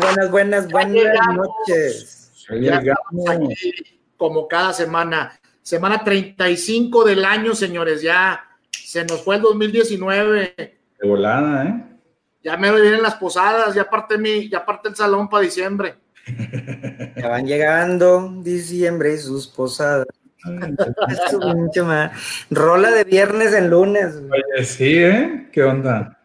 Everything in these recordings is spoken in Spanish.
Buenas, buenas, buenas, buenas noches. Ya estamos aquí, como cada semana. Semana 35 del año, señores. Ya se nos fue el 2019. De volada, ¿eh? Ya me vienen las posadas, ya parte mi, ya parte el salón para diciembre. Ya van llegando diciembre y sus posadas. Eso, mucho más. Rola de viernes en lunes. Oye, sí, ¿eh? ¿Qué onda?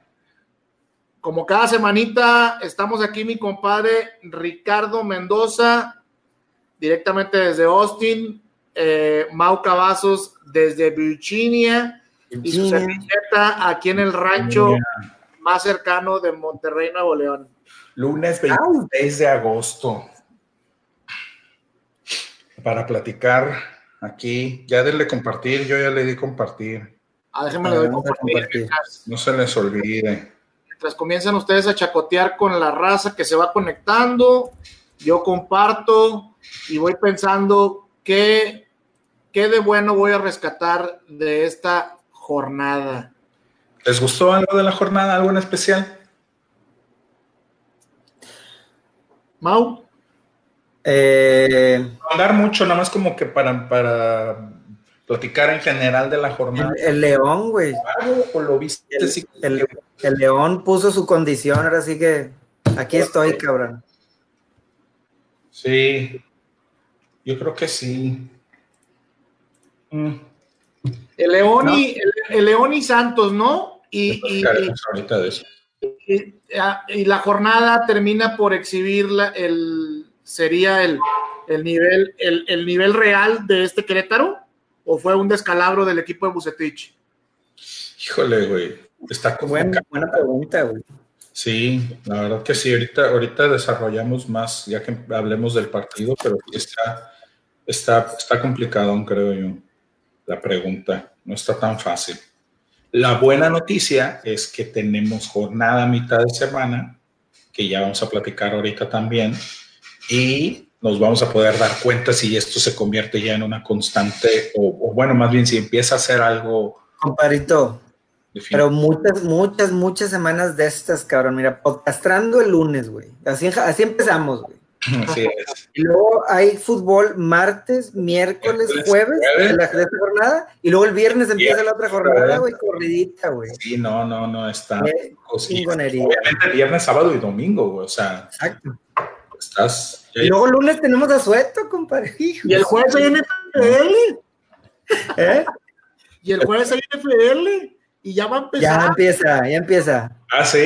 Como cada semanita, estamos aquí mi compadre Ricardo Mendoza, directamente desde Austin, eh, Mau Cavazos desde Virginia, y su servilleta aquí en el rancho más cercano de Monterrey, Nuevo León. Lunes 26 de agosto. Para platicar aquí, ya denle compartir, yo ya le di compartir. Ah, déjenme le doy Vamos a compartir. No se les olvide. Mientras comienzan ustedes a chacotear con la raza que se va conectando, yo comparto y voy pensando qué, qué de bueno voy a rescatar de esta jornada. ¿Les gustó algo de la jornada, algo en especial? Mau, Eh, No mucho, nada más como que para, para platicar en general de la jornada. el, el León, güey. ¿Algo o lo viste? El, así? el- el León puso su condición, ahora sí que aquí estoy, cabrón. Sí, yo creo que sí. Mm, el León, y, el, el León y Santos, ¿no? Y, y- platicaremos ahorita de eso. y- ah, y la jornada termina por exhibir la- el sería el, el nivel el, el nivel real de este Querétaro o fue un descalabro del equipo de Bucetich Híjole, güey. Está como Buena, buena pregunta, güey. Sí, la verdad que sí. Ahorita, ahorita desarrollamos más, ya que hablemos del partido, pero sí está, está, está complicado, creo yo, la pregunta. No está tan fácil. La buena noticia es que tenemos jornada a mitad de semana, que ya vamos a platicar ahorita también, y nos vamos a poder dar cuenta si esto se convierte ya en una constante, o, o bueno, más bien si empieza a ser algo Comparito, pero muchas, muchas, muchas semanas de estas, cabrón. Mira, podcastrando el lunes, güey. Así, así empezamos, güey. Así es. Y luego hay fútbol martes, miércoles, jueves la, de esta jornada. Y luego el viernes empieza la otra jornada, güey, corridita, güey. Sí, no, no, no, está. Chingonería. obviamente viernes, sábado y domingo, güey. O sea, Exacto. Estás. Y luego lunes tenemos a Sueto, compadre. Hijo. y el jueves hay NFL ¿Eh? y el jueves hay NFL y ya va a Ya empezar empieza, ya empieza. Ah, sí.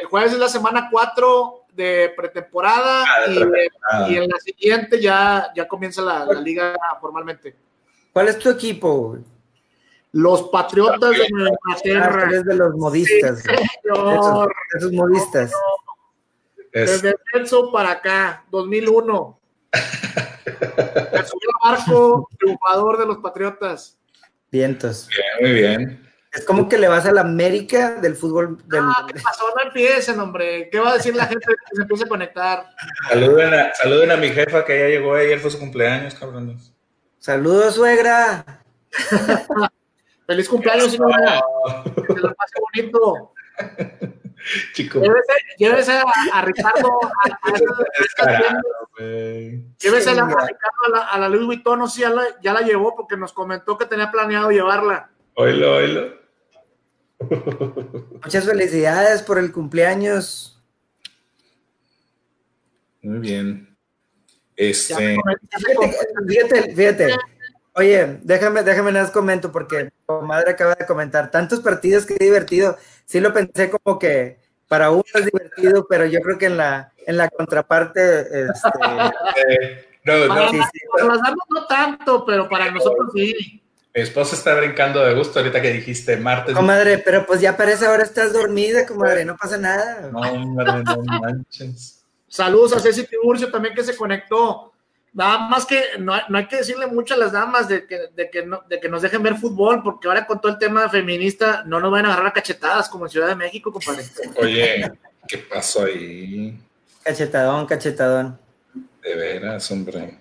el jueves es la semana 4 de pretemporada Ah, de y, pretemporada. y en la siguiente ya, ya comienza la, la liga formalmente ¿Cuál es tu equipo? los Patriotas de Nueva Ah, Inglaterra eres de los modistas. Esos, señor. esos modistas. Desde Celso para acá, 2001. Me subió al barco triunfador de los Patriotas. Vientos. muy bien. Es como que le vas a la América del fútbol. Del... Ah, ¿qué pasó? No empiecen, hombre. ¿Qué va a decir la gente que se empiece a conectar? Saluden a, saluden a mi jefa que ya llegó ayer, fue su cumpleaños, cabrones. Saludos, suegra. Feliz cumpleaños, señora. Que se la pase bonito. Chico, Llévese, a, a Ricardo. A, la- a Ricardo a la, a la Louis Vuitton. No sé si ya la, ya la llevó porque nos comentó que tenía planeado llevarla. Oílo, oílo. Muchas felicidades por el cumpleaños. Muy bien. Este, Fíjate, fíjate, fíjate. Oye, déjame, déjame nada más comento porque tu madre acaba de comentar tantos partidos que divertido. Sí lo pensé como que para uno es divertido, pero yo creo que en la, en la contraparte, este, eh, no, no, Para, sí, sí. damas no tanto, pero para nosotros sí. mi esposa está brincando de gusto ahorita que dijiste martes. comadre, pero pues ya parece ahora estás dormida, comadre, no pasa nada. No, hombre, no manches. Saludos a Ceci Tiburcio también que se conectó. Nada más que no, hay- no hay que decirle mucho a las damas de que, de, que no- de que nos dejen ver fútbol, porque ahora con todo el tema feminista no nos van a agarrar a cachetadas como en Ciudad de México, compadre. Oye, ¿qué pasó ahí? Cachetadón, cachetadón. De veras, hombre.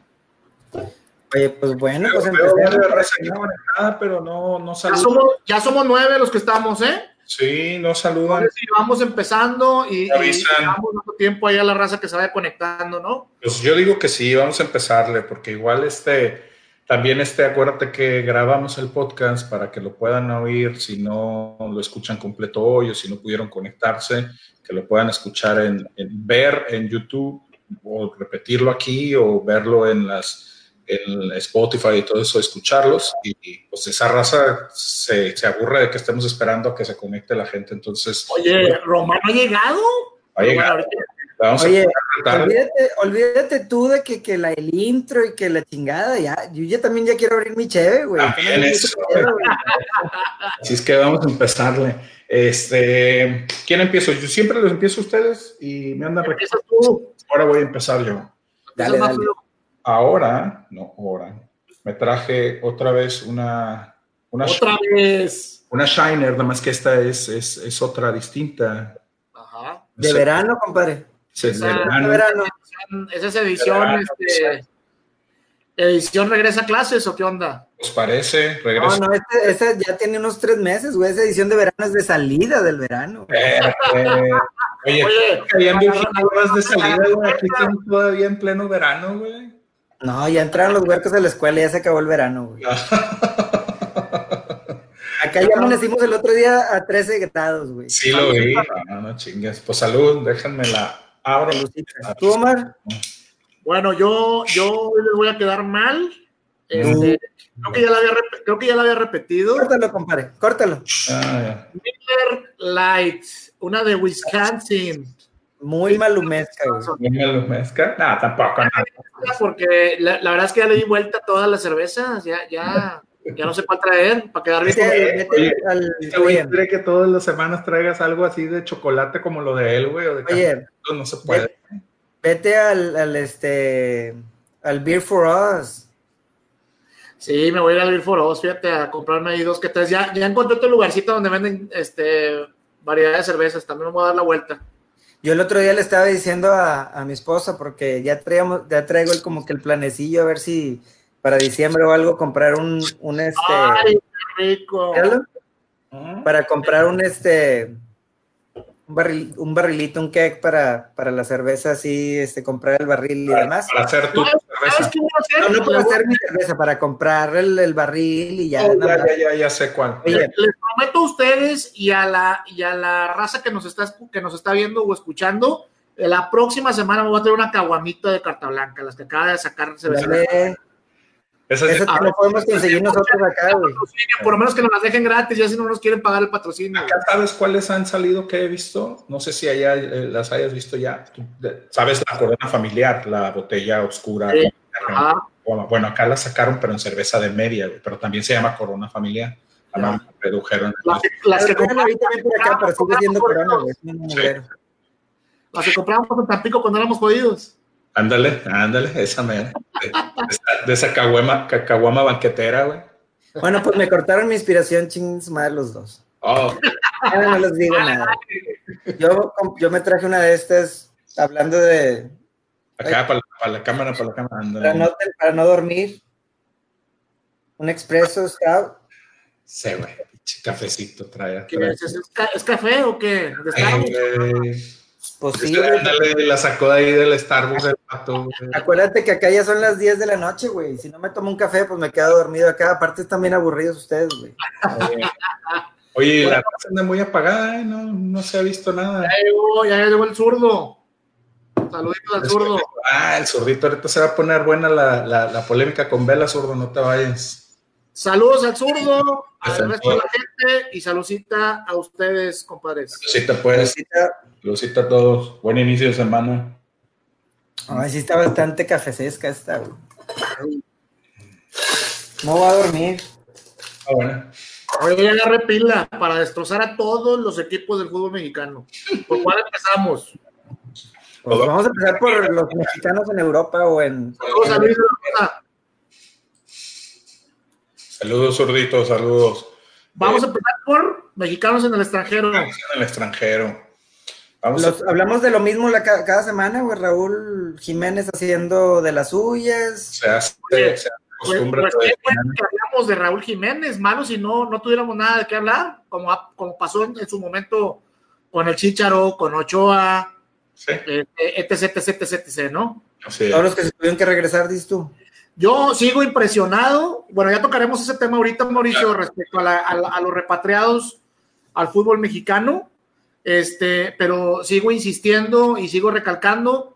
Oye, pues bueno, pues Veo varias empecemos. conectada, pero no, no Ya somos, ya somos nueve los que estamos, ¿eh? Sí, nos saludan. Vamos empezando y, Avisan. damos nuestro tiempo ahí a la raza que se vaya conectando, ¿no? Pues yo digo que sí, vamos a empezarle, porque igual este, también este, acuérdate que grabamos el podcast para que lo puedan oír si no lo escuchan completo hoy o si no pudieron conectarse, que lo puedan escuchar en, en- ver en YouTube o repetirlo aquí o verlo en las en Spotify y todo eso, escucharlos y, y, pues esa raza se, se aburre de que estemos esperando a que se conecte la gente, entonces Oye, ¿Romano ha llegado? va a llegar. Bueno, ahorita- Vamos a Oye, olvídate, olvídate tú de que, que la, el intro y que la chingada, ya, yo ya también ya quiero abrir mi cheve, güey. También eso, güey. Así es que vamos a empezarle. Este, ¿quién empiezo? Yo siempre los empiezo a ustedes y me andan. Ahora voy a empezar yo. Dale, más dale. Ahora, no, ahora, me traje otra vez una, una, Otra vez. una Shiner, nada más que esta es, es, es otra distinta. Ajá. De verano, compadre. es de Esa- verano. De verano. Esa es edición, Verano, este, edición regresa a clases o qué onda? ¿Os parece? No, Regreso. no, este- esa ya tiene unos tres meses, güey. Esa edición de verano es de salida del verano. güey. Espérate. Oye, Oye, habían de salida, güey. Aquí estamos todavía en pleno verano, güey. No, ya entraron los huercos a la escuela y ya se acabó el verano, güey. Acá ya amanecimos el otro día a 13 grados, güey. Sí, lo vi. No, no chingues. Pues salud, déjenme la abro. ¿Tú, Omar? Bueno, yo, yo hoy les voy a quedar mal. Este, creo, que ya la había, creo que ya la había repetido. Córtalo, compadre, córtalo. Ah, Miller Light, una de Wisconsin. Muy malumesca, güey. ya. ¿No me lo mezcla? No, tampoco. No. Porque la, la verdad es que ya le di vuelta a todas las cervezas. Ya, ya, ya no sé cuál traer para quedar bien. Oye, al- Este quiere que todas las semanas traigas algo así de chocolate como lo de él, güey. o de Oye, no se puede. vete al, al, este al Beer for Us. Sí, me voy a ir al Beer for Us, fíjate, a comprarme ahí dos que tres. Ya, ya encontré otro lugarcito donde venden este variedad de cervezas. También me voy a dar la vuelta. Yo el otro día le estaba diciendo a, a mi esposa, porque ya traíamos, ya traigo el, como que el planecillo a ver si para diciembre o algo comprar un, un este, ¡Ay, qué rico! ¿Mm? para comprar un este un barril, un barrilito, un keg para, para la cerveza, así, este, comprar el barril y demás. Para hacer tu ¿Sabes cerveza. No, no para hacer mi cerveza, para comprar el, el barril y ya. Oh, ya, ya, ya, ya sé cuál. Oye, Les prometo a ustedes y a la, y a la raza que nos, está, que nos está viendo o escuchando, eh, la próxima semana me voy a traer una caguamita de carta blanca, las que acaba de sacar Esa es- eso que no podemos conseguir nosotros acá, güey. Por lo menos que nos las dejen gratis, ya si no nos quieren pagar el patrocinio. Acá sabes cuáles han salido que he visto. No sé si allá eh, las hayas visto ya. Tú, de- Sabes la corona familiar, la botella oscura. Sí. con- Ajá. Bueno, bueno, acá la sacaron, pero en cerveza de media, güey, pero también se llama corona familiar. Además, la redujeron. Las que, las que Pero compramos, ahorita ven por acá, pero sigue siendo corona, güey. las que compramos en Tampico cuando éramos jodidos. Ándale, ándale, esa mera. De, de esa, de esa caguama, caguama banquetera, güey. Bueno, pues me cortaron mi inspiración, chingos madre los dos. Oh, Ya no les digo nada. Yo, yo me traje una de estas hablando de acá para la, para la cámara, para la cámara. para Ándale. no, para no dormir. Un expreso scout. Sí, güey. Cafecito trae. ¿Qué trae. es, ¿Es, ca- es café o qué? ¿De Eh, Pues ándale, la sacó de ahí del Starbucks del pato. güey. Acuérdate que acá ya son las 10 de la noche, güey. Si no me tomo un café, pues me quedo dormido acá. Aparte están bien aburridos ustedes, güey. Oye, la raza anda muy apagada, ¿eh? no, no se ha visto nada. Ya llegó, ya llegó el zurdo. Saluditos al zurdo. Ah, el zurdito, ahorita se va a poner buena la, la, la polémica con Vela, zurdo, no te vayas. Saludos al zurdo, al resto de la gente y saludcita a ustedes, compadres. Puedes, Ahorita- Lucita a todos. Buen inicio de semana. Ay, sí está bastante cafecesca esta, güey. No va a dormir. Ah, bueno. Hoy ya agarré pila para destrozar a todos los equipos del fútbol mexicano. ¿Por cuál empezamos? Pues vamos a empezar por los mexicanos en Europa o en. Saludos a Luis de la Rosa. Saludos, zurdito, saludos. Vamos a empezar por mexicanos en el extranjero. En el extranjero. Vamos Los- hablamos de lo mismo la, cada semana, güey. Raúl Jiménez haciendo de las suyas. se hace, Oye, se hace costumbre. Pues, pues, que hablamos de Raúl Jiménez, malo si no, no tuviéramos nada de qué hablar, como, como pasó en, su momento con el Chicharo, con Ochoa, sí. eh, etc, etc, etc, ¿no? Todos los que se tuvieron que regresar, dices tú. Yo sigo impresionado. Bueno, ya tocaremos ese tema ahorita, Mauricio, respecto a, a, los repatriados al fútbol mexicano. Este, pero sigo insistiendo y sigo recalcando.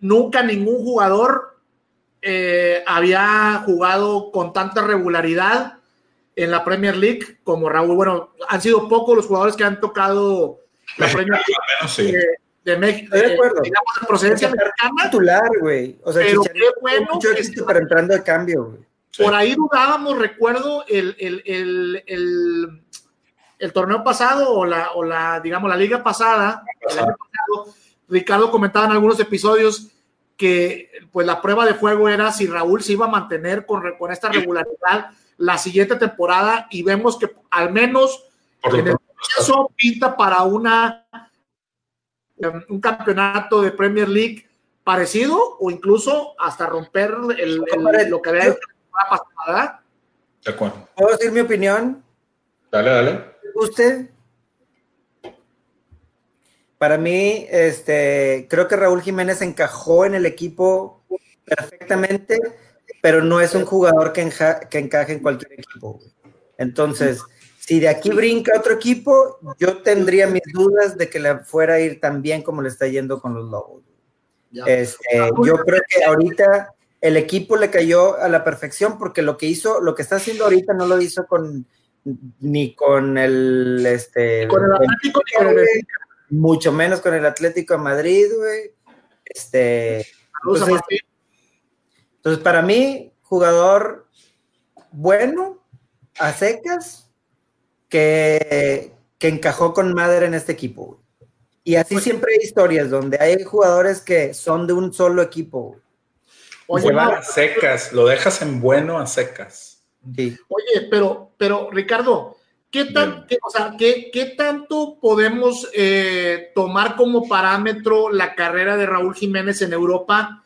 Nunca ningún jugador eh, había jugado con tanta regularidad en la Premier League como Raúl. Bueno, han sido pocos los jugadores que han tocado la Premier League. Eh, de México, de acuerdo. digamos, de procedencia mexicana. titular, güey. O sea, pero qué bueno mucho éxito para entrando de cambio, güey. Por ahí dudábamos, recuerdo, el, el, el, el, el torneo pasado o la, o la, digamos, la liga pasada, el año pasado, Ricardo comentaba en algunos episodios que pues la prueba de fuego era si Raúl se iba a mantener con, con esta regularidad la siguiente temporada y vemos que al menos en el proceso pinta para una un campeonato de Premier League parecido o incluso hasta romper el, lo que había hecho la pasada. De acuerdo. ¿Puedo decir mi opinión? Dale, dale. ¿Usted? Para mí, este, creo que Raúl Jiménez encajó en el equipo perfectamente, pero no es un jugador que, que encaje en cualquier equipo. Entonces, si de aquí brinca otro equipo, yo tendría mis dudas de que le fuera a ir tan bien como le está yendo con los Lobos. Este, yo creo que ahorita el equipo le cayó a la perfección porque lo que hizo, lo que está haciendo ahorita no lo hizo con ni con el este con el Atlético mucho menos con el Atlético de Madrid, güey. Este, entonces, entonces, para mí, jugador bueno, a secas, que, encajó con madre en este equipo. Y así pues siempre hay historias donde hay jugadores que son de un solo equipo. Oye, a secas, lo dejas en bueno a secas. Oye, pero, pero Ricardo, ¿qué, tan, o sea, ¿qué, tanto podemos eh, tomar como parámetro la carrera de Raúl Jiménez en Europa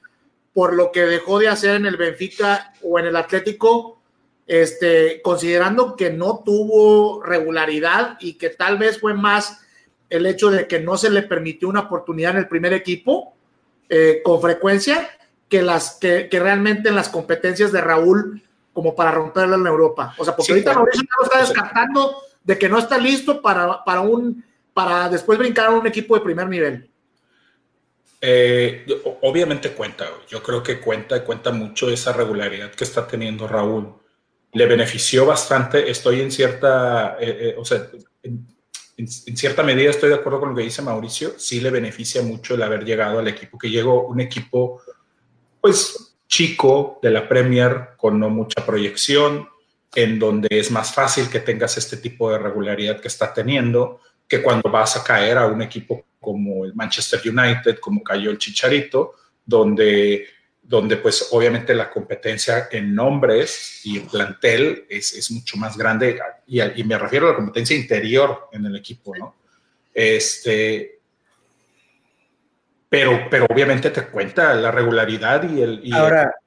por lo que dejó de hacer en el Benfica o en el Atlético? Este, considerando que no tuvo regularidad y que tal vez fue más el hecho de que no se le permitió una oportunidad en el primer equipo eh, con frecuencia que las que, realmente en las competencias de Raúl como para romperla en Europa. O sea, porque ahorita Mauricio lo está descartando de que no está listo para, para un para después brincar a un equipo de primer nivel. Eh, obviamente cuenta, yo creo que cuenta, cuenta mucho esa regularidad que está teniendo Raúl le benefició bastante. Estoy en cierta, eh, eh, o sea, en, cierta medida estoy de acuerdo con lo que dice Mauricio. Sí le beneficia mucho el haber llegado al equipo, que llegó un equipo, pues, chico de la Premier, con no mucha proyección, en donde es más fácil que tengas este tipo de regularidad que está teniendo, que cuando vas a caer a un equipo como el Manchester United, como cayó el Chicharito, donde donde pues obviamente la competencia en nombres y en plantel es, es mucho más grande y, y, me refiero a la competencia interior en el equipo, ¿no? Este, pero, pero obviamente te cuenta la regularidad y el, y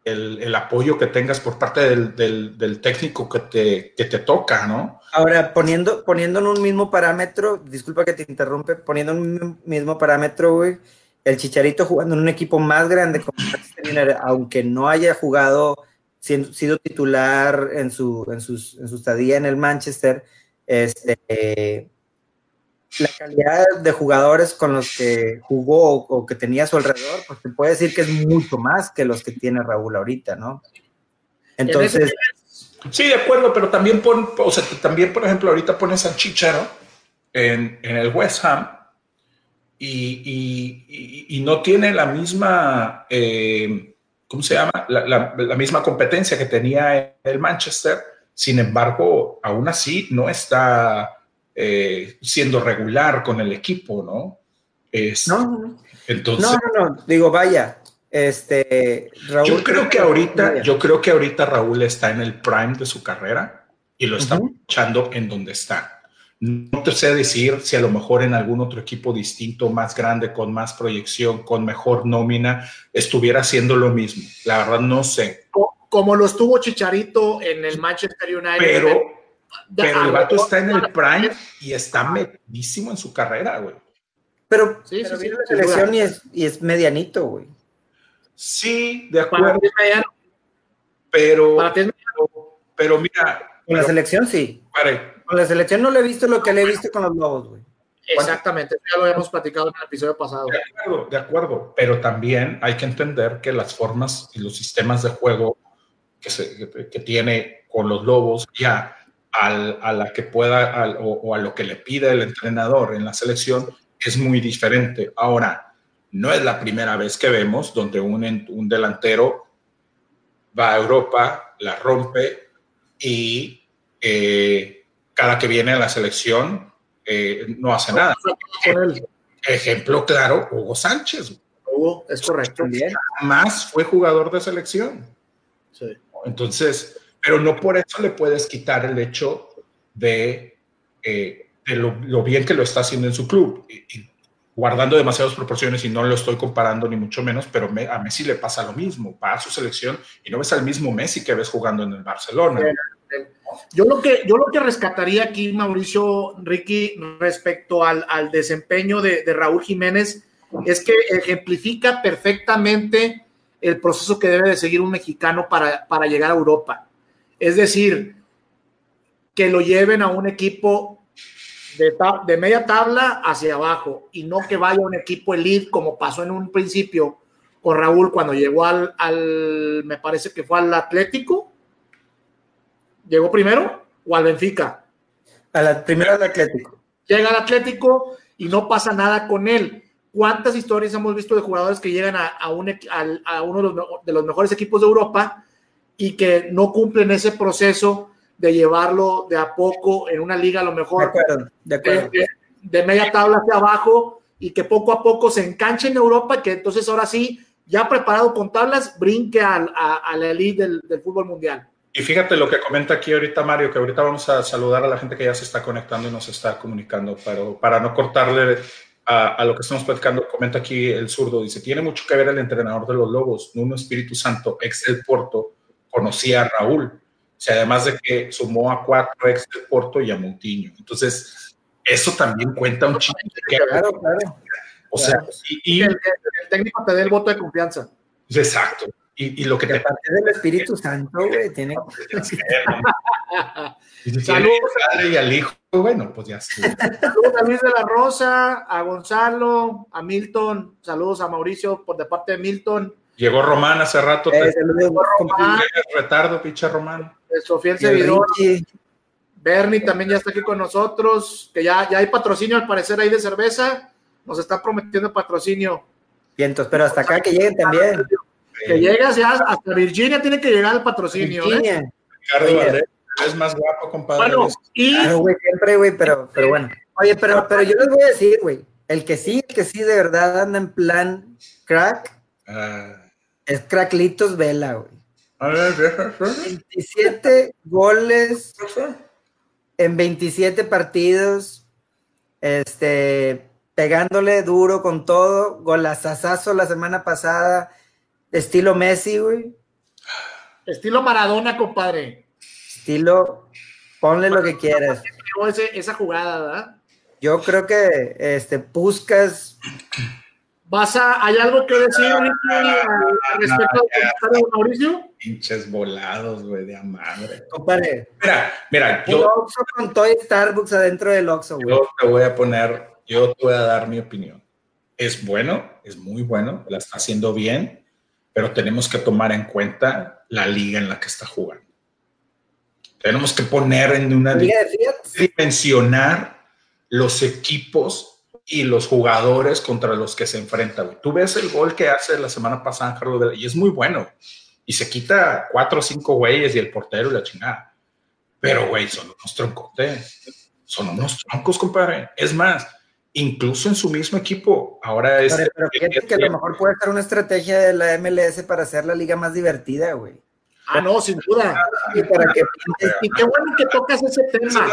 el, el, apoyo que tengas por parte del, del, del, técnico que te, que te toca, ¿no? Ahora, poniendo, poniendo en un mismo parámetro, disculpa que te interrumpe, poniendo en un mismo parámetro, güey, el Chicharito jugando en un equipo más grande como aunque no haya jugado, sido titular en su, en, estadía en el Manchester, este, la calidad de jugadores con los que jugó o que tenía a su alrededor, pues se puede decir que es mucho más que los que tiene Raúl ahorita, ¿no? Entonces... Sí, de acuerdo, pero también, pon, o sea, también, por ejemplo, ahorita pones a Chicharo en, en el West Ham y, no tiene la misma, eh, ¿cómo se llama? La, misma competencia que tenía el Manchester. Sin embargo, aún así no está eh, siendo regular con el equipo, ¿no? Es, no, no, Entonces, no, no, no, digo, vaya, este, Raúl. Yo creo que ahorita, yo creo que ahorita Raúl está en el prime de su carrera y lo está echando en donde está. No te sé decir si a lo mejor en algún otro equipo distinto, más grande, con más proyección, con mejor nómina, estuviera haciendo lo mismo. La verdad no sé. como lo estuvo Chicharito en el Manchester United. Pero, pero el vato está en el prime y está metidísimo en su carrera, güey. Pero, sí, pero sí, la selección y es, y es medianito, güey. Sí, de acuerdo. Pero, pero, mira. Con la selección sí. Con la selección no le he visto lo que le he visto con los Lobos, güey. Exactamente, ya lo habíamos platicado en el episodio pasado. De acuerdo, de acuerdo, pero también hay que entender que las formas y los sistemas de juego que, se, que, tiene con los Lobos ya al, a la que pueda o, a lo que le pide el entrenador en la selección es muy diferente. Ahora, no es la primera vez que vemos donde un, un delantero va a Europa, la rompe y eh, cada que viene a la selección eh, no hace nada. Ejemplo claro, Hugo Sánchez. Hugo, es correcto. Más fue jugador de selección. Entonces, pero no por eso le puedes quitar el hecho de, eh, lo, bien que lo está haciendo en su club. guardando demasiadas proporciones y no lo estoy comparando ni mucho menos, pero a Messi le pasa lo mismo, va a su selección y no ves al mismo Messi que ves jugando en el Barcelona. Yo lo que, yo lo que rescataría aquí, Mauricio, Ricky, respecto al, desempeño de, Raúl Jiménez, es que ejemplifica perfectamente el proceso que debe de seguir un mexicano para, para llegar a Europa. Es decir, que lo lleven a un equipo de, de, media tabla hacia abajo y no que vaya a un equipo elite como pasó en un principio con Raúl cuando llegó al, al me parece que fue al Atlético ¿Llegó primero o al Benfica? A la, primero al Atlético. Llega al Atlético y no pasa nada con él. ¿Cuántas historias hemos visto de jugadores que llegan a, un, a, uno de los, mejores equipos de Europa y que no cumplen ese proceso de llevarlo de a poco en una liga a lo mejor de, media tabla hacia abajo y que poco a poco se enganche en Europa y que entonces ahora sí, ya preparado con tablas, brinque a, la elite del fútbol mundial? Y fíjate lo que comenta aquí ahorita Mario, que ahorita vamos a saludar a la gente que ya se está conectando y nos está comunicando, pero para no cortarle a, lo que estamos platicando, comenta aquí el zurdo, dice, tiene mucho que ver el entrenador de los Lobos, Nuno Espíritu Santo, ex del Porto, conocía a Raúl, o sea, además de que sumó a cuatro ex del Porto y a Montiño. Entonces, eso también cuenta un chico. Claro, claro. O sea, y, el, técnico te dé el voto de confianza. Exacto. Y, lo que te parte del Espíritu Santo, güey, tiene. Saludos y al hijo, bueno, pues ya Saludos a Luis de la Rosa, a Gonzalo, a Milton, saludos a Mauricio por de parte de Milton. Llegó Román hace rato. Eh, Román. Retardo, pinche Román. Sofía el servidor. Bernie también ya está aquí con nosotros, que ya, ya hay patrocinio al parecer ahí de cerveza. Nos está prometiendo patrocinio. Vientos, pero hasta acá que lleguen también. Que llegas ya hasta Virginia tiene que llegar al patrocinio. ¿eh? Virginia. ¿eh? es más guapo, compadre. Bueno, y... güey, siempre, güey, pero, pero bueno. Oye, pero, pero yo les voy a decir, güey, el que sí, el que sí de verdad anda en plan crack, ah. es Cracklitos Vela, güey. A ver, 27 goles en 27 partidos, este, pegándole duro con todo, golazazazo la semana pasada, Estilo Messi, güey. Estilo Maradona, compadre. Estilo, ponle lo que quieras. esa jugada, ¿verdad? Yo creo que este Puskas. ¿Vas a, ¿Hay algo que decir, respecto al de Mauricio? Pinches volados, güey, de madre. Compadre. Mira, mira, yo. Oxxo con Toy Starbucks adentro del Oxxo, güey. Yo te voy a poner, yo te voy a dar mi opinión. Es bueno, es muy bueno, la está haciendo bien pero tenemos que tomar en cuenta la liga en la que está jugando. Tenemos que poner en una dimensionar los equipos y los jugadores contra los que se enfrentan. Tú ves el gol que hace la semana pasada y es muy bueno. Y se quita cuatro o cinco güeyes y el portero y la chingada. Pero, güey, son unos troncotes. Son unos troncos, compadre. Es más, incluso en su mismo equipo. Ahora es. Pero, fíjate que a lo mejor puede ser una estrategia de la MLS para hacer la liga más divertida, güey. Ah, no, sin duda. Y, para que, y qué bueno que tocas ese tema.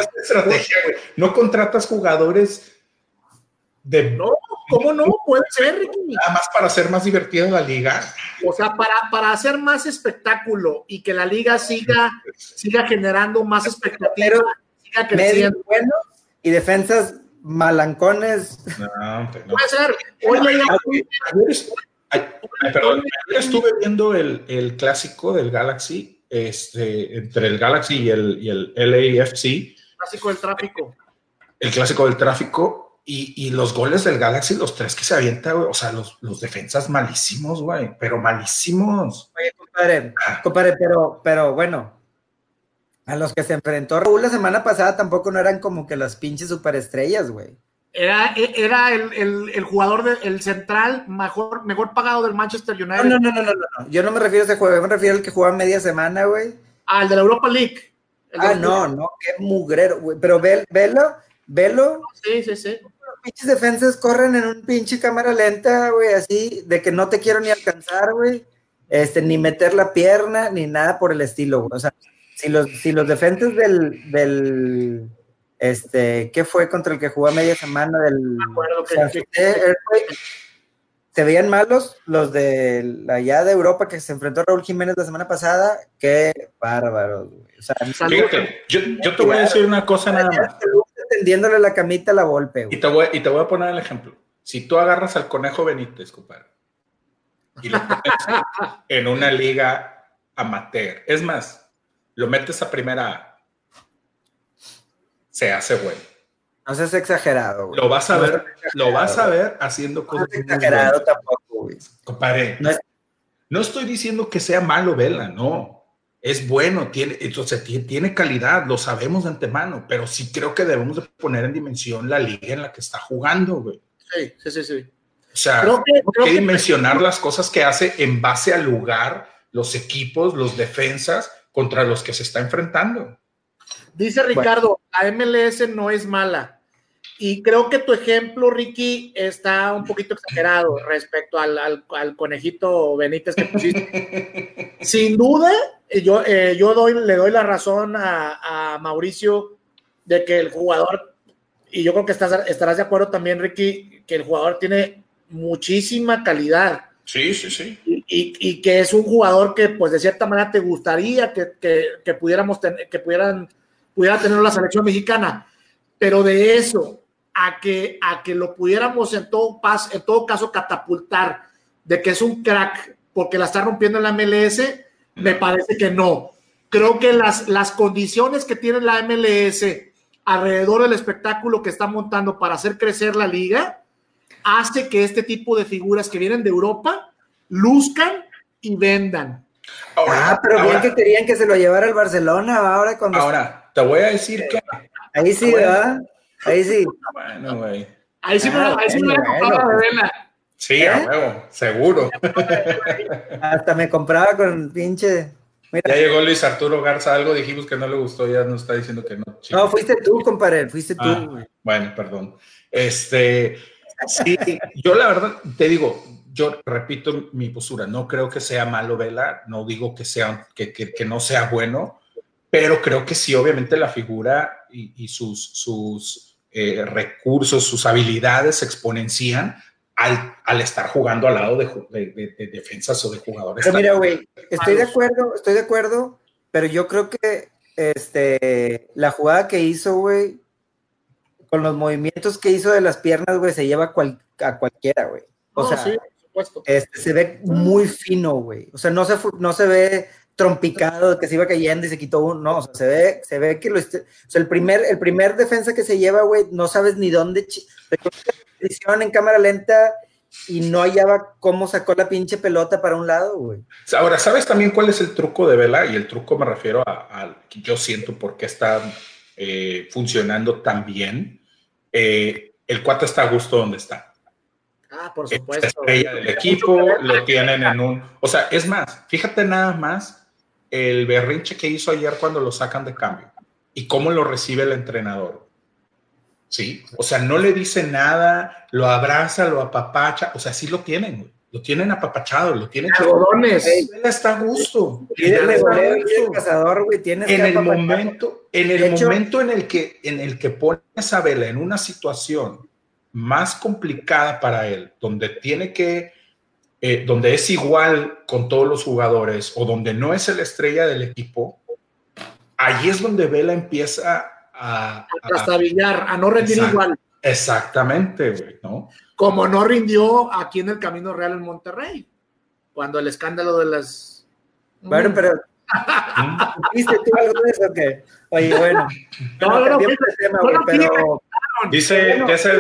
No contratas jugadores de, ¿cómo no? Puede ser, Ricky. Nada más para hacer más divertida la liga. O sea, para, para hacer más espectáculo y que la liga siga, siga generando más expectativa, siga creciendo. Buenos y defensas malancones. No, Puede ser. Oye, perdón, estuve viendo el, el, clásico del Galaxy, este, entre el Galaxy y el, y el LAFC. Clásico del tráfico. El clásico del tráfico. Y, y, los goles del Galaxy, los tres que se avienta, o sea, los, los defensas malísimos, güey, pero malísimos. Oye, compadre, ah. compadre, pero, pero bueno, a los que se enfrentó Raúl la semana pasada tampoco no eran como que las pinches superestrellas, güey. Era, era el, el, jugador, del central mejor, mejor pagado del Manchester United. No, no, no, no, no, Yo no me refiero a ese juego, me refiero al que jugaba media semana, güey. Ah, el de la Europa League. Ah, no, no, qué mugrero, güey. Pero ve, velo, velo. Sí, sí, sí. Los pinches defensas corren en un pinche cámara lenta, güey, así, de que no te quiero ni alcanzar, güey. Este, ni meter la pierna, ni nada por el estilo, güey. O sea, si los, si los defensas del, del este, ¿qué fue contra el que jugó a media semana del se veían malos los de allá de Europa que se enfrentó a Raúl Jiménez la semana pasada, qué bárbaro, yo, yo, te voy a decir una cosa nada más. Tendiéndole la camita a la golpe. Y te, voy, y te voy a poner el ejemplo. Si tú agarras al conejo Benítez, compadre, y lo pones en una liga amateur, es más, lo metes a primera se hace bueno. No seas exagerado, güey. Lo vas a ver, lo vas a ver haciendo cosas. No exagerado tampoco, güey. Compadre, no, estoy diciendo que sea malo Vela, no. Es bueno, tiene, entonces tiene calidad, lo sabemos de antemano, pero sí creo que debemos de poner en dimensión la liga en la que está jugando, güey. Sí, sí, sí, sí. O sea, creo que, que dimensionar las cosas que hace en base al lugar, los equipos, los defensas contra los que se está enfrentando. Dice Ricardo, la MLS no es mala. Y creo que tu ejemplo, Ricky, está un poquito exagerado respecto al, conejito Benítez que pusiste. Sin duda, yo, eh, yo doy, le doy la razón a, Mauricio de que el jugador, y yo creo que estás, estarás de acuerdo también, Ricky, que el jugador tiene muchísima calidad. Sí, sí, sí. Y, que es un jugador que, pues, de cierta manera te gustaría que, pudiéramos tener, que pudieran, pudiera tener la selección mexicana. Pero de eso a que, a que lo pudiéramos en todo, pas, en todo caso catapultar de que es un crack porque la está rompiendo en la MLS, me parece que no. Creo que las, las condiciones que tiene la MLS alrededor del espectáculo que está montando para hacer crecer la liga, hace que este tipo de figuras que vienen de Europa luzcan y vendan. ah, pero bien que querían que se lo llevara al Barcelona ahora cuando... Ahora, te voy a decir que... Ahí sí, ¿verdad? Ahí sí. Bueno, güey. Ahí sí, ah, ahí sí me compraba de vela. Sí, a ¿Eh? huevo, seguro. Hasta me compraba con pinche... Ya llegó Luis Arturo Garza, algo dijimos que no le gustó, ya nos está diciendo que no. No, fuiste tú, compadre, fuiste tú. Ah, bueno, perdón. Este, Sí, yo la verdad te digo, yo repito mi postura, no creo que sea malo Vela, no digo que, sea, que, que, no sea bueno, pero creo que sí, obviamente la figura y, sus, sus eh, recursos, sus habilidades se exponencian al, al, estar jugando al lado de, de, defensas o de jugadores. Pero mira, güey, estoy de acuerdo, estoy de acuerdo, pero yo creo que este, la jugada que hizo, güey, con los movimientos que hizo de las piernas, güey, se lleva a, cualquiera, güey. O sea, sí, por supuesto. Este, se ve muy fino, güey. O sea, no se, no se ve trompicado, que se iba cayendo y se quitó uno, no, o sea, se ve, se ve que lo, o sea, el primer, el primer defensa que se lleva, güey, no sabes ni dónde, edición en cámara lenta y no hallaba cómo sacó la pinche pelota para un lado, güey. Ahora, ¿sabes también cuál es el truco de Vela? Y el truco me refiero a, que yo siento por qué está eh, funcionando tan bien eh, el cuate está a gusto donde está. Ah, por supuesto. estrella del equipo, lo tienen en un... O sea, es más, fíjate nada más el berrinche que hizo ayer cuando lo sacan de cambio y cómo lo recibe el entrenador. ¿Sí? O sea, no le dice nada, lo abraza, lo apapacha, o sea, sí lo tienen, Lo tienen apapachado, lo tienen. Algodones. Él está a gusto. Tiene el cazador, güey. en el momento, en el momento en el que, en el que pones a Vela en una situación más complicada para él, donde tiene que, eh, donde es igual con todos los jugadores o donde no es el estrella del equipo, ahí es donde Vela empieza a... A, a no rendir igual. Exactamente, güey, ¿no? Como no rindió aquí en el Camino Real en Monterrey, cuando el escándalo de las... Bueno, pero... ¿Viste tú algo de eso que? Oye, bueno. No, no, no, tema, pero... Dice, dice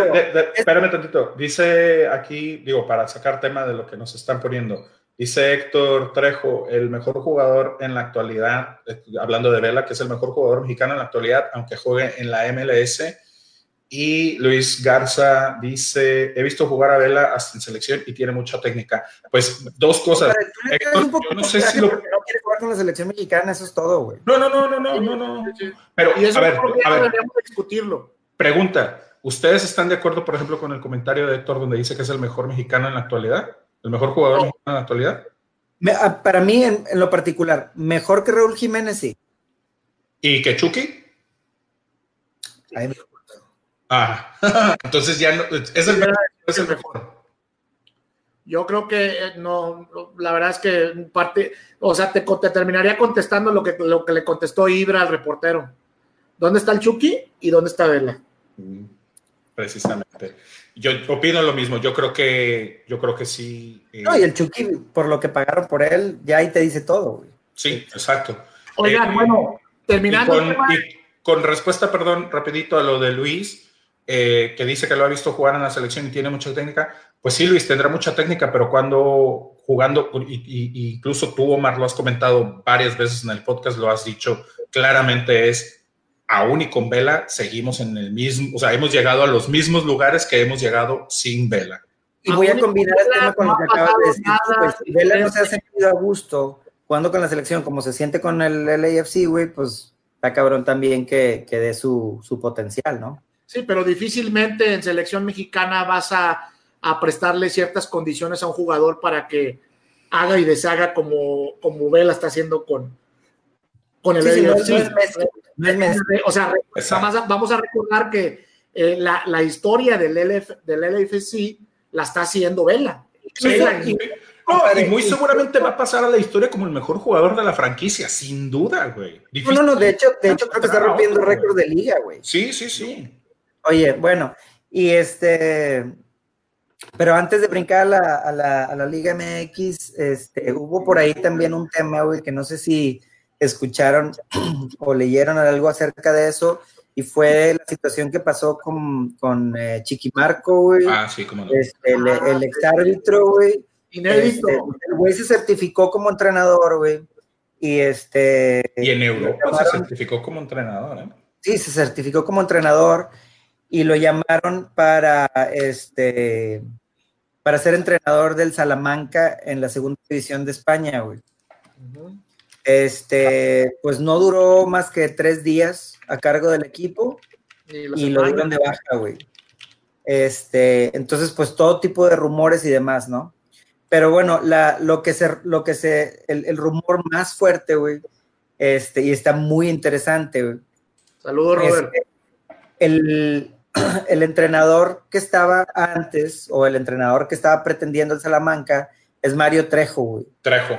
espérame tantito, dice aquí, digo, para sacar tema de lo que nos están poniendo, dice Héctor Trejo, el mejor jugador en la actualidad, eh, hablando de Vela, que es el mejor jugador mexicano en la actualidad, aunque juegue en la MLS, y Luis Garza dice, he visto jugar a Vela hasta en selección y tiene mucha técnica. Pues dos cosas. Héctor, yo no sé si lo... No quiere jugar con la selección mexicana, eso es todo, güey. No, no, no, no, no, no, no. Pero, y eso a ver, a ver. discutirlo. Pregunta, ¿ustedes están de acuerdo, por ejemplo, con el comentario de Héctor donde dice que es el mejor mexicano en la actualidad? ¿El mejor jugador mexicano en la actualidad? Ah, para mí, en, lo particular, mejor que Raúl Jiménez, sí. ¿Y que Chucky? Ahí me Ah, entonces ya no, es el, es el mejor. Yo creo que eh, no, la verdad es que parte, o sea, te, terminaría contestando lo que, lo que le contestó Ibra al reportero. ¿Dónde está el Chucky y dónde está Vela? Mm, precisamente. Yo opino lo mismo. Yo creo que, yo creo que sí. Eh, no, y el Chucky, por lo que pagaron por él, ya ahí te dice todo. Sí, exacto. Oigan, eh, bueno, terminando. con, con respuesta, perdón, rapidito a lo de Luis eh, que dice que lo ha visto jugar en la selección y tiene mucha técnica, pues sí, Luis, tendrá mucha técnica, pero cuando jugando, y, incluso tú, Omar, lo has comentado varias veces en el podcast, lo has dicho claramente, es aún y con Vela, seguimos en el mismo, o sea, hemos llegado a los mismos lugares que hemos llegado sin Vela. Y voy a combinar el tema con lo que acabas de decir. Pues, Vela no se ha sentido a gusto jugando con la selección, como se siente con el LAFC, güey, pues está cabrón también que, que dé su, su potencial, ¿no? Sí, pero difícilmente en selección mexicana vas a, prestarle ciertas condiciones a un jugador para que haga y deshaga como, como Vela está haciendo con, con el sí, O sea, vamos a recordar que eh, la, historia del, LF, del LFC la está haciendo Vela. y, muy seguramente va a pasar a la historia como el mejor jugador de la franquicia, sin duda, güey. No, no, no, de hecho, de hecho creo que está rompiendo récord de liga, güey. Sí, sí, sí. Oye, bueno, y este, pero antes de brincar a la, a la, Liga MX, este, hubo por ahí también un tema, güey, que no sé si escucharon o leyeron algo acerca de eso, y fue la situación que pasó con, con eh, Chiquimarco, güey. Ah, sí, como no. Este, el, el ex árbitro, güey. Inédito. Este, el güey se certificó como entrenador, güey. Y este. Y en Europa se certificó como entrenador, ¿eh? Sí, se certificó como entrenador y lo llamaron para este para ser entrenador del Salamanca en la segunda división de España, güey. Este, pues no duró más que tres días a cargo del equipo y, lo dieron de baja, güey. Este, entonces, pues todo tipo de rumores y demás, ¿no? Pero bueno, la, lo que se, lo que se, el, rumor más fuerte, güey, este, y está muy interesante, güey. Saludos, Robert. el, el entrenador que estaba antes o el entrenador que estaba pretendiendo el Salamanca es Mario Trejo, güey. Trejo.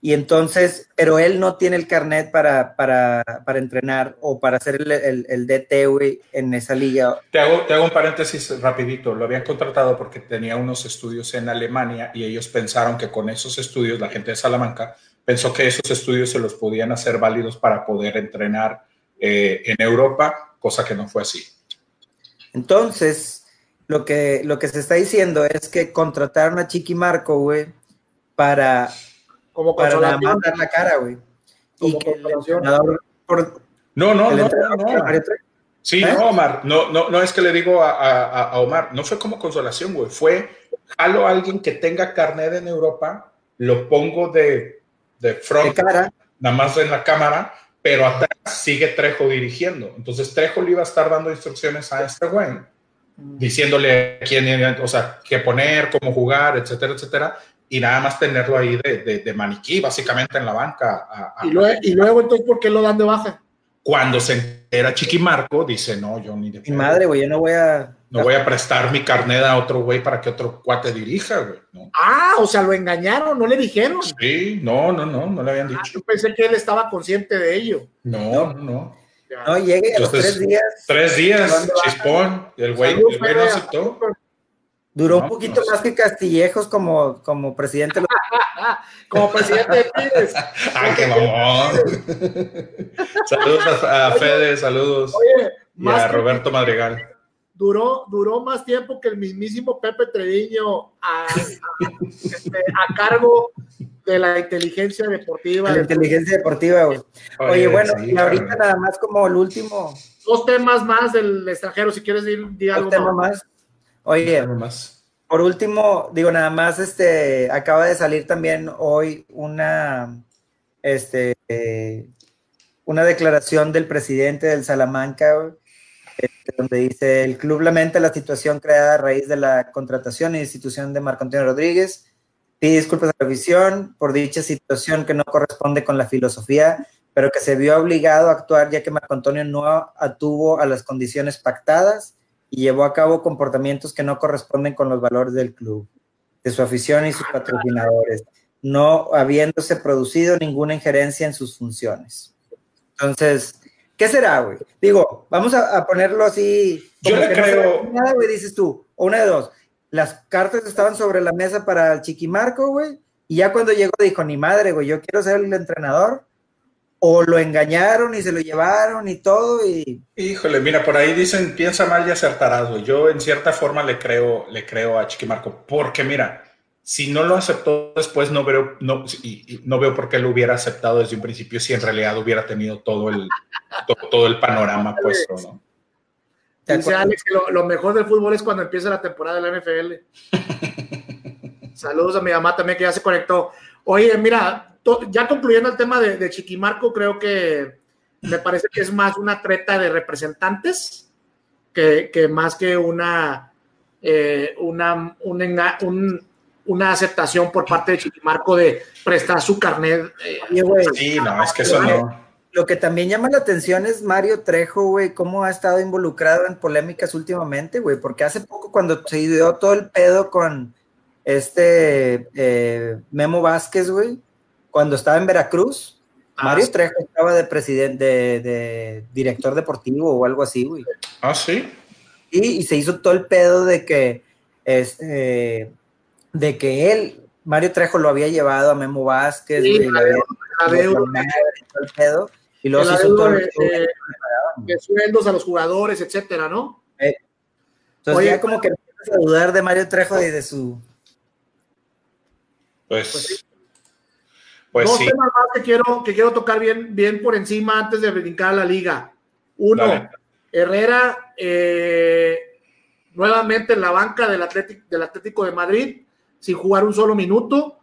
Y entonces, pero él no tiene el carnet para, para, para entrenar o para hacer el, el, DT, güey, en esa liga. Te hago, te hago un paréntesis rapidito. Lo habían contratado porque tenía unos estudios en Alemania y ellos pensaron que con esos estudios, la gente de Salamanca pensó que esos estudios se los podían hacer válidos para poder entrenar eh, en Europa, cosa que no fue así. Entonces, lo que, lo que se está diciendo es que contrataron a Chiqui Marco, güey, para, como para nada más dar la cara, güey. Y que el entrenador por, no, no, no, no, Sí, ¿Eh? no, Omar, no, no, no es que le digo a, a, a Omar, no fue como consolación, güey, fue jalo a alguien que tenga carnet en Europa, lo pongo de, de front, de cara. nada más en la cámara, pero atrás sigue Trejo dirigiendo. Entonces Trejo le iba a estar dando instrucciones a este güey, mm. diciéndole quién, o sea, qué poner, cómo jugar, etcétera, etcétera, y nada más tenerlo ahí de, de, maniquí, básicamente en la banca. ¿Y, luego, y, luego, entonces, ¿por qué lo dan de baja? Cuando se entera Chiquimarco, dice, no, yo ni de... Mi madre, güey, yo no voy a... No voy a prestar mi carnet a otro güey para que otro cuate dirija, güey. Ah, o sea, lo engañaron, no le dijeron. Sí, no, no, no, no le habían ah, dicho. yo pensé que él estaba consciente de ello. No, no. No, no llegue a los tres días. Tres días, chispón. El güey, el güey no aceptó. Duró un poquito más que Castillejos como, como presidente. como presidente de Pires. ¡Ah, qué mamón! saludos a, Fede, saludos. Oye, y a Roberto Madrigal. Duró, duró más tiempo que el mismísimo Pepe Treviño a, este, cargo de la inteligencia deportiva. La inteligencia deportiva, güey. Oye, bueno, y ahorita nada más como el último. Dos temas más del extranjero, si quieres decir, algo. Dos temas más. Oye, por último, digo, nada más, este, acaba de salir también hoy una, este, una declaración del presidente del Salamanca, este, donde dice, el club lamenta la situación creada a raíz de la contratación e institución de Marco Antonio Rodríguez, pide disculpas a la visión por dicha situación que no corresponde con la filosofía, pero que se vio obligado a actuar ya que Marco Antonio no atuvo a las condiciones pactadas y llevó a cabo comportamientos que no corresponden con los valores del club, de su afición y sus patrocinadores, no habiéndose producido ninguna injerencia en sus funciones. Entonces, ¿qué será, güey? Digo, vamos a, ponerlo así. Yo le creo. nada, güey, dices tú, o una de dos. Las cartas estaban sobre la mesa para el Chiquimarco, güey, y ya cuando llegó dijo, ni madre, güey, yo quiero ser el entrenador o lo engañaron y se lo llevaron y todo y híjole mira por ahí dicen piensa mal y acertarás güey yo en cierta forma le creo le creo a Chiquimarco porque mira si no lo aceptó después no veo no y, no veo por qué lo hubiera aceptado desde un principio si en realidad hubiera tenido todo el todo, el panorama puesto no Dice Alex que lo, lo, mejor del fútbol es cuando empieza la temporada de la NFL. Saludos a mi mamá también que ya se conectó. Oye, mira, ya concluyendo el tema de, Chiquimarco, creo que me parece que es más una treta de representantes que, más que una, eh, una, una aceptación por parte de Chiquimarco de prestar su carnet. Eh, sí, no, es que eso no. Lo que también llama la atención es Mario Trejo, güey, cómo ha estado involucrado en polémicas últimamente, güey, porque hace poco cuando se dio todo el pedo con este eh, Memo Vázquez, güey, cuando estaba en Veracruz, ah, Mario Trejo estaba de presidente, de, director deportivo o algo así, güey. Ah, sí. Y, se hizo todo el pedo de que, este, de que él, Mario Trejo lo había llevado a Memo Vázquez, sí, güey, el pedo, y luego se hizo todo el de, de, sueldos a los jugadores, etcétera, ¿no? Eh, entonces ya como que empiezas a dudar de Mario Trejo y de su... Pues, pues pues Dos temas más que quiero, que quiero tocar bien, bien por encima antes de brincar a la liga. Uno, Herrera eh, nuevamente en la banca del Atlético, del Atlético de Madrid, sin jugar un solo minuto,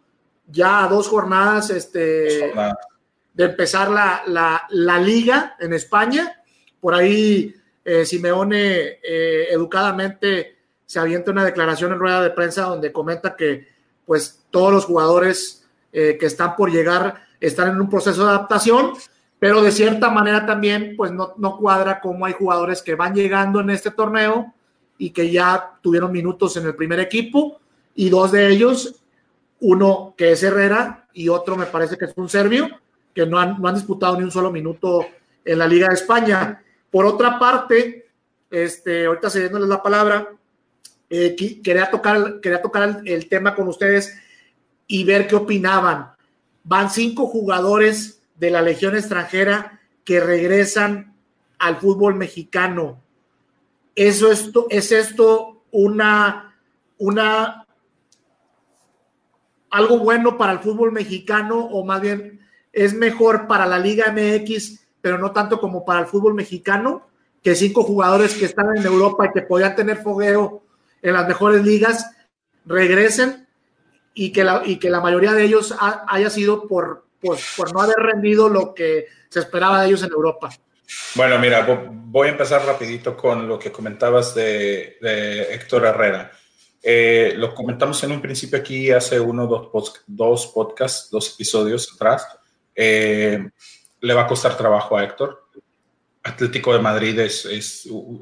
ya a dos jornadas este, de empezar la, liga en España. Por ahí eh, Simeone eh, educadamente se avienta una declaración en rueda de prensa donde comenta que pues todos los jugadores eh, que están por llegar están en un proceso de adaptación, pero de cierta manera también pues no, no cuadra como hay jugadores que van llegando en este torneo y que ya tuvieron minutos en el primer equipo y dos de ellos, uno que es Herrera y otro me parece que es un serbio, que no han, no han disputado ni un solo minuto en la Liga de España. Por otra parte, este, ahorita cediéndoles la palabra, eh, quería tocar, quería tocar el, tema con ustedes y ver qué opinaban. Van cinco jugadores de la Legión extranjera que regresan al fútbol mexicano. ¿Eso esto, ¿Es esto una, una, algo bueno para el fútbol mexicano o más bien es mejor para la Liga MX, pero no tanto como para el fútbol mexicano? Que cinco jugadores que están en Europa y que podían tener fogueo en las mejores ligas regresen y que la, y que la mayoría de ellos haya sido por, pues, por no haber rendido lo que se esperaba de ellos en Europa. Bueno, mira, voy a empezar rapidito con lo que comentabas de, Héctor Herrera. Eh, lo comentamos en un principio aquí hace uno, dos, dos podcasts, dos episodios atrás. Eh, le va a costar trabajo a Héctor. Atlético de Madrid es,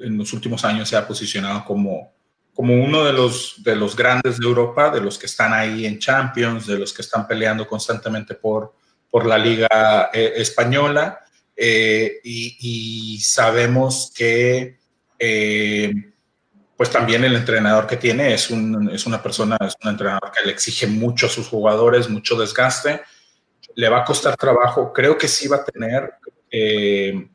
en los últimos años se ha posicionado como, como uno de los, de los grandes de Europa, de los que están ahí en Champions, de los que están peleando constantemente por, por la Liga eh, Española. Eh, y, sabemos que eh, pues también el entrenador que tiene es, un, es una persona, es un entrenador que le exige mucho a sus jugadores, mucho desgaste, le va a costar trabajo, creo que sí va a tener eh,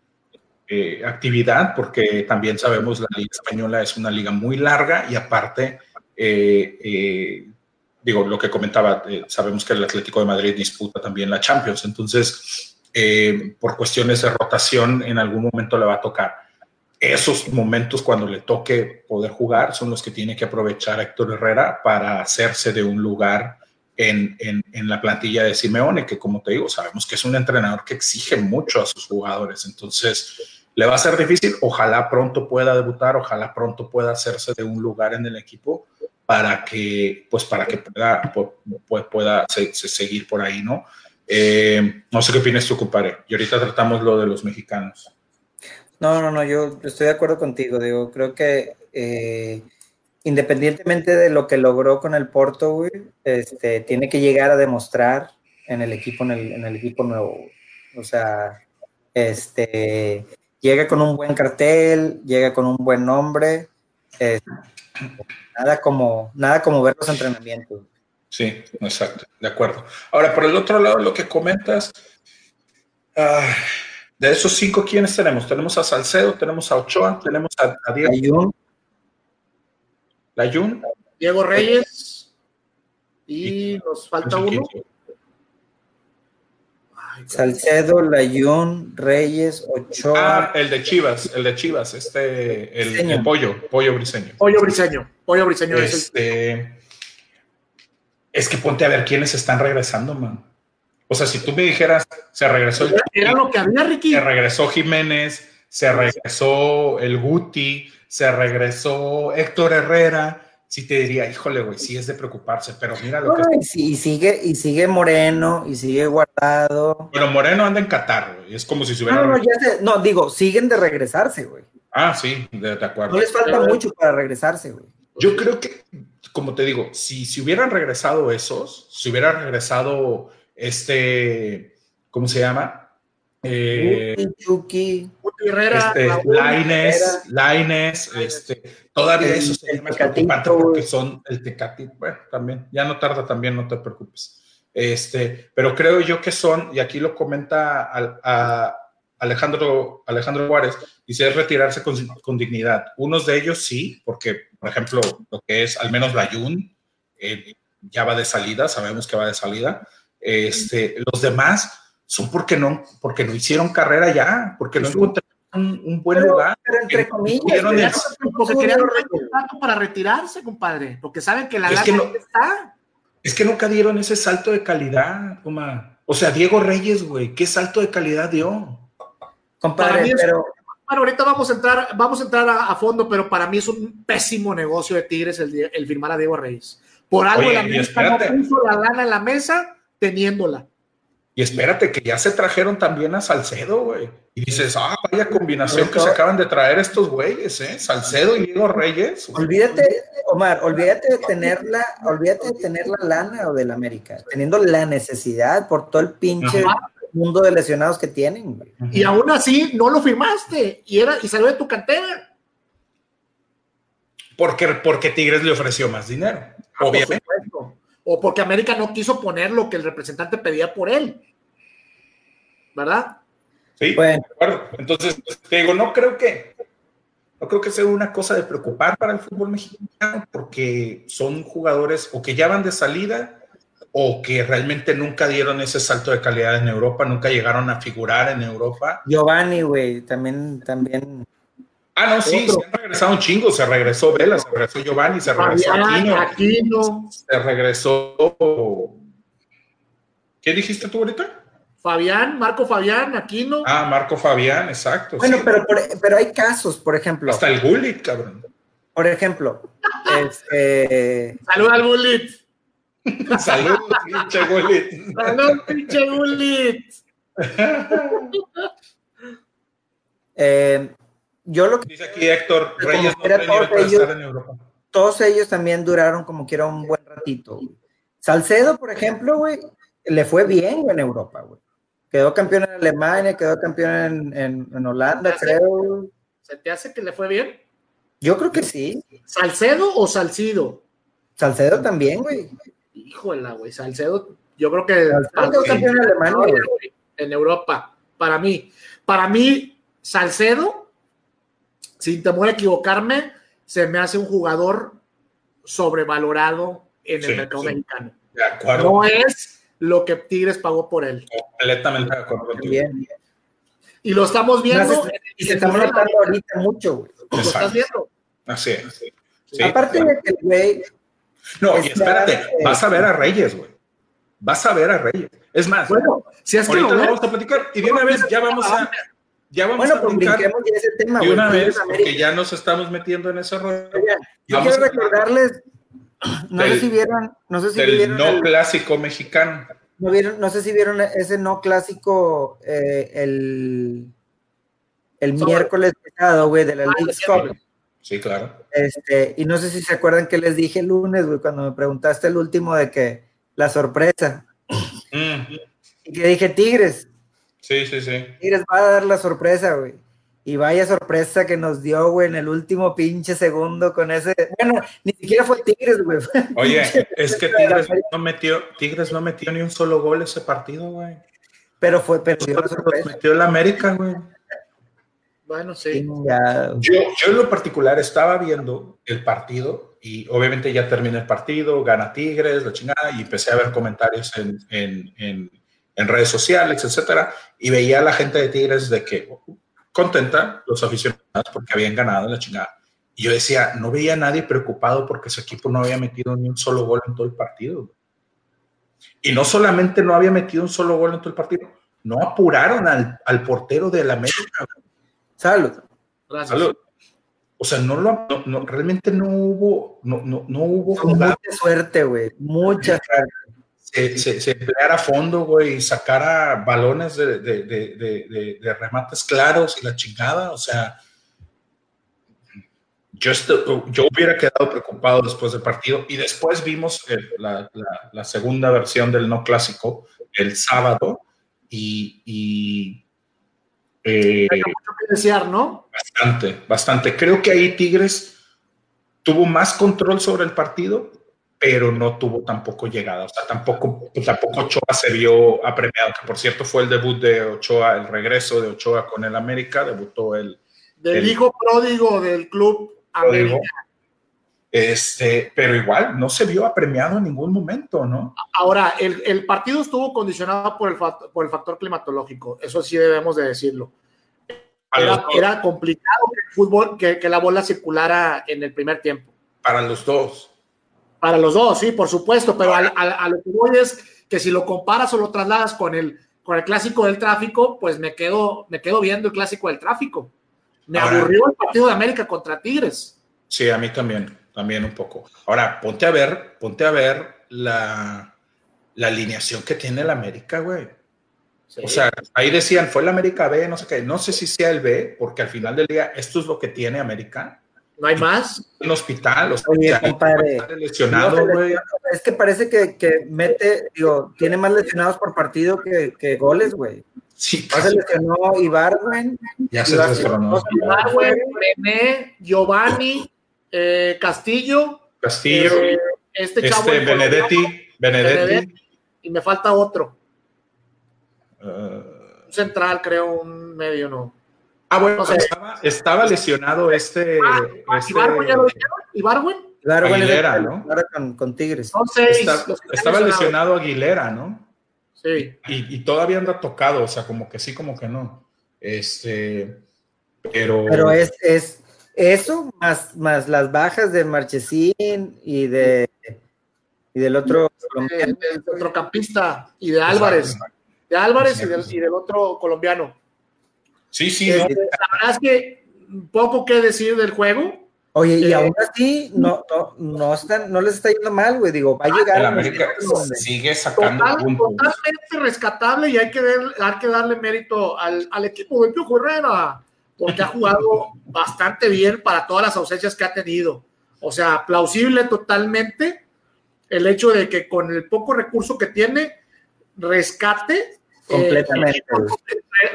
actividad porque también sabemos la liga española es una liga muy larga y aparte, digo, lo que comentaba, sabemos que el Atlético de Madrid disputa también la Champions, entonces eh, por cuestiones de rotación en algún momento le va a tocar. Esos momentos cuando le toque poder jugar son los que tiene que aprovechar Héctor Herrera para hacerse de un lugar en, en, la plantilla de Simeone, que como te digo, sabemos que es un entrenador que exige mucho a sus jugadores. Entonces, le va a ser difícil. Ojalá pronto pueda debutar, ojalá pronto pueda hacerse de un lugar en el equipo para que, pues, para que pueda, pueda, pueda seguir por ahí, ¿no? Eh, no sé qué opinas tú, compadre. Y ahorita tratamos lo de los mexicanos. No, no, no, yo estoy de acuerdo contigo. Digo, creo que eh, independientemente de lo que logró con el Porto, este, tiene que llegar a demostrar en el equipo, en el, equipo nuevo. O sea, este, llega con un buen cartel, llega con un buen nombre. nada como, nada como ver los entrenamientos. Sí, exacto, de acuerdo. Ahora, por el otro lado, lo que comentas, ah, de esos cinco, ¿quiénes tenemos? Tenemos a Salcedo, tenemos a Ochoa, tenemos a, Diego. Layun. Diego Reyes. Y nos falta uno. Salcedo, Layun, Reyes, Ochoa. Ah, el de Chivas, el de Chivas, este, el, pollo, pollo briseño. Pollo briseño, pollo briseño este, es que ponte a ver quiénes están regresando, man. O sea, si tú me dijeras, se regresó el Era lo que había, Ricky. Se regresó Jiménez, se regresó el Guti, se regresó Héctor Herrera. Sí te diría, híjole, güey, sí es de preocuparse, pero mira lo que... Y, sigue, y sigue Moreno, y sigue Guardado. Pero Moreno anda en Qatar, güey, es como si se hubiera... No, no, no, digo, siguen de regresarse, güey. Ah, sí, de, acuerdo. No les falta mucho para regresarse, güey. Yo creo que como te digo, si, si hubieran regresado esos, si hubiera regresado este, ¿cómo se llama? Eh, Chucky, Herrera, este, Laines, Laines, este, todavía eso se más preocupante porque son el Tecatito, bueno, también, ya no tarda también, no te preocupes. Este, pero creo yo que son, y aquí lo comenta a, Alejandro, Alejandro Juárez, dice es retirarse con, con, dignidad. Unos de ellos sí, porque, por ejemplo, lo que es al menos la Jun, eh, ya va de salida, sabemos que va de salida. Este, los demás son porque no, porque no hicieron carrera ya, porque no encontraron un, buen lugar. Pero entre comillas, porque querían un para retirarse, compadre, porque saben que la es que está. Es que nunca dieron ese salto de calidad, O sea, Diego Reyes, güey, ¿qué salto de calidad dio? Compadre, pero... Bueno, ahorita vamos a entrar, vamos a, entrar a, fondo, pero para mí es un pésimo negocio de Tigres el, firmar a Diego Reyes. Por algo la mesa no puso la lana en la mesa teniéndola. Y espérate, que ya se trajeron también a Salcedo, güey. Y dices, ah, vaya combinación que se acaban de traer estos güeyes, ¿eh? Salcedo y Diego Reyes. Olvídate, Omar, olvídate de tenerla, olvídate de tener la lana o del América, teniendo la necesidad por todo el pinche mundo de lesionados que tienen. Y aún así no lo firmaste y, era, y salió de tu cantera. Porque, porque Tigres le ofreció más dinero, ah, obviamente. O porque América no quiso poner lo que el representante pedía por él. ¿Verdad? Sí, bueno. Entonces, te digo, no creo que no creo que sea una cosa de preocupar para el fútbol mexicano, porque son jugadores o que ya van de salida o que realmente nunca dieron ese salto de calidad en Europa, nunca llegaron a figurar en Europa. Giovanni, güey, también, también. Ah, no, sí, se han regresado un chingo, se regresó Vela, se regresó Giovanni, se regresó Aquino, se regresó. ¿Qué dijiste tú ahorita? Fabián, Marco Fabián, Aquino. Ah, Marco Fabián, exacto. Bueno, pero, pero hay casos, por ejemplo. Hasta el Gullit, cabrón. Por ejemplo, este. Saluda al Gullit. Salud, pinche Gullit. Salud, pinche Gullit. Eh, yo lo que. Dice aquí Héctor, Reyes no trae nivel para estar en Europa. Todos ellos también duraron como que era un buen ratito. güey. Salcedo, por ejemplo, güey, le fue bien güey, en Europa, güey. Quedó campeón en Alemania, quedó campeón en, en- en Holanda, ¿Se te hace? creo. ¿Se te hace que le fue bien? Yo creo que sí. ¿Salcedo o Salcido? Salcedo también, güey. Híjola, güey, Salcedo, yo creo que Salcedo campeón en Alemania, güey. en Europa, para mí. Para mí, Salcedo, sin temor a equivocarme, se me hace un jugador sobrevalorado en Sí, el mercado sí. mexicano. De acuerdo. No es lo que Tigres pagó por él. Completamente de acuerdo contigo. Bien. Y lo estamos viendo. Y se está notando ahorita mucho, güey. Lo estás viendo. Así es. Sí. Aparte de que el güey, No, y espérate, eh, vas a ver a Reyes, güey. Vas a ver a Reyes. Es más, Bueno, si es que ahorita lo vamos a platicar y de una vez ya vamos a, ya vamos bueno, a pues brinquemos ya ese tema, de güey. una vez, porque ya nos estamos metiendo en ese rollo yo Vamos quiero recordarles, no sé si vieron, no sé si del vieron, no el- clásico mexicano. no vieron, no sé si vieron ese no clásico eh, el, el Sobre. miércoles pasado, güey, de la Ah, League sí, Cup. Sí, claro. Este, y no sé si se acuerdan que les dije el lunes, güey, cuando me preguntaste el último de que la sorpresa. Mm, Y que dije, Tigres, sí, sí, sí. Tigres va a dar la sorpresa, güey. Y vaya sorpresa que nos dio, güey, en el último pinche segundo con ese. Bueno, ni siquiera fue Tigres, güey. Oye, es que Tigres no metió, Tigres no metió ni un solo gol ese partido, güey. Pero fue, sorpresa. metió el América, güey. bueno, sí. Ya, Yo, yo en lo particular estaba viendo el partido y obviamente ya termina el partido, gana Tigres, la chingada, y empecé a ver comentarios en, en, en, en redes sociales, etcétera, y veía a la gente de Tigres de que contenta, los aficionados, porque habían ganado la chingada. Y yo decía, no veía a nadie preocupado porque su equipo no había metido ni un solo gol en todo el partido. Y no solamente no había metido un solo gol en todo el partido, no apuraron al, al portero del América. güey. salud. Gracias. Salud. O sea, no lo, no, no, realmente no hubo, no, no, no hubo mucha suerte, güey. Mucha suerte. Se, se, se empleara a fondo, güey, y sacara balones de, de, de, de, remates claros y la chingada. O sea, yo, yo hubiera quedado preocupado después del partido. Y después vimos el- la, la- la segunda versión del no clásico el sábado. Y, y eh, Hay mucho que desear, ¿no? Bastante, bastante. Creo que ahí Tigres tuvo más control sobre el partido, pero no tuvo tampoco llegada. O sea, tampoco, tampoco Ochoa se vio apremiado, que por cierto fue el debut de Ochoa, el regreso de Ochoa con el América, debutó el Del El- hijo pródigo del club pródigo. América. Este, pero igual no se vio apremiado en ningún momento, ¿no? Ahora, el, el partido estuvo condicionado por el, por el factor climatológico, eso sí debemos de decirlo. Era, era complicado que el fútbol, que, que la bola circulara en el primer tiempo. para los dos. Para los dos, sí, por supuesto, pero al- a, lo que voy es que si lo comparas o lo trasladas con el, con el clásico del tráfico, pues me quedo, me quedo viendo el clásico del tráfico. Me Ahora- aburrió el partido de América contra Tigres. Sí, a mí también, también un poco. Ahora, ponte a ver, ponte a ver la, la alineación que tiene el América, güey. Sí. O sea, ahí decían, fue el América B, no sé qué. No sé si sea el B, porque al final del día esto es lo que tiene América. No hay más. Un hospital, o sea, Oye, compadre, está lesionado, No, güey. Es que parece que, que mete, digo, tiene más lesionados por partido que, que goles, güey. Sí, Ya se lesionó Ibarwen, ya se descoronó. Ibarwen, René, Giovanni, eh, Castillo, Castillo, eh, este, chavo este colombiano, Benedetti, Benedetti. Benedetti. y me falta otro, eh, un central, creo, un medio, no. Ah, bueno, No sé. estaba, estaba lesionado este. Ah, este- ¿Ibarwen ya lo es el Aguilera, ¿no? ahora con, con Tigres. Está- estaba lesionado Aguilera, ¿no? Sí. Y, y todavía anda tocado, o sea, como que sí, como que no. Este, pero. Pero es, es eso más, más las bajas de Marchesín y de y del otro colombiano. del centrocampista y de Álvarez. De Álvarez y del, y del otro colombiano. Sí, sí, no. La verdad es que poco que decir del juego. Oye, y eh, aún así no, no, no, están, no les está yendo mal, güey. Digo, va a llegar El a América sigue sacando Total- puntos. totalmente rescatable y hay que, dar- hay que darle mérito al, al equipo de Piojo Herrera. porque ha jugado bastante bien para todas las ausencias que ha tenido. O sea, plausible totalmente el hecho de que con el poco recurso que tiene, rescate. Eh, Completamente.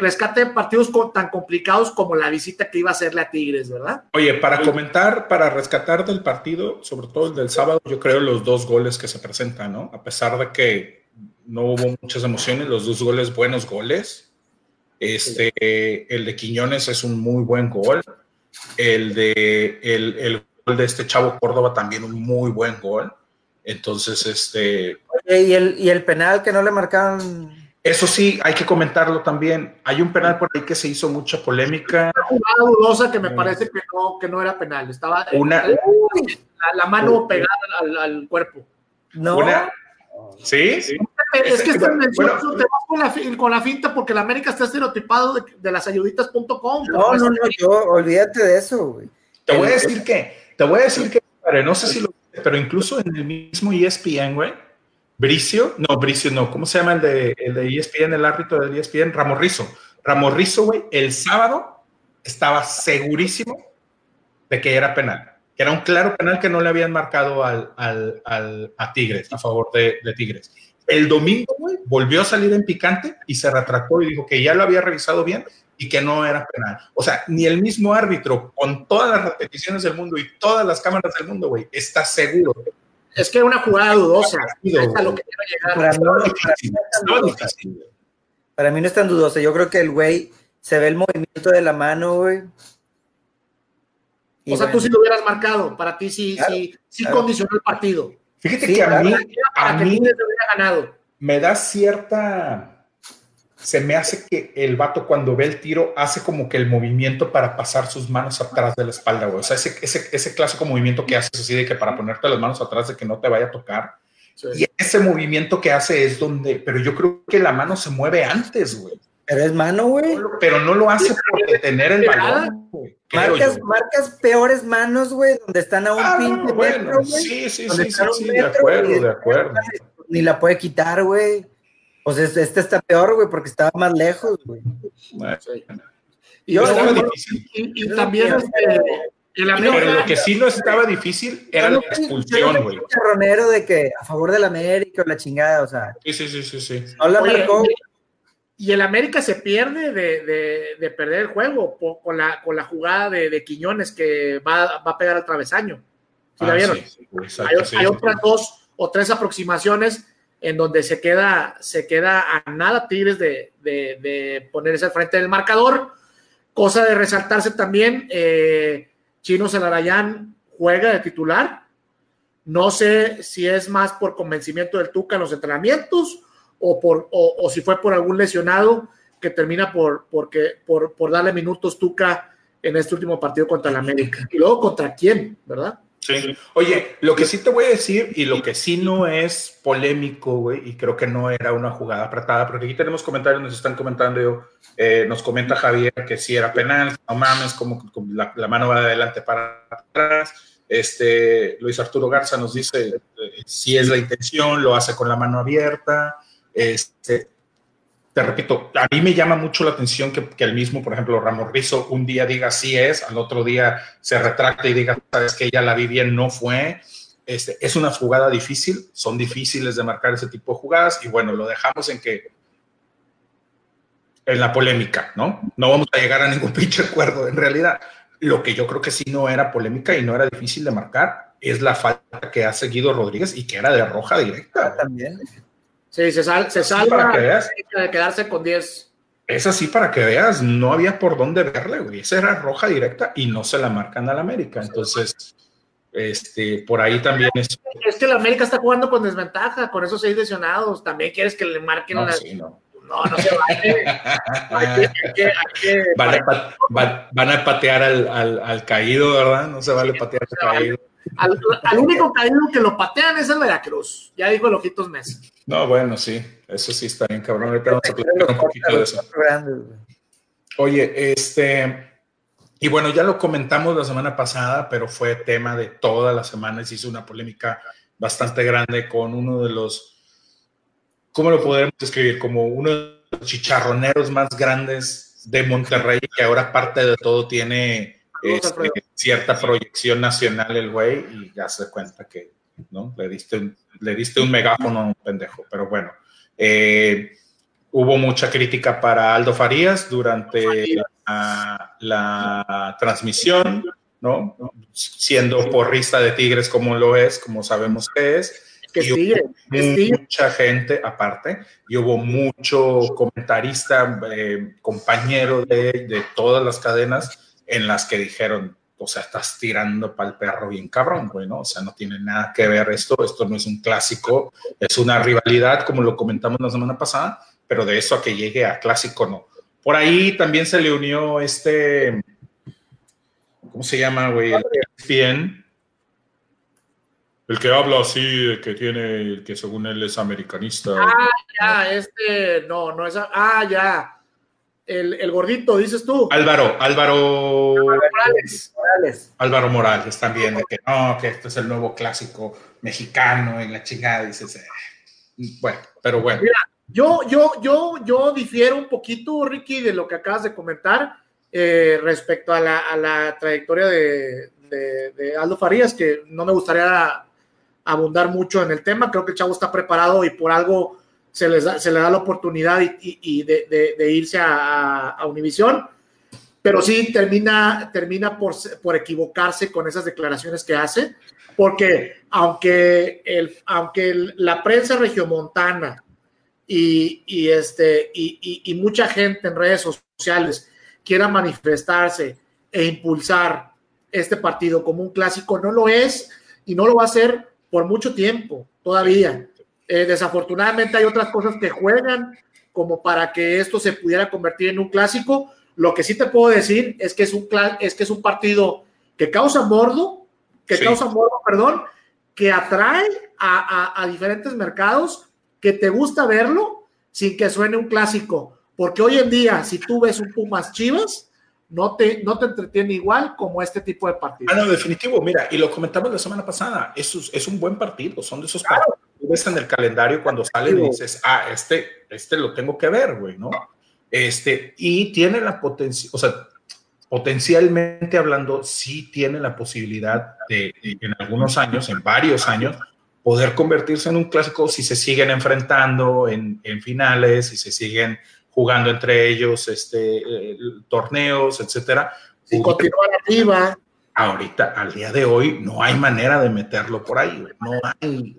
rescate partidos tan complicados como la visita que iba a hacerle a Tigres, ¿verdad? Oye, para comentar, para rescatar del partido, sobre todo el del sábado, yo creo los dos goles que se presentan, ¿no? A pesar de que no hubo muchas emociones, los dos goles, buenos goles. Este, el de Quiñones es un muy buen gol. El de el, el gol de este chavo Córdoba también un muy buen gol. Entonces, este. ¿y el, y el penal que no le marcaron. Eso sí, hay que comentarlo también. Hay un penal por ahí que se hizo mucha polémica. Una dudosa que me parece que no, que no era penal. Estaba una, la, mano pegada al, cuerpo. No. ¿Sí? Es que esta mención te vas con la, con la, finta porque la América está estereotipado de, de las ayuditas.com. No, no, no, yo olvídate de eso, güey. Te voy a decir que, te voy a decir que, no sé si lo pero incluso en el mismo ESPN, güey, Bricio, no, Bricio no, ¿cómo se llama el de, el de ESPN, el árbitro del ESPN? Ramorrizo. Ramorrizo, güey, el sábado estaba segurísimo de que era penal, que era un claro penal que no le habían marcado al, al, al a Tigres, a favor de, de Tigres. El domingo, güey, volvió a salir en picante y se retractó y dijo que ya lo había revisado bien y que no era penal. O sea, ni el mismo árbitro, con todas las repeticiones del mundo y todas las cámaras del mundo, güey, está seguro. Es que una jugada dudosa. Para, mí, no es tan dudosa. Yo creo que el güey se ve el movimiento de la mano, güey. o sea, tú sí lo hubieras marcado. Para ti sí, sí, sí condicionó el partido. Fíjate que a mí, a mí me da cierta se me hace que el vato cuando ve el tiro hace como que el movimiento para pasar sus manos atrás de la espalda, güey. O sea, ese, ese, ese, clásico movimiento que haces así de que para ponerte las manos atrás de que no te vaya a tocar. Y ese movimiento que hace es donde, pero yo creo que la mano se mueve antes, güey. Pero es mano, güey. Pero no lo hace por detener el balón, güey. Marcas, marcas, peores manos, güey, donde están a un ah, pinche bueno, Sí, sí, sí, sí, sí, de acuerdo, de acuerdo. Ni la puede quitar, güey. Pues este está peor, güey, porque estaba más lejos, güey. Y, y, también este, Pero lo que sí no estaba difícil era la expulsión, güey. ronero de que a favor del América o la chingada, o sea. Sí, sí, sí, sí. sí. No la marcó. Y el América se pierde de, de, de perder el juego con, la, con la jugada de, de Quiñones que va, va, a pegar al travesaño. ¿Sí la ah, vieron? hay, hay otras dos o tres aproximaciones en donde se queda, se queda a nada Tigres de, de, ponerse al frente del marcador. Cosa de resaltarse también, eh, Chino Celarayán juega de titular. No sé si es más por convencimiento del Tuca en los entrenamientos o, por, o, si fue por algún lesionado que termina por, porque, por, por darle minutos Tuca en este último partido contra el América. Y luego contra quién, ¿verdad? Sí. Oye, lo que sí te voy a decir y lo que sí no es polémico, güey, y creo que no era una jugada apretada, porque aquí tenemos comentarios, nos están comentando, eh, nos comenta Javier que sí era penal, no mames, como, la, mano va de adelante para atrás. Este, Luis Arturo Garza nos dice eh, si es la intención, lo hace con la mano abierta. Este, te repito, a mí me llama mucho la atención que, el mismo, por ejemplo, Ramos Rizo, un día diga sí es, al otro día se retracte y diga, sabes que ya la vi bien, no fue. Este, es una jugada difícil, son difíciles de marcar ese tipo de jugadas y bueno, lo dejamos en que en la polémica, ¿no? No vamos a llegar a ningún pinche acuerdo. En realidad, lo que yo creo que sí no era polémica y no era difícil de marcar es la falta que ha seguido Rodríguez y que era de roja directa. También. Sí, se, sal, se salva para que veas. de quedarse con 10. Es así para que veas, no había por dónde verle, güey. Esa era roja directa y no se la marcan al América. Entonces, este, por ahí también es. Es que el América está jugando con desventaja, con esos seis lesionados. También quieres que le marquen no. Sí, no. no, no se vale. van, a patear al, al, al, caído, ¿verdad? No se vale patear al caído. Al, único caído que lo patean es el Veracruz, ya dijo el Ojitos Mesa. No, bueno, sí, eso sí está bien, cabrón. Ahorita vamos a platicar un poquito de eso. Oye, este, y bueno, ya lo comentamos la semana pasada, pero fue tema de toda la semana. Se hizo una polémica bastante grande con uno de los, ¿cómo lo podemos describir? Como uno de los chicharroneros más grandes de Monterrey, que ahora parte de todo tiene este, cierta proyección nacional el güey y ya se cuenta que ¿no? le, diste un, le diste un megáfono a un pendejo, pero bueno. Eh, hubo mucha crítica para Aldo Farías durante la, transmisión, ¿no? Siendo porrista de Tigres como lo es, como sabemos que es. Que sigue, mucha gente aparte y hubo mucho comentarista, eh, compañero de, de todas las cadenas en las que dijeron, o sea, estás tirando para el perro bien cabrón, güey, ¿no? O sea, no tiene nada que ver esto, esto no es un clásico, es una rivalidad, como lo comentamos la semana pasada, pero de eso a que llegue a clásico, no. Por ahí también se le unió este, ¿cómo se llama, güey? El bien. El que habla así, que tiene, que según él es americanista. Ah, ya, este, no, no es, ah, ya. El, el, gordito, dices tú. Álvaro, Álvaro, Morales. Álvaro Morales también, de que no, que este es el nuevo clásico mexicano en la chingada, dices, eh, bueno, pero bueno. Mira, yo, yo, yo, yo difiero un poquito, Ricky, de lo que acabas de comentar eh, respecto a la, a la trayectoria de, de, Aldo Farías, que no me gustaría abundar mucho en el tema. Creo que el chavo está preparado y por algo se, les se le da la oportunidad y, y de, irse a, a Univisión. Pero sí termina, termina por, por equivocarse con esas declaraciones que hace, porque aunque, el, aunque la prensa regiomontana y, este, y, mucha gente en redes sociales quiera manifestarse e impulsar este partido como un clásico, no lo es y no lo va a hacer por mucho tiempo todavía. Eh, desafortunadamente hay otras cosas que juegan como para que esto se pudiera convertir en un clásico. Lo que sí te puedo decir es que es un, es que es un partido que causa mordo, que causa mordo, perdón, que atrae a, a diferentes mercados que te gusta verlo sin que suene un clásico. Porque hoy en día, si tú ves un Pumas Chivas, no te, no te entretiene igual como este tipo de partidos. Ah, no, definitivo. Mira, y lo comentamos la semana pasada, es, es un buen partido. Son de esos partidos que ves en el calendario cuando sale y dices, ah, este, este lo tengo que ver, güey, ¿no? Este, y tiene la potencia, o sea, potencialmente hablando, sí tiene la posibilidad de, en algunos años, en varios años, poder convertirse en un clásico si se siguen enfrentando en, finales, si se siguen jugando entre ellos este, eh, torneos, etcétera. Si continúa arriba. Ahorita, al día de hoy, no hay manera de meterlo por ahí, no hay,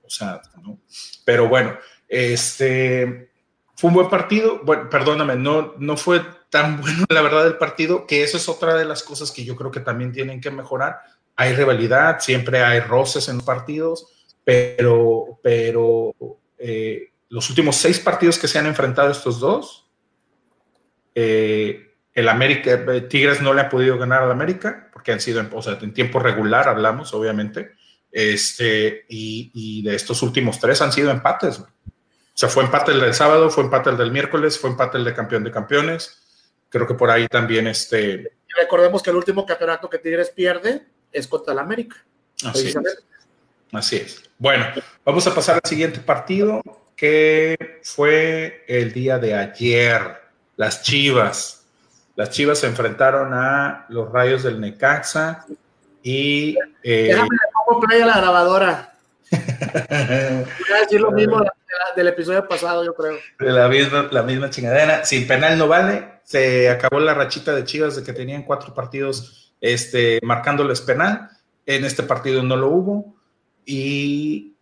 o sea, ¿no? pero bueno, este fue un buen partido, bueno, perdóname, no, no fue tan bueno la verdad el partido, que eso es otra de las cosas que yo creo que también tienen que mejorar. Hay rivalidad, siempre hay roces en partidos, pero, pero eh, los últimos seis partidos que se han enfrentado estos dos, eh, el América, eh, Tigres no le ha podido ganar al América, porque han sido, o sea, en tiempo regular hablamos, obviamente, este, y, de estos últimos tres han sido empates. O sea, fue empate el del sábado, fue empate el del miércoles, fue empate el de campeón de campeones. Creo que por ahí también este... recordemos que el último campeonato que Tigres pierde es contra el América. Así es. Así es. Bueno, vamos a pasar al siguiente partido, que fue el día de ayer. Las Chivas. Las Chivas se enfrentaron a los Rayos del Necaxa y... Eh, Déjame cómo play a la grabadora. Voy a decir lo mismo del episodio pasado, yo creo. De la misma, la misma chingadera. Sin penal no vale. Se acabó la rachita de Chivas de que tenían cuatro partidos este, marcándoles penal. En este partido no lo hubo y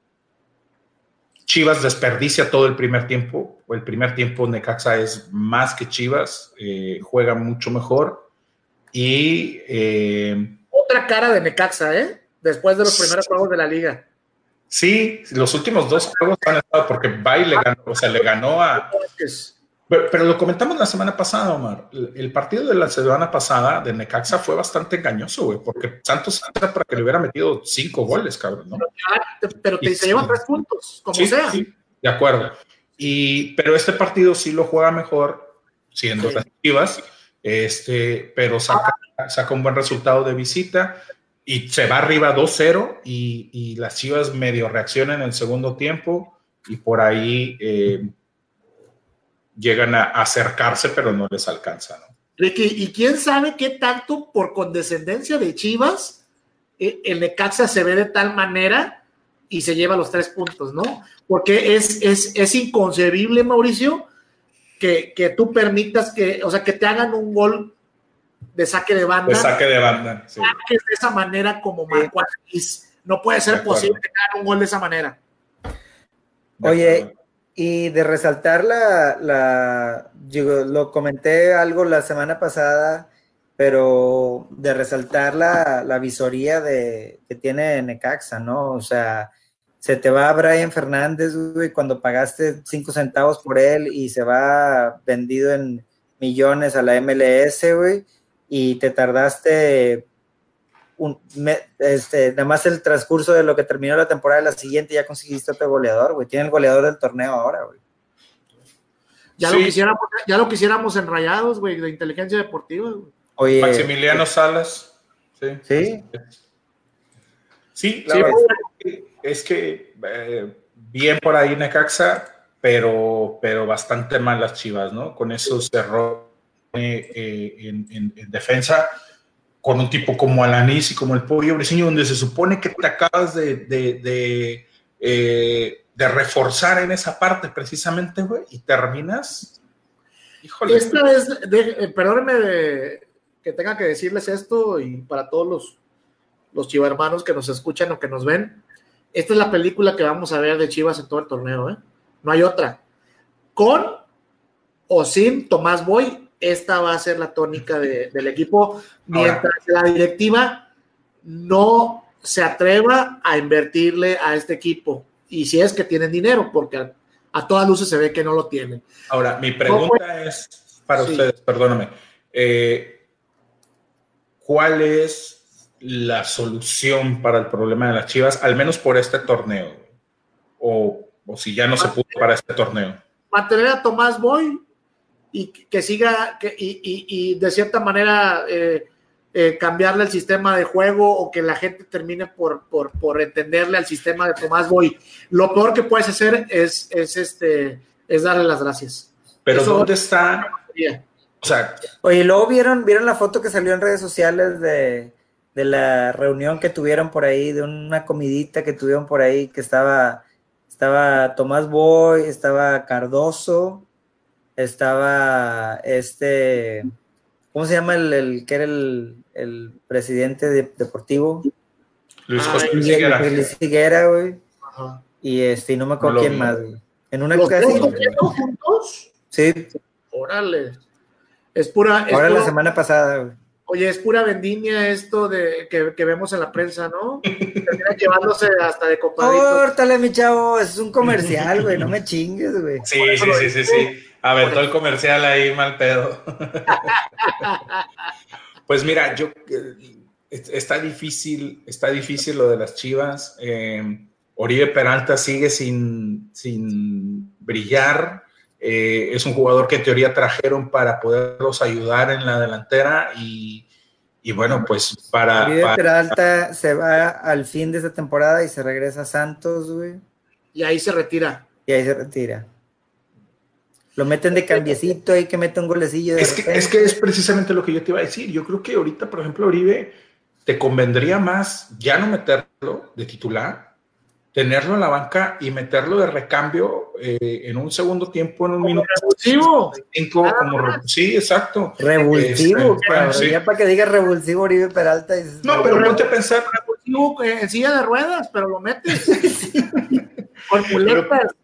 Chivas desperdicia todo el primer tiempo. El primer tiempo Necaxa es más que Chivas, eh, juega mucho mejor. Y. Eh, Otra cara de Necaxa, ¿eh? Después de los primeros juegos de la liga. Sí, los últimos dos juegos han estado porque Bay le ganó, o sea, le ganó a. Pero, lo comentamos la semana pasada, Omar. El, partido de la semana pasada de Necaxa fue bastante engañoso, güey, porque Santos entra para que le hubiera metido cinco goles, cabrón, ¿no? Pero te, se llevan tres puntos, como sea. Sí, de acuerdo. Y, pero este partido sí lo juega mejor, siendo las Chivas, este, pero saca, saca un buen resultado de visita y se va arriba 2-0 y, y, las Chivas medio reaccionan en el segundo tiempo y por ahí. Eh, llegan a acercarse, pero no les alcanza, ¿no? Ricky, ¿y quién sabe qué tanto por condescendencia de Chivas eh, el Necaxa se ve de tal manera y se lleva los tres puntos, ¿no? Porque es, es, es inconcebible, Mauricio, que, que, tú permitas que, o sea, que te hagan un gol de saque de banda. De saque de banda, sí. De esa manera como Marco No puede ser posible que hagan un gol de esa manera. Oye, y de resaltar la, la yo lo comenté algo la semana pasada, pero de resaltar la, la visoría de, que tiene Necaxa, ¿no? O sea, se te va Brian Fernández, güey, cuando pagaste cinco centavos por él y se va vendido en millones a la MLS, güey, y te tardaste un, este, nada más el transcurso de lo que terminó la temporada de la siguiente ya conseguiste otro goleador, güey. Tiene el goleador del torneo ahora, güey. Ya, lo quisiéramos, ya lo quisiéramos en rayados, güey, de inteligencia deportiva, güey. Oye, Maximiliano Salas. Sí. Sí. Sí, la verdad es que eh, bien por ahí Necaxa, pero, pero bastante mal las chivas, ¿no? Con esos errores eh, en, en defensa con un tipo como Alanis y como el Pollo Briseño, donde se supone que te acabas de, de, eh, de, reforzar en esa parte precisamente, güey, y terminas. Híjole. Esta es, eh, perdónenme que tenga que decirles esto y para todos los, los chivarmanos que nos escuchan o que nos ven, esta es la película que vamos a ver de Chivas en todo el torneo, ¿eh? No hay otra. Con o sin Tomás Boy esta va a ser la tónica del equipo, mientras la directiva no se atreva a invertirle a este equipo. Y si es que tienen dinero, porque a, todas luces se ve que no lo tienen. Ahora, mi pregunta es para ustedes, perdóname. Eh, ¿Cuál es la solución para el problema de las Chivas, al menos por este torneo? O, si ya no se pudo para este torneo. Mantener a Tomás Boy y que siga que, y, y, de cierta manera eh, eh, cambiarle el sistema de juego o que la gente termine por, por, por, entenderle al sistema de Tomás Boy. Lo peor que puedes hacer es, es, este, es darle las gracias. Pero ¿dónde está? O sea, Oye, luego vieron, vieron la foto que salió en redes sociales de, de la reunión que tuvieron por ahí, de una comidita que tuvieron por ahí, que estaba, estaba Tomás Boy, estaba Cardoso, estaba este, ¿cómo se llama el, que era el, presidente deportivo? Luis ah, José Higuera. Luis Higuera, güey. Y este, no me acuerdo quién más, güey. En una ocasión. juntos? Sí. Órale. Es pura. Ahora la semana pasada, güey. Oye, es pura vendimia esto de que, que vemos en la prensa, ¿no? Termina llevándose hasta de compadrito. Córtale, mi chavo, es un comercial, güey, no me chingues, güey. Sí, sí, sí, sí, sí. A ver, todo el comercial ahí, mal pedo. pues mira, yo eh, está difícil, está difícil lo de las Chivas. Eh, Oribe Peralta sigue sin, sin brillar. Eh, es un jugador que en teoría trajeron para poderlos ayudar en la delantera y, bueno, pues para... Oribe Peralta se va al fin de esta temporada y se regresa a Santos, güey. Y ahí se retira. Y ahí se retira. Lo meten de cambiecito ahí que mete un golecillo. es, que, es que es precisamente lo que yo te iba a decir. Yo creo que ahorita, por ejemplo, Oribe, te convendría más ya no meterlo de titular, tenerlo en la banca y meterlo de recambio eh, en un segundo tiempo, en un minuto. Revulsivo. Cinco, como sí, exacto. Revulsivo, este, ya para que diga revulsivo Oribe Peralta. no, pero ponte a pensar. Revulsivo en silla de ruedas, pero lo metes. Con muletas.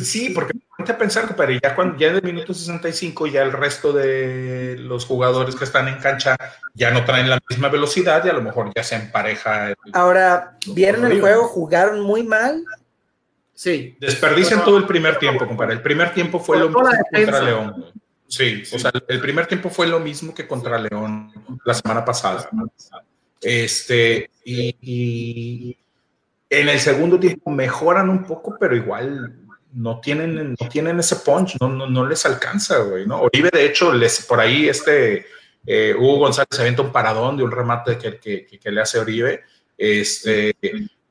Sí, porque a pensar, que ya, cuando, ya en el minuto 65 ya el resto de los jugadores que están en cancha ya no traen la misma velocidad y a lo mejor ya se empareja. Ahora, ¿vieron el juego? ¿Jugaron muy mal? Sí. Desperdician todo el primer tiempo, compadre. El primer tiempo fue lo mismo que contra León. Sí, o sea, el primer tiempo fue lo mismo que contra León la semana pasada. Este, y, y en el segundo tiempo mejoran un poco, pero igual no tienen, no tienen ese punch, no, no, les alcanza, güey, ¿no? Oribe, de hecho, les, por ahí este eh, Hugo González se avienta un paradón de un remate que, que, le hace Oribe, este,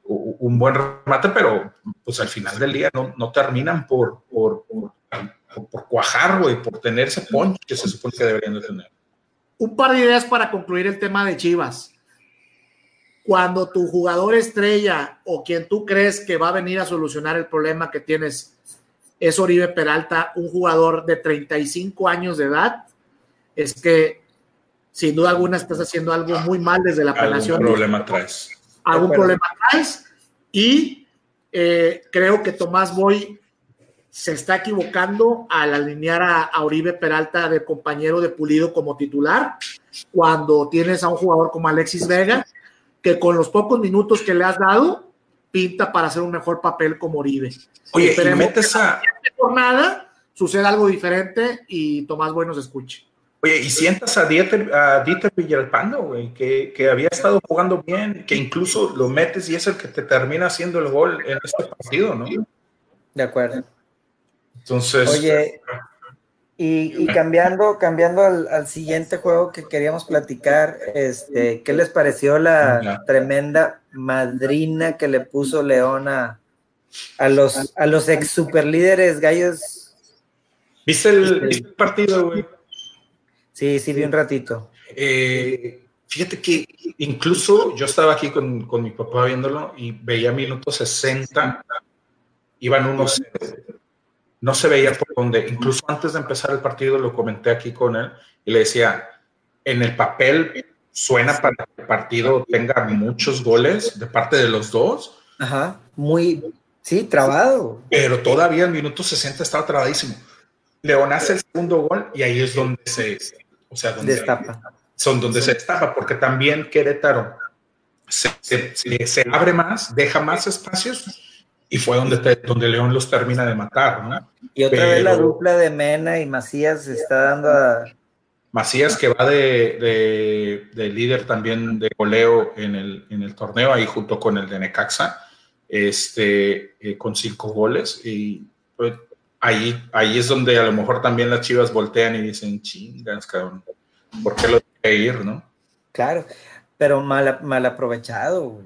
un buen remate, pero pues al final del día no, terminan por, por, por cuajar, güey, por tener ese punch que se supone que deberían de tener. Un par de ideas para concluir el tema de Chivas. Cuando tu jugador estrella o quien tú crees que va a venir a solucionar el problema que tienes es Oribe Peralta, un jugador de 35 años de edad, es que sin duda alguna estás haciendo algo muy mal desde la planeación. Algún problema traes. Algún problema traes y eh, creo que Tomás Boy se está equivocando al alinear a, a, Oribe Peralta de compañero de Pulido como titular, cuando tienes a un jugador como Alexis Vega, que con los pocos minutos que le has dado, pinta para hacer un mejor papel como Oribe. Oye, y metes a... jornada sucede algo diferente y Tomás Boy nos escuche. Oye, y sientas a Dieter, a Dieter Villalpando, güey, que, que, había estado jugando bien, que incluso lo metes y es el que te termina haciendo el gol en este partido, ¿no? De acuerdo. Entonces. Oye, y, y cambiando, cambiando al, al, siguiente juego que queríamos platicar, este, ¿qué les pareció la tremenda madrina que le puso León a, a los, a los ex superlíderes gallos? ¿Viste el, el partido, güey? Sí, sí, vi un ratito. Eh, fíjate que incluso yo estaba aquí con, con, mi papá viéndolo y veía minutos 60, iban unos, no se veía por dónde. Incluso antes de empezar el partido lo comenté aquí con él y le decía, en el papel suena para que el partido tenga muchos goles de parte de los dos. Ajá, muy, sí, trabado. Pero todavía en minutos 60 estaba trabadísimo. León hace el segundo gol y ahí es donde se, o sea, donde destapa. son donde sí. se destapa, porque también Querétaro se, se, se, abre más, deja más espacios y fue donde, te, donde León los termina de matar, ¿no? Y otra Pero, vez la dupla de Mena y Macías se está dando a... Macías que va de, de, de, líder también de goleo en el, en el torneo, ahí junto con el de Necaxa, este, eh, con cinco goles y pues, ahí, ahí es donde a lo mejor también las chivas voltean y dicen, chingas, cabrón, ¿por qué lo dejé ir, no? Claro, pero mal, mal aprovechado. Güey.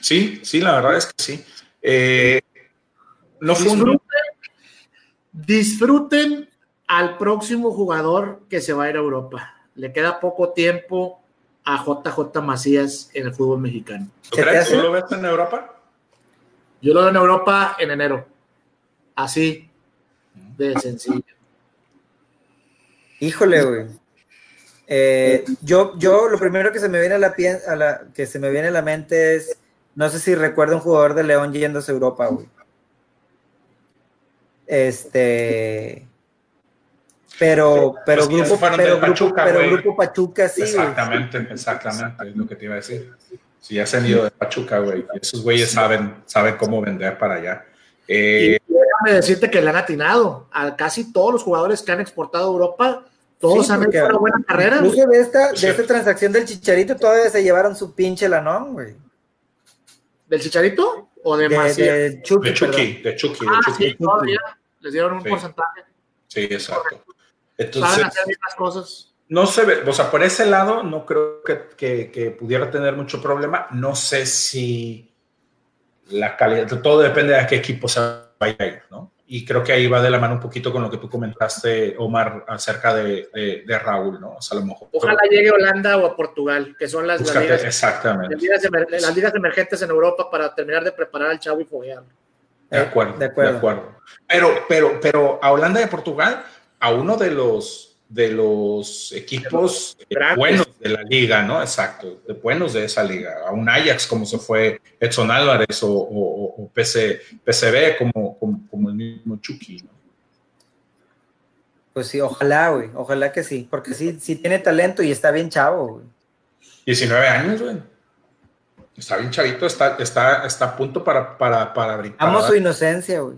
Sí, sí, la verdad es que sí. Eh, no fue disfruten, un... disfruten al próximo jugador que se va a ir a Europa. Le queda poco tiempo a JJ Macías en el fútbol mexicano. ¿Tú crees? ¿Tú lo ves en Europa? Yo lo veo en Europa en enero. Así, de sencillo. Híjole, güey. Eh, yo, yo lo primero que se me viene a la, pie, a la que se me viene a la mente es, no sé si recuerdo un jugador de León yéndose a Europa, güey. Este, pero, pero grupo, pero, Pachuca, grupo, pero grupo Pachuca sí. Exactamente, güey. exactamente, es lo que te iba a decir. Si ya se han ido de Pachuca, güey, esos güeyes saben, saben cómo vender para allá. Eh, y déjame decirte que le han atinado a casi todos los jugadores que han exportado a Europa. Todos sí, han hecho una buena carrera. Incluso de esta, de esta transacción del Chicharito todavía se llevaron su pinche lanón, güey. ¿Del Chicharito? ¿O de, de, de Chucky? De Chucky, de Chucky. Ah, de Chucky. sí, todavía. Les dieron un Sí. porcentaje. Sí, exacto. Saben Entonces, hacer bien las cosas. no se ve, o sea, por ese lado no creo que, que, que pudiera tener mucho problema. No sé si la calidad, todo depende de a qué equipo se vaya a ir, ¿no? Y creo que ahí va de la mano un poquito con lo que tú comentaste, Omar, acerca de, de, de Raúl, ¿no? O sea, a lo mejor. Ojalá llegue a Holanda o a Portugal, que son las, las Búscate, ligas, exactamente. las, ligas emer- las ligas emergentes en Europa para terminar de preparar al chavo y foguearlo. De acuerdo, De de acuerdo. acuerdo. Pero, pero, pero a Holanda y a Portugal, a uno de los de los equipos buenos de la liga, ¿no? Exacto, de buenos de esa liga. A un Ajax como se fue Edson Álvarez o, o, o PC, PCB como, como, como, el mismo Chucky, ¿no? Pues sí, ojalá, güey. Ojalá que sí. Porque sí, sí tiene talento y está bien chavo, güey. 19 años, güey. Está bien chavito, está, está, está a punto para, para, para brincar. Amo su inocencia, güey.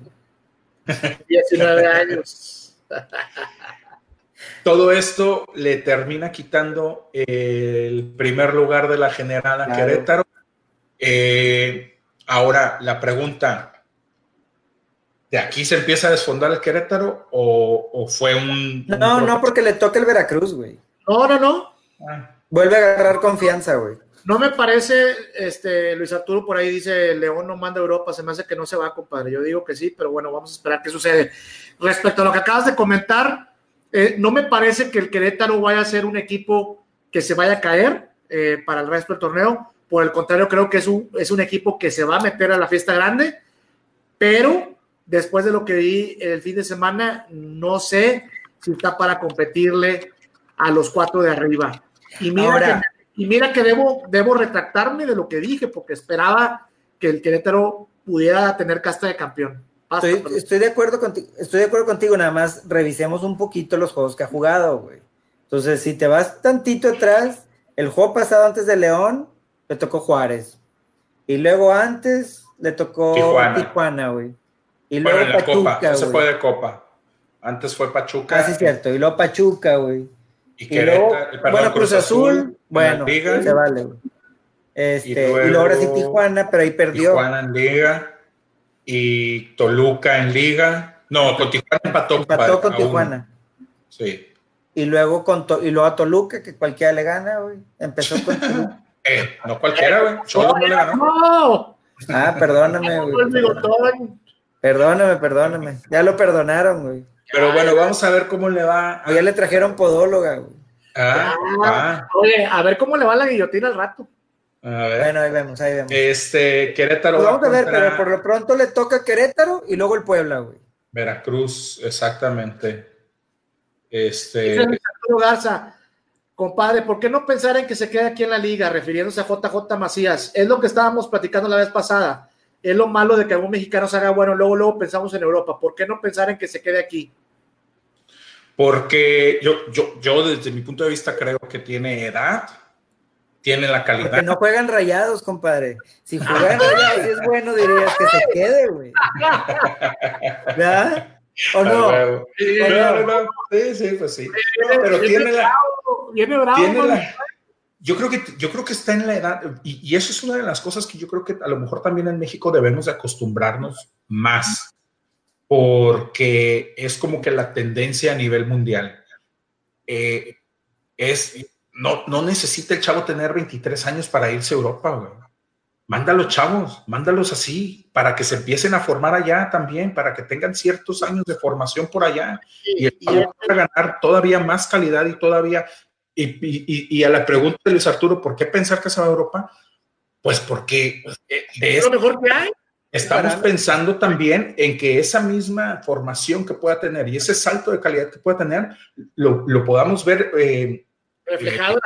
19 años. Todo esto le termina quitando el primer lugar de la general a Claro. Querétaro. Eh, ahora, la pregunta, ¿de aquí se empieza a desfondar el Querétaro o, o fue un... No, un no, porque le toca el Veracruz, güey. No, no, no. Ah, Vuelve a agarrar confianza, güey. No me parece, este, Luis Arturo por ahí dice, León no manda a Europa, se me hace que no se va, compadre. Yo digo que sí, pero bueno, vamos a esperar qué sucede. Respecto a lo que acabas de comentar, eh, no me parece que el Querétaro vaya a ser un equipo que se vaya a caer eh, para el resto del torneo. Por el contrario, creo que es un, es un equipo que se va a meter a la fiesta grande, pero después de lo que vi el fin de semana, no sé si está para competirle a los cuatro de arriba. Y mira, que, y mira que debo, debo retractarme de lo que dije, porque esperaba que el Querétaro pudiera tener casta de campeón. Estoy, de acuerdo contigo, estoy de acuerdo contigo, nada más revisemos un poquito los juegos que ha jugado, güey. Entonces, si te vas tantito atrás, el juego pasado antes de León, le tocó Juárez. Y luego antes le tocó Tijuana, güey. Y luego la Pachuca, Copa, se fue de Copa. Antes fue Pachuca. Ah, sí, cierto. Y luego Pachuca, güey. Y, luego, bueno, Cruz, Azul, bueno, se vale, güey. Este, y, luego, ahora sí Tijuana, pero ahí perdió. Tijuana en Liga y Toluca en Liga. No, con Tijuana empató. Empató con Tijuana. Sí. Y luego, con y luego a Toluca, que cualquiera le gana, güey. Empezó con Toluca. Eh, no cualquiera, güey. Solo no le ganó. Ah, perdóname, güey. Perdóname, perdóname. Ya lo perdonaron, güey. Pero bueno, vamos a ver cómo le va. A... Ya le trajeron podóloga, güey. Ah, ah. Oye, a ver cómo le va la guillotina al rato. A ver. Bueno, ahí vemos, ahí vemos. Este, Querétaro. Pues vamos a ver, pero por lo pronto le toca Querétaro y luego el Puebla, güey. Veracruz, exactamente. Este. Garza, compadre, ¿por qué no pensar en que se quede aquí en la liga, refiriéndose a JJ Macías? Es lo que estábamos platicando la vez pasada es lo malo de que algún mexicano se haga bueno, luego, luego pensamos en Europa. ¿Por qué no pensar en que se quede aquí? Porque yo, yo, yo desde mi punto de vista creo que tiene edad, tiene la calidad. Porque no juegan rayados, compadre. Si juegan rayados es bueno, dirías que se quede, güey. ¿Verdad? ¿O no? Sí, sí, pues sí. pero tiene la, viene bravo, tiene la, yo creo que, yo creo que está en la edad, y, eso es una de las cosas que yo creo que a lo mejor también en México debemos de acostumbrarnos más, porque es como que la tendencia a nivel mundial. Eh, es, no, no necesita el chavo tener 23 años para irse a Europa, güey. Mándalos chavos, mándalos así, para que se empiecen a formar allá también, para que tengan ciertos años de formación por allá y, y ganar todavía más calidad y todavía y, a la pregunta de Luis Arturo, ¿por qué pensar que se va a Europa? Pues porque eh, es lo mejor que hay. Estamos pensando también en que esa misma formación que pueda tener y ese salto de calidad que pueda tener, lo, podamos ver eh, reflejado,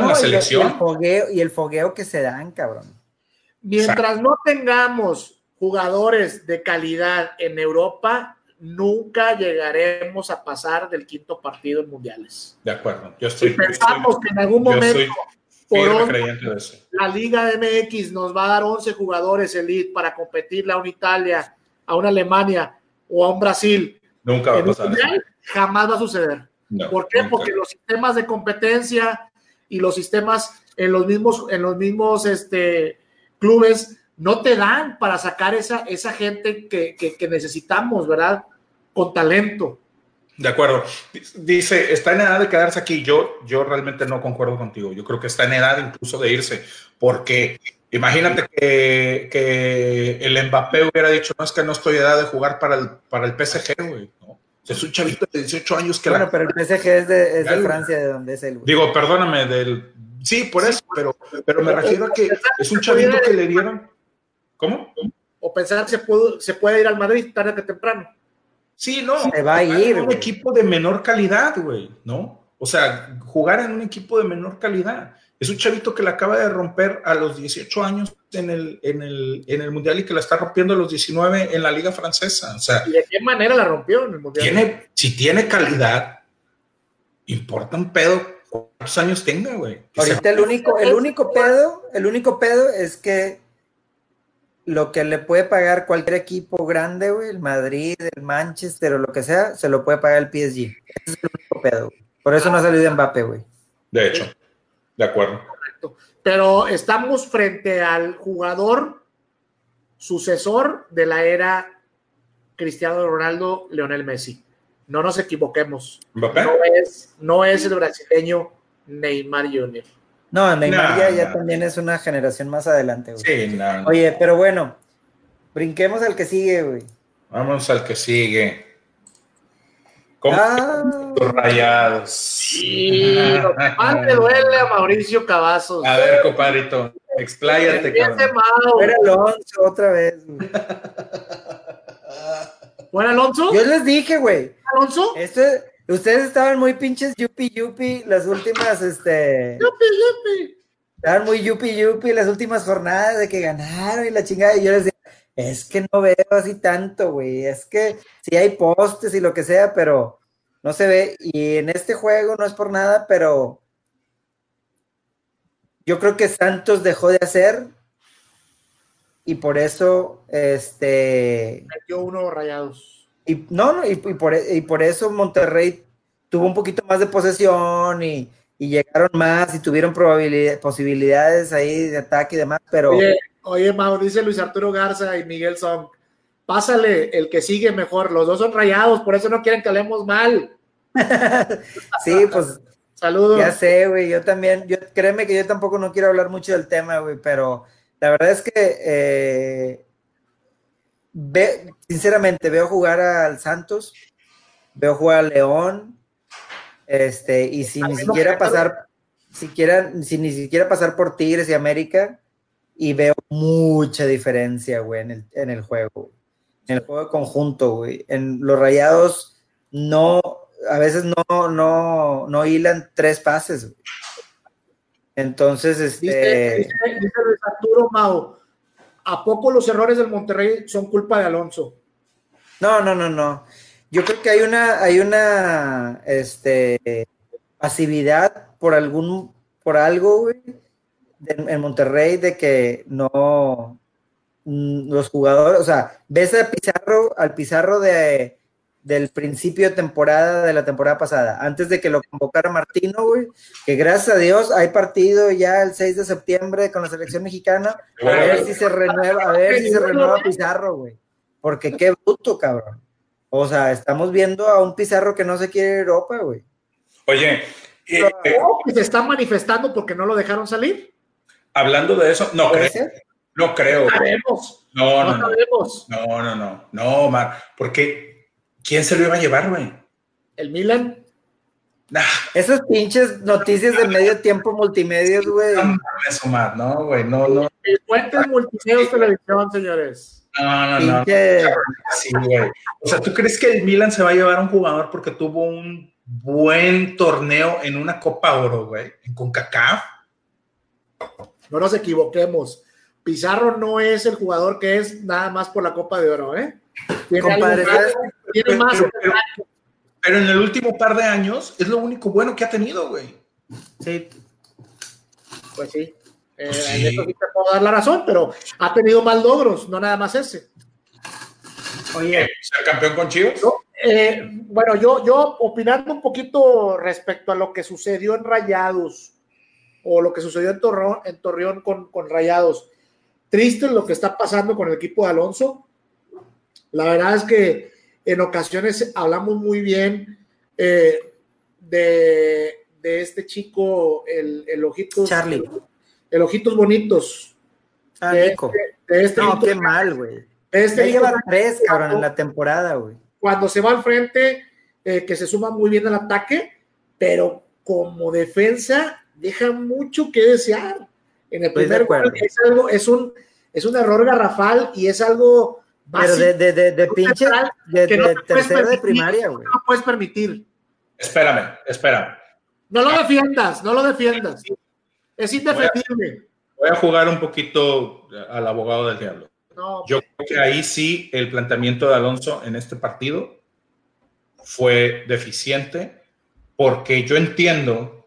en la selección. Y el, fogueo, y el fogueo que se dan, cabrón. Mientras no tengamos jugadores de calidad en Europa, nunca llegaremos a pasar del quinto partido en mundiales. De acuerdo, yo estoy. Si pensamos que en algún momento la Liga MX nos va a dar 11 jugadores elite para competirle a una Italia, a una Alemania o a un Brasil. Nunca va a pasar. jamás va a suceder. ¿Por qué? Porque los sistemas de competencia y los sistemas en los mismos, en los mismos este, clubes no te dan para sacar esa, esa gente que, que necesitamos, ¿verdad? con talento. De acuerdo. Dice, está en edad de quedarse aquí. Yo, yo realmente no concuerdo contigo. Yo creo que está en edad incluso de irse, porque imagínate que, que el Mbappé hubiera dicho, no es que no estoy en edad de jugar para el, para el PSG, güey. Es un chavito de 18 años que... Bueno, pero el PSG es de, es de Francia, de donde es él. Digo, perdóname, del... Sí, por eso, pero, pero me refiero a que es un chavito que le dieron... ¿Cómo? O pensar que se puede, se puede ir al Madrid tarde que temprano. Sí, no. Se va a ir. un equipo de menor calidad, güey, ¿no? O sea, jugar en un equipo de menor calidad. Es un chavito que la acaba de romper a los 18 años en el, en el, en el Mundial y que la está rompiendo a los 19 en la Liga Francesa. O sea, ¿Y de qué manera la rompió en el Mundial? Tiene, si tiene calidad, importa un pedo cuántos años tenga, güey. Ahorita el único, el único pedo, el único pedo es que lo que le puede pagar cualquier equipo grande, güey, el Madrid, el Manchester o lo que sea, se lo puede pagar el PSG. Ese es el único pedo. Por eso no ha salido Mbappé, güey. De hecho, de acuerdo. Correcto. Pero estamos frente al jugador sucesor de la era Cristiano Ronaldo, Leonel Messi. No nos equivoquemos. ¿Mbappé? No es, no es el brasileño Neymar Jr. No, Neymar ya, ya también es una generación más adelante, güey. Sí, no, Oye, pero bueno, brinquemos al que sigue, güey. Vamos al que sigue. ¿Cómo Ah. rayados? Sí, lo que más le duele a Mauricio Cavazos. A ver, compadrito, expláyate, Empiece cabrón. Mau. Era Alonso otra vez, güey. ¿Fue Alonso? Yo les dije, güey. ¿Alonso? Esto, ustedes estaban muy pinches yupi yupi las últimas, este. Yupi, yupi. Estaban muy yupi yupi las últimas jornadas de que ganaron y la chingada. Y yo les es que no veo así tanto, güey. Es que sí hay postes y lo que sea, pero no se ve. Y en este juego no es por nada, pero yo creo que Santos dejó de hacer y por eso, este, Metió uno rayados. y no, no, y, y por, y por eso Monterrey tuvo un poquito más de posesión y, y llegaron más y tuvieron probabilidad, posibilidades ahí de ataque y demás, pero Oye, oye, Mau, dice Luis Arturo Garza y Miguel Song. Pásale el que sigue mejor. Los dos son rayados, por eso no quieren que hablemos mal. sí, pues Saludos. ya sé, güey, yo también, yo créeme que yo tampoco no quiero hablar mucho del tema, güey, pero la verdad es que eh, ve- sinceramente veo jugar al Santos, veo jugar al León, este, y sin ni siquiera pasar, siquiera, sin ni siquiera pasar por Tigres y América, y veo mucha diferencia, güey, en el, en el juego, güey. en el juego de conjunto, güey. En los rayados no, a veces no, no, no hilan tres pases, güey. Entonces, Dice, este, dice- dice Arturo Mau. ¿A poco los errores del Monterrey son culpa de Alonso? no, no, no, no. Yo creo que hay una, hay una, este, pasividad por algún, por algo, güey, en Monterrey de que no, mm, los jugadores, o sea, ves al Pizarro, al Pizarro de, del principio de temporada, de la temporada pasada, antes de que lo convocara Martino, güey, que gracias a Dios hay partido ya el 6 de septiembre con la selección mexicana, a ver si se renueva, a ver si se renueva Pizarro, güey, porque qué bruto, cabrón. O sea, estamos viendo a un Pizarro que no se quiere ir a Europa, güey. Oye, eh, eh, ¿O que se está manifestando porque no lo dejaron salir? Hablando de eso, no ¿Puede creo, ser? no creo. No sabemos. No, No no, no, sabemos. no, no, no, no, Mar, porque ¿quién se lo iba a llevar, güey? El Milan. Nah, Esas pinches noticias de medio tiempo multimedios, güey. no mames, Omar, no, güey, no, no, El Fuentes Multimedios Televisión, señores. no, no, no. Pinche- Sí, güey. O sea, ¿tú crees que el Milan se va a llevar a un jugador porque tuvo un buen torneo en una Copa Oro, güey? En CONCACAF. No nos equivoquemos. Pizarro no es el jugador que es nada más por la Copa de Oro, ¿eh? Tiene, Compadre, algo más. Pero, en el último par de años es lo único bueno que ha tenido, güey. Sí, Pues sí. Eh, Pues sí. En esto sí te puedo dar la razón, pero ha tenido más logros, no nada más ese. oye, ¿Ser campeón con Chivas? Eh, bueno, yo, yo opinando un poquito respecto a lo que sucedió en Rayados o lo que sucedió en Torreón, en Torreón con, con Rayados. Triste lo que está pasando con el equipo de Alonso. La verdad es que en ocasiones hablamos muy bien eh, de, de este chico, el, el Ojitos. Charlie. El Ojitos Bonitos. ah, de, este- de este No, qué mal, güey. este lleva tres, cabrón, en la temporada, güey. cuando se va al frente, eh, que se suma muy bien al ataque, pero como defensa deja mucho que desear. En el primer es algo, es un, es un error garrafal y es algo Pero básico, de, de, de, de pinche, de, que no de te puedes tercero de permitir. primaria, güey. no lo puedes permitir. Espérame, espérame. No lo defiendas, no lo defiendas. Es indefendible. Voy a jugar un poquito al abogado del diablo. No, Yo creo que ahí sí el planteamiento de Alonso en este partido fue deficiente porque yo entiendo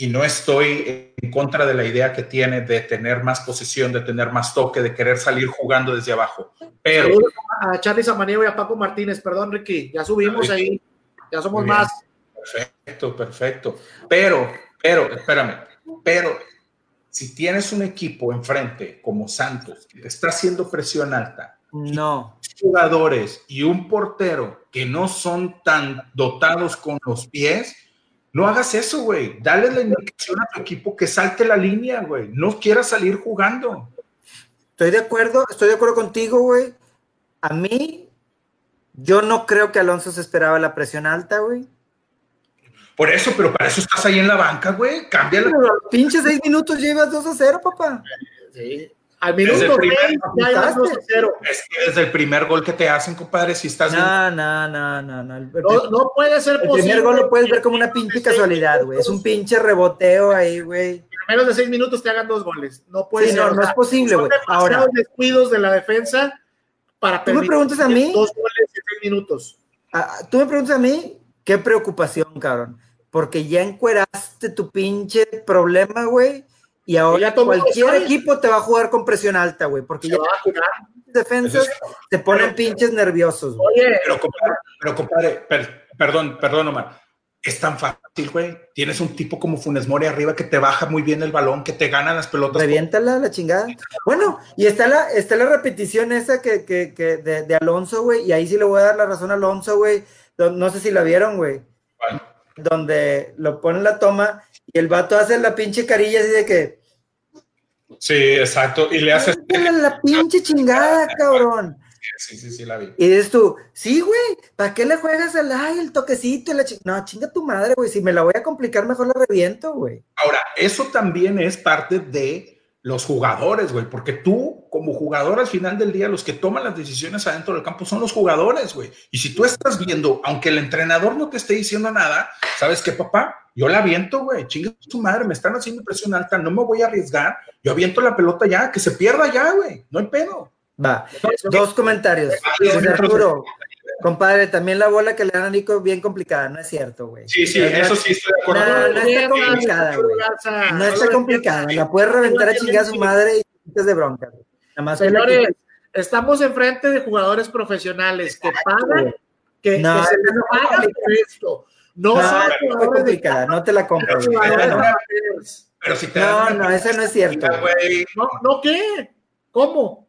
y no estoy en contra de la idea que tiene de tener más posesión, de tener más toque, de querer salir jugando desde abajo. Pero a Charlie Samaniego y a Paco Martínez, perdón Ricky, ya subimos ahí, ya somos bien. más. Perfecto, perfecto. Pero, pero, espérame, pero si tienes un equipo enfrente como Santos que te está haciendo presión alta, No. jugadores y un portero que no son tan dotados con los pies, No hagas eso, güey. Dale la indicación a tu equipo que salte la línea, güey. No quieras salir jugando. Estoy de acuerdo, estoy de acuerdo contigo, güey. A mí, yo no creo que Alonso se esperaba la presión alta, güey. Por eso, pero para eso estás ahí en la banca, güey. Cámbiala. Pinches seis minutos llevas 2 a 0, papá. Sí. Al minuto Desde el primer- 6 ya ibas 2 a 0. Es que desde el primer gol que te hacen, compadre, si estás No, no, no, no, no. El, No, no puede ser el posible. primer gol lo puedes ver como una pinche seis casualidad, güey. Es un pinche reboteo ahí, güey. En menos de 6 minutos te hagan dos goles. No puede Sí, ser. no, es posible, güey. Ahora, descuidos de la defensa para Tú me preguntas a mí. dos goles en 6 minutos. ah, tú me preguntas a mí, qué preocupación, cabrón. Porque ya encueraste tu pinche problema, güey. Y ahora cualquier equipo te va a jugar con presión alta, güey. Porque Se ya defensas te ponen pinches nerviosos, güey. Oye, Pero, compadre, pero, compadre, per- perdón, perdón, Omar. Es tan fácil, güey. Tienes un tipo como Funes Mori arriba que te baja muy bien el balón, que te gana las pelotas. Reviéntala la chingada. Bueno, y está la, está la repetición esa que, que, que de, de Alonso, güey. Y ahí sí le voy a dar la razón a Alonso, güey. No no sé si la vieron, güey. Donde lo pone la toma y el vato hace la pinche carilla así de que. Sí, exacto. Y le haces. "Métele la pinche chingada, cabrón. Sí, sí, sí, la vi. Y dices tú, sí, güey, ¿para qué le juegas al ay, el toquecito y la chi-?" No, chinga tu madre, güey. Si me la voy a complicar, mejor la reviento, güey. Ahora, eso también es parte de los jugadores, güey, porque tú, como jugador, al final del día, los que toman las decisiones adentro del campo son los jugadores, güey. Y si tú estás viendo, aunque el entrenador no te esté diciendo nada, ¿sabes qué, papá? Yo la aviento, güey, chinga tu madre, me están haciendo presión alta, no me voy a arriesgar, yo aviento la pelota ya, que se pierda ya, güey, no hay pedo. Va, dos comentarios. Arturo, compadre, también la bola que le dan a Nico bien complicada, no es cierto, güey. Sí, sí, eso sí estoy de acuerdo. No, no está complicada, güey. No está complicada, la puedes reventar a chingar a su madre y de bronca. güey. Nada más Señores, estamos enfrente de jugadores profesionales que pagan, que, No, que se les por esto. No, No, son no complicada, no te la compro. no. amateurs. Pero si te No, una no, esa no es cierto. No, ¿no qué? ¿Cómo?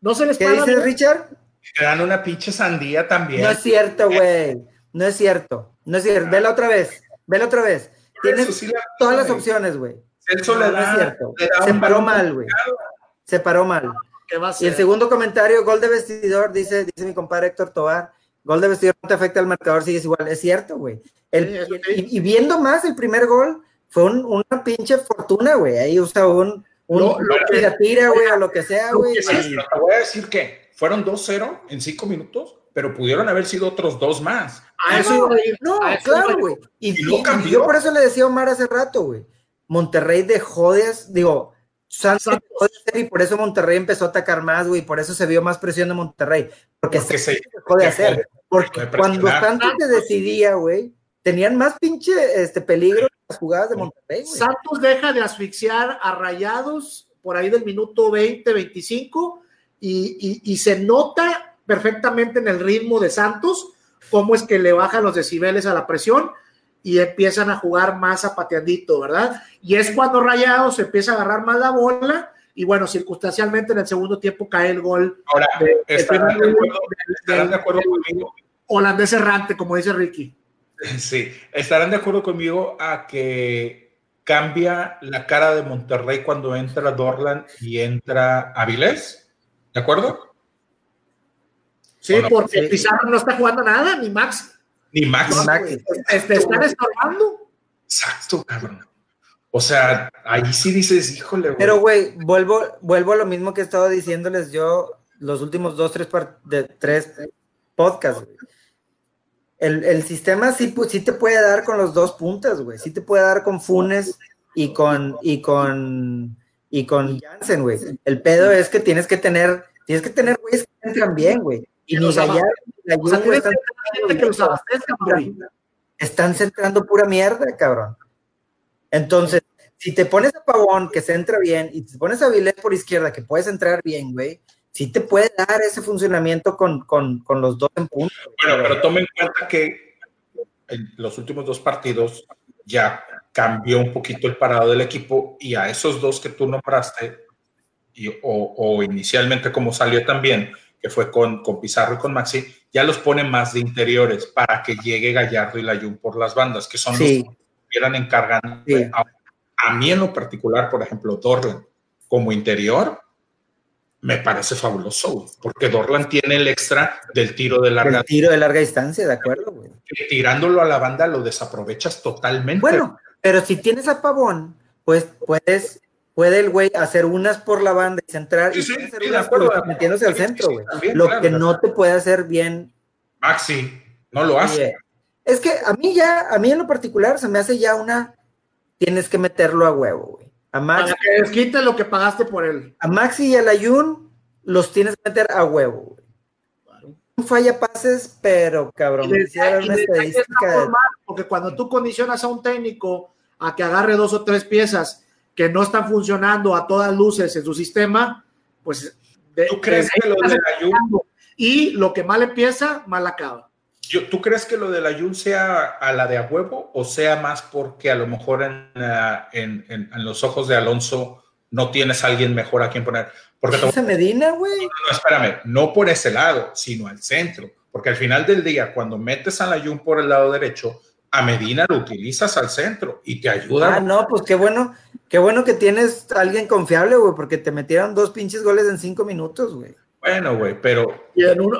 ¿No se les ¿Qué paga? dices, Richard? Te dan una pinche sandía también. No es cierto, güey. No es cierto. No es cierto. Vela otra vez. Vela otra vez. Tienes sí la- todas las opciones, güey. Celso No, le no es da, cierto. le da Se paró mal, güey. Se paró mal. ¿Qué va a Y el segundo comentario, gol de vestidor, dice, dice mi compadre Héctor Tobar, gol de vestidor no te afecta al marcador, sigues igual. Es cierto, güey. El- Sí, eso y, viendo más el primer gol, fue un- una pinche fortuna, güey. Ahí usa un, un Lo- lo que- tira, tira, güey, o lo que sea, güey. te voy a decir que fueron 2-0 en 5 minutos, pero pudieron haber sido otros dos más. A eso no, iba a ir. No, a eso a claro, güey. Y, Y no cambió. y yo por eso le decía a Omar hace rato, güey. Monterrey dejó de, digo, Santos Santos. dejó de hacer y por eso Monterrey empezó a atacar más, güey. Por eso se vio más presión de Monterrey. Porque, Porque se se- dejó de hacer. Porque de cuando. Santos te decidía, güey, tenían más pinche este, peligro las jugadas de Monterrey, güey. Santos deja de asfixiar a Rayados por ahí del minuto 20, 25 y, y- y se nota perfectamente en el ritmo de Santos cómo es que le bajan los decibeles a la presión y empiezan a jugar más zapateandito, ¿verdad? Y es cuando Rayados empieza a agarrar más la bola y bueno, circunstancialmente en el segundo tiempo cae el gol Ahora, de- estarán de del- acuerdo, estarán de acuerdo conmigo. holandés errante, como dice Ricky. Sí, estarán de acuerdo conmigo a que cambia la cara de Monterrey cuando entra Dorlan y entra Avilés. ¿De acuerdo? Sí, Bueno, porque sí. Pizarro no está jugando nada, ni Max. Ni Max. No, Maxi. Este, están estorbando. Exacto, cabrón. O sea, ahí sí dices, híjole, güey. Pero, güey, vuelvo, vuelvo a lo mismo que he estado diciéndoles yo los últimos dos, tres, de, tres podcasts, güey. El, el sistema sí, sí te puede dar con los dos puntas, güey. Sí te puede dar con Funes y con, y con, y con Jansen, güey. El pedo es que tienes que tener, tienes que tener güeyes que entran bien, güey. Y ni Gallardo ni O sea, están, están centrando pura mierda, cabrón. Entonces, si te pones a Pavón, que se entra bien, y te pones a Vilés por izquierda, que puedes entrar bien, güey, sí te puede dar ese funcionamiento con, con, con los dos en punto. Bueno, pero tomen en cuenta que en los últimos dos partidos ya cambió un poquito el parado del equipo y a esos dos que tú nombraste, y, o, o inicialmente como salió también, que fue con, con Pizarro y con Maxi, ya los pone más de interiores para que llegue Gallardo y Layun por las bandas, que son Sí, estuvieran encargando. A, mí en lo particular, por ejemplo, Dorland como interior, me parece fabuloso, porque Dorland tiene el extra del tiro de larga El tiro de larga distancia, de acuerdo, güey. Tirándolo a la banda lo desaprovechas totalmente. Bueno, pero si tienes a Pavón, pues puedes, puede el güey hacer unas por la banda y centrar y hacer unas por, metiéndose al centro, güey. lo que no te puede hacer bien. Maxi, no lo hace. Es que a mí ya, a mí en lo particular, se me hace ya una. Tienes que meterlo a huevo, güey. A Maxi. Para que desquite lo que pagaste por él. A Maxi y a Layun los tienes que meter a huevo, güey. Falla pases, pero cabrón. una estadística. porque cuando tú condicionas a un técnico a que agarre dos o tres piezas que no están funcionando a todas luces en su sistema, pues. ¿Tú crees que lo de Layun. Y lo que mal empieza, mal acaba. ¿Tú crees que lo de la Jun sea a la de a huevo o sea más porque a lo mejor en, en, los ojos de Alonso no tienes a alguien mejor a quien poner? Porque ¿Esa Medina, güey? No, espérame, no por ese lado, sino al centro. Porque al final del día, cuando metes a la Jun por el lado derecho, a Medina lo utilizas al centro y te ayuda. Ah, no, pues qué bueno, qué bueno que tienes a alguien confiable, güey, porque te metieron dos pinches goles en cinco minutos, güey. Bueno, güey, pero.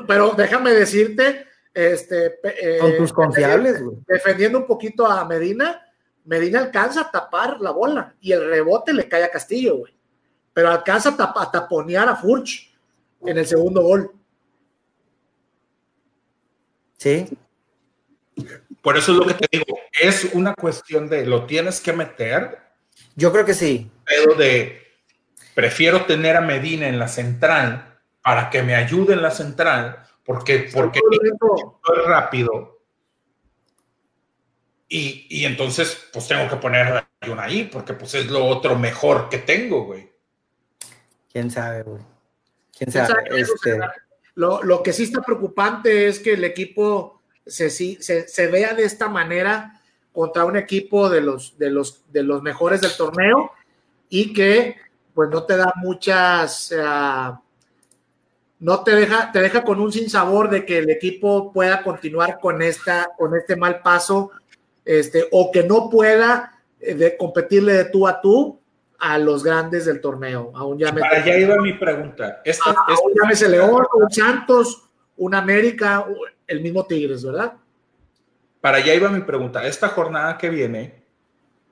pero déjame decirte este, Con tus eh, confiables, Defendiendo un poquito a Medina, Medina alcanza a tapar la bola y el rebote le cae a Castillo, güey. Pero alcanza a, taponear a Furch en el segundo gol. Sí. Por eso es lo que te digo, es una cuestión de lo tienes que meter. Yo creo que sí. Pero de prefiero tener a Medina en la central para que me ayude en la central porque, porque es rápido. Y, y, entonces, pues tengo que poner una ahí, porque pues es lo otro mejor que tengo, güey. ¿Quién sabe, güey? ¿Quién sabe? Este... Lo, lo, que sí está preocupante es que el equipo se, se, se, vea de esta manera contra un equipo de los, de, los, de los mejores del torneo y que pues no te da muchas... Uh, no te deja, te deja con un sinsabor de que el equipo pueda continuar con esta, con este mal paso, este, o que no pueda eh, de competirle de tú a tú a los grandes del torneo. Aún ya Para allá iba mi pregunta. Esta, ah, aún llámese León, un Santos, un América, el mismo Tigres, ¿verdad? Para allá iba mi pregunta. Esta jornada que viene,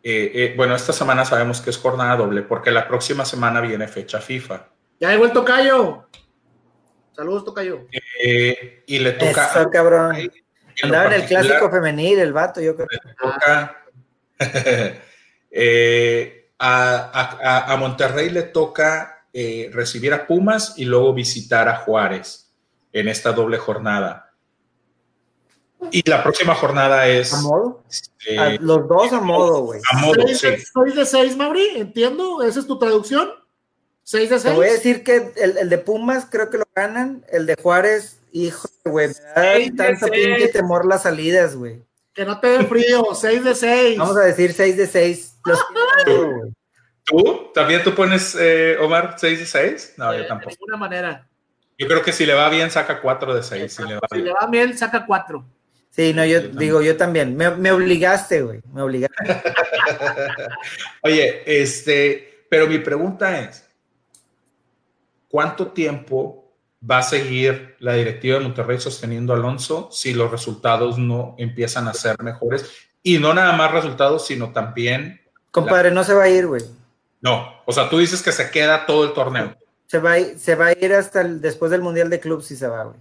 eh, eh, bueno, esta semana sabemos que es jornada doble, porque la próxima semana viene fecha FIFA. Ya he vuelto Cayo. Saludos, Tocayo. Eh, y le toca. Eso, cabrón. Andaba en el clásico femenil, el vato, yo creo. Le toca. Eh, a, Monterrey le toca eh, recibir a Pumas y luego visitar a Juárez en esta doble jornada. Y la próxima jornada es. ¿A modo? los dos a modo, güey. A modo, ¿Soy de seis, Mauri? ¿Entiendo? ¿Esa es tu traducción? 6 de 6. Te voy a decir que el, de Pumas creo que lo ganan. El de Juárez, hijo, güey. Me da tanta pinche temor las salidas, güey. Que no te dé frío. 6 de 6. Vamos a decir 6 de 6. ¿Tú? ¿También tú pones, eh, Omar, 6 de 6? No, yo tampoco. De ninguna manera. Yo creo que si le va bien, saca 4 de 6. Si, le va, si le va bien, saca 4. Sí, no, yo, digo, yo también. Me, me obligaste, güey. Me obligaste. Oye, este, pero mi pregunta es, ¿cuánto tiempo va a seguir la directiva de Monterrey sosteniendo a Alonso si los resultados no empiezan a ser mejores? Y no nada más resultados, sino también... Compadre, no se va a ir, güey. No, o sea, tú dices que se queda todo el torneo. Se va a ir, se va a ir hasta después del Mundial de Clubs si se va, güey.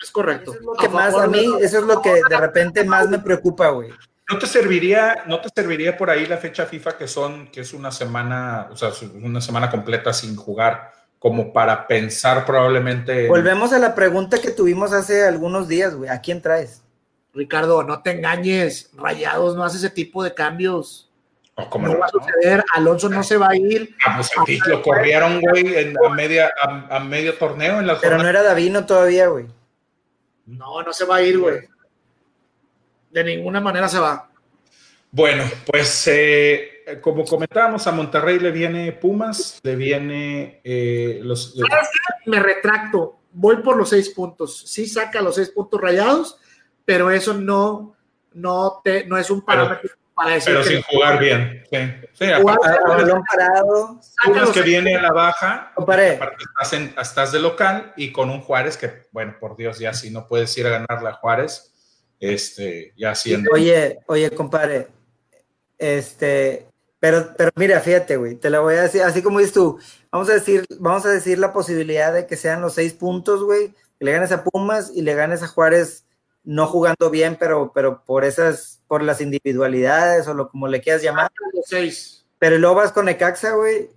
Es correcto. Eso es lo que más, a mí, eso es lo que de repente más me preocupa, güey. ¿No te serviría, no te serviría por ahí la fecha FIFA que son, que es una semana, o sea, una semana completa sin jugar? Como para pensar probablemente. Volvemos a la pregunta que tuvimos hace algunos días, güey. ¿A quién traes? Ricardo, no te engañes. Rayados no hace ese tipo de cambios. no, va a suceder. Alonso no se va a ir. Ah, pues lo corrieron, güey, en, a, media, a, medio torneo. En la Pero no era Davino todavía, güey. No, no se va a ir, güey. De ninguna manera se va. Bueno, pues eh, eh, como comentábamos, a Monterrey le viene Pumas, le viene eh, los. Me retracto, voy por los seis puntos. Sí saca los seis puntos rayados, pero eso no, no, te, no es un parámetro. para decir Pero que sin jugar bien. Sí, aparte, parado. Pumas que viene a la baja, aparte estás, en- estás de local y con un Juárez que, bueno, por Dios, ya si no puedes ir a ganarle a Juárez, este, ya siendo. Oye, oye, compadre, este, pero, pero mira, fíjate, güey, te la voy a decir, así como dices tú, vamos a decir, vamos a decir la posibilidad de que sean los seis puntos, güey, que le ganes a Pumas y le ganes a Juárez no jugando bien, pero, pero por esas, por las individualidades o lo como le quieras llamar, los seis. pero luego vas con Necaxa, güey,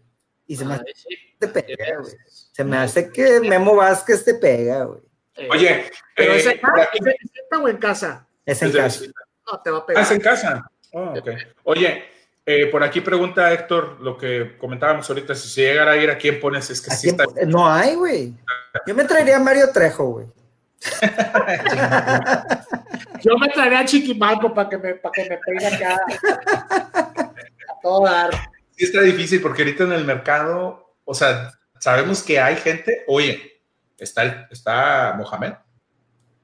y se me hace sí. que te pega, güey. Se me hace que Memo Vázquez te pega, güey. Eh, Oye, pero eh, ese por aquí- ¿es en casa o en casa? Es en casa. visita. No, te va a Ah, pegar. es en casa. Oh, ok. Oye, eh, por aquí pregunta Héctor lo que comentábamos ahorita, si se llegara a ir, ¿a quién pones? Es que ¿A sí está... No hay, güey. Yo me traería a Mario Trejo, güey. Yo me traería a Chiquimalco para que me, para que me pegue acá. a todo dar. Sí está difícil porque ahorita en el mercado, o sea, sabemos que hay gente, oye, está, el- está Mohamed.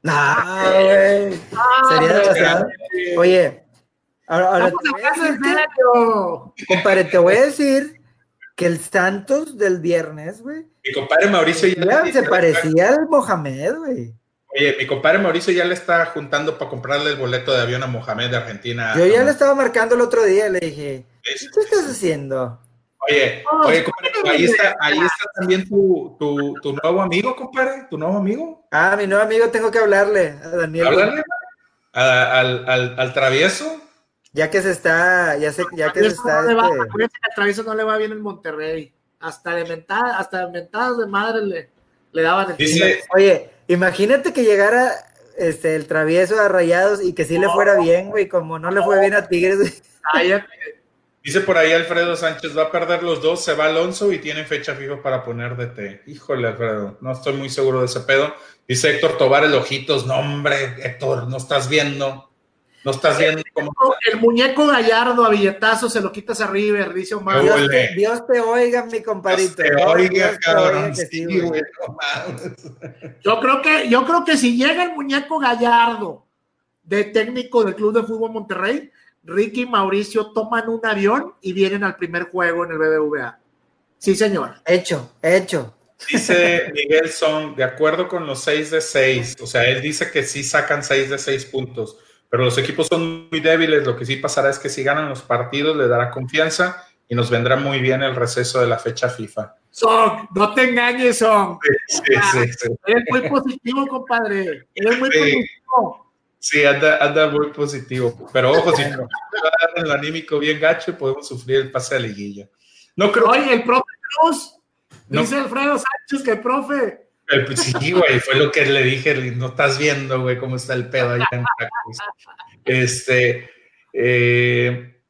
No, güey. Ah, Sería pero- demasiado. Oye, ahora, ahora te voy a decir que- compadre, te voy a decir que el Santos del viernes, güey, Mi compadre Mauricio ya, ya se parecía al Mohamed, güey. Oye, mi compadre Mauricio ya le está juntando para comprarle el boleto de avión a Mohamed de Argentina. Yo ya le estaba marcando el otro día, le dije, ¿qué Es- estás haciendo? Oye, Oh, oye, compadre, ahí está, ahí está también tu, tu, tu nuevo amigo, compadre, tu nuevo amigo. Ah, mi nuevo amigo, tengo que hablarle a Daniel. Al, al, al travieso. Ya que se está, ya sé, ya que se está, no le va- este, acuérdense que a Travieso no le va bien en Monterrey. Hasta de mentadas, hasta de mentadas de madre le, le daban el Dice, Oye, imagínate que llegara este el travieso a Rayados y que sí le fuera bien, güey, como no le fue bien a Tigres. güey. Cállate. dice por ahí Alfredo Sánchez, va a perder los dos, se va Alonso y tienen fecha fija para poner DT. Híjole, Alfredo, no estoy muy seguro de ese pedo. Dice Héctor Tobar el ojitos, no hombre, Héctor, no estás viendo, no estás viendo cómo... El muñeco gallardo a billetazo se lo quitas a River, dice Omar. Dios te, Dios te oiga, mi compadrito. Te Dios te cabrón. oiga sí, güey. güey, mames. Yo creo que, yo creo que si llega el muñeco gallardo de técnico del Club de Fútbol Monterrey, Ricky y Mauricio toman un avión y vienen al primer juego en el BBVA. Sí, señor. Hecho, hecho. Dice Miguel Son, de acuerdo con los 6 de 6, o sea, él dice que sí sacan 6 de 6 puntos, pero los equipos son muy débiles, lo que sí pasará es que si ganan los partidos le dará confianza y nos vendrá muy bien el receso de la fecha FIFA. Son, no te engañes, Son. Sí, sí, sí. Eres muy positivo, compadre. Eres muy positivo. Sí, anda, anda muy positivo, pero ojo, si nos va a dar el anímico bien gacho podemos sufrir el pase a liguilla. No creo Oye, el profe Cruz, No. dice Alfredo Sánchez que el profe. El- pues Sí, güey, fue lo que le dije, no estás viendo, güey, cómo está el pedo allá en Veracruz. Este, eh,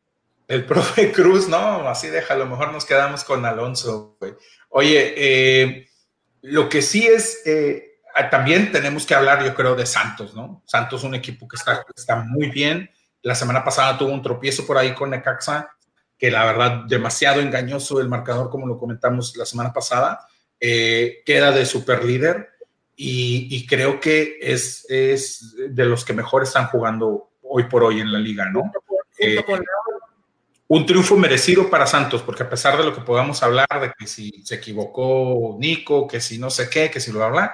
el profe Cruz, no, así déjalo, mejor nos quedamos con Alonso, güey. Oye, eh, lo que sí es, eh, también tenemos que hablar, yo creo, de Santos, ¿no? Santos, un equipo que está, está muy bien. La semana pasada tuvo un tropiezo por ahí con Necaxa, que la verdad, demasiado engañoso el marcador, como lo comentamos la semana pasada eh, queda de super líder y, y creo que es, es de los que mejor están jugando hoy por hoy en la liga, ¿no? Eh, Un triunfo merecido para Santos, porque a pesar de lo que podamos hablar, de que si se equivocó Nico, que si no sé qué, que si lo habla,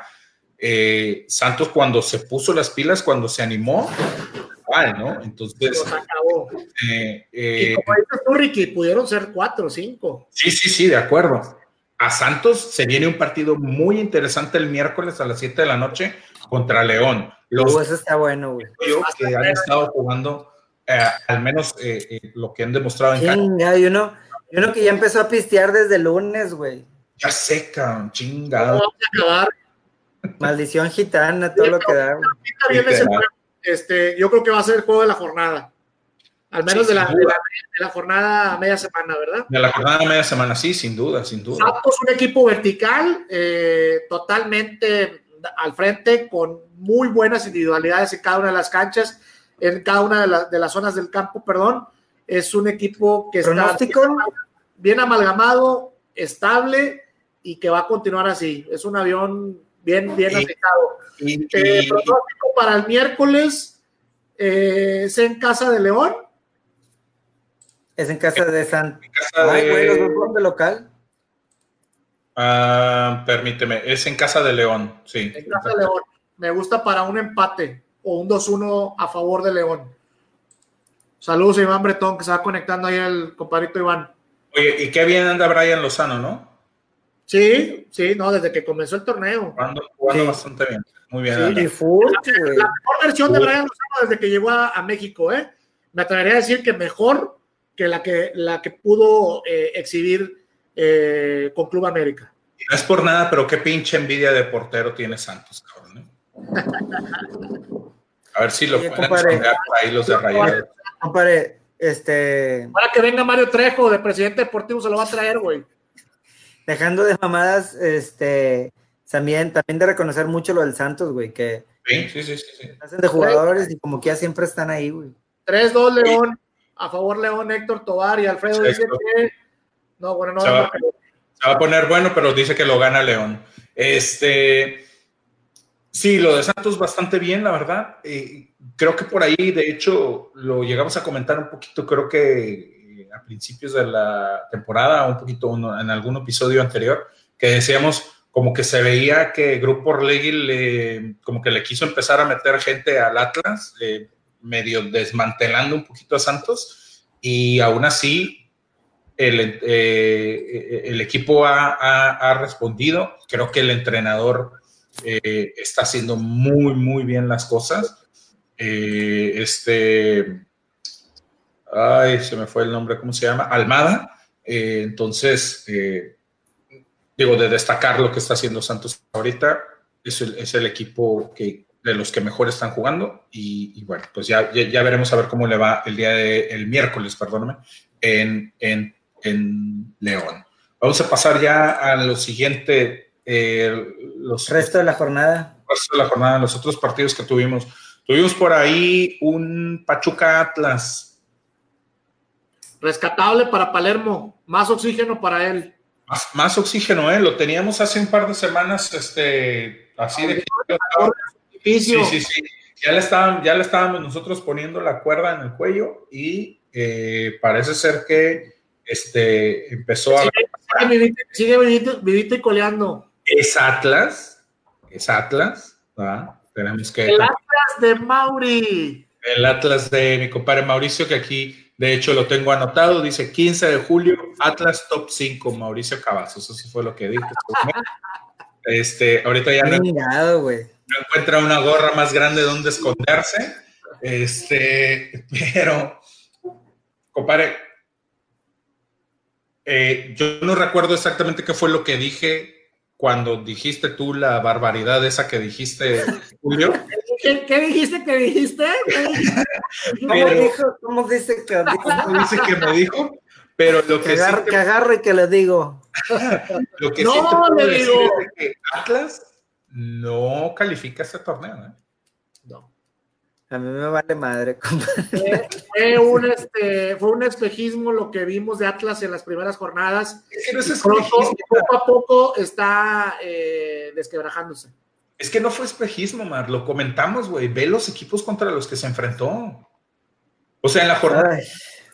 eh, Santos cuando se puso las pilas, cuando se animó, igual, ¿no? Entonces, acabó. eh, Y eh, como dices tú, Ricky, pudieron ser cuatro o cinco. Sí, sí, sí, de acuerdo. A Santos se viene un partido muy interesante el miércoles a las 7 de la noche contra León. Los Uh, eso está bueno, güey. yo que han estado jugando, eh, al menos eh, eh, lo que han demostrado en cancha, Chinga, y uno, y uno que ya empezó a pistear desde el lunes, güey. ya seca, No chingado. vamos a acabar. Maldición gitana, todo lo que da, güey. Este, yo creo que va a ser el juego de la jornada. Al menos Sí, de, la, de, la, de la jornada media semana, ¿verdad? De la jornada media semana, sí, sin duda, sin duda. Santos, un equipo vertical, eh, totalmente al frente, con muy buenas individualidades en cada una de las canchas, en cada una de, la- de las zonas del campo, perdón. Es un equipo que está ¿Pronóstico? bien, bien amalgamado, estable y que va a continuar así. Es un avión bien, bien. Y, Eh, pronóstico para el miércoles eh, es en casa de León. Es en casa de San. En casa Ay, de- güey, los de local. Ah, permíteme, es en casa de León, sí. En casa de León. Me gusta para un empate o un 2-1 a favor de León. Saludos a Iván Bretón, que se va conectando ahí el compadrito Iván. Oye, y qué bien anda Brian Lozano, ¿no? Sí, sí, no, desde que comenzó el torneo. Jugando, jugando Sí. bastante bien. Muy bien. Sí. Y güey. La mejor versión de Brian Lozano desde que llegó a, a México, ¿eh? Me atrevería a decir que mejor que la que, la que pudo eh, exhibir eh, con Club América. No es por nada, pero qué pinche envidia de portero tiene Santos, cabrón. ¿eh? A ver si lo Oye, pueden ahí los de Rayados. Compadre, este. Ahora que venga Mario Trejo de presidente deportivo se lo va a traer, güey. Dejando de mamadas, este. También, también de reconocer mucho lo del Santos, güey, que Sí, sí, sí, sí. sí. hacen de jugadores y como que ya siempre están ahí, güey. 3-2 León, a favor León, Héctor Tobar y Alfredo dice que. No, bueno, no. Se va, no, se va a poner bueno, pero dice que lo gana León. Este, sí, lo de Santos bastante bien, la verdad. Eh, creo que por ahí, de hecho, lo llegamos a comentar un poquito, creo que eh, a principios de la temporada, un poquito uno- en algún episodio anterior, que decíamos como que se veía que Grupo Orlegui le, como que le quiso empezar a meter gente al Atlas, eh, medio desmantelando un poquito a Santos, y aún así el, eh, el equipo ha, ha- ha respondido. Creo que el entrenador eh, está haciendo muy, muy bien las cosas. Eh, este, ay, se me fue el nombre, ¿cómo se llama? Almada. Eh, entonces, eh, digo, de destacar lo que está haciendo Santos ahorita, es el, es el equipo que, de los que mejor están jugando. Y, y bueno, pues ya, ya, ya veremos a ver cómo le va el día de, el miércoles, perdóname, en, en, en León. Vamos a pasar ya a lo siguiente, eh, los Resto de la jornada. resto de la jornada, los otros partidos que tuvimos. Tuvimos por ahí un Pachuca Atlas, Rescatable para Palermo, más oxígeno para él. más, más oxígeno, ¿eh? Lo teníamos hace un par de semanas, este, así de que Sacrificio. sí, sí. Ya le, estaban, ya le estábamos nosotros poniendo la cuerda en el cuello y eh, parece ser que este, empezó a... Sigue vivito, sigue vivito, vivito y coleando. Es Atlas, es Atlas, ¿verdad? Tenemos que... El Atlas de Mauri. El Atlas de mi compadre Mauricio, que aquí de hecho lo tengo anotado, dice 15 de julio, Atlas Top 5, Mauricio Cavazos, eso fue lo que dije. Este, ahorita ya no, güey. No encuentra una gorra más grande donde esconderse. Este, pero, compadre, eh, yo no recuerdo exactamente qué fue lo que dije cuando dijiste tú la barbaridad esa que dijiste, Julio. ¿Qué, qué dijiste que dijiste? ¿Cómo Pero- dijo? ¿Cómo dice que dijo? ¿Cómo dice que me dijo? Pero lo Que que sí te- que agarro y que le digo. Lo que No, sí te puedo le decir digo. es de que Atlas no califica este torneo. ¿eh? No. A mí me vale madre. Fue, fue un, este, fue un espejismo lo que vimos de Atlas en las primeras jornadas. Es que no es Pronto, espejismo. poco a poco está eh, desquebrajándose. Es que no fue espejismo, Mar. Lo comentamos, güey. Ve los equipos contra los que se enfrentó. O sea, en la jornada, Ay,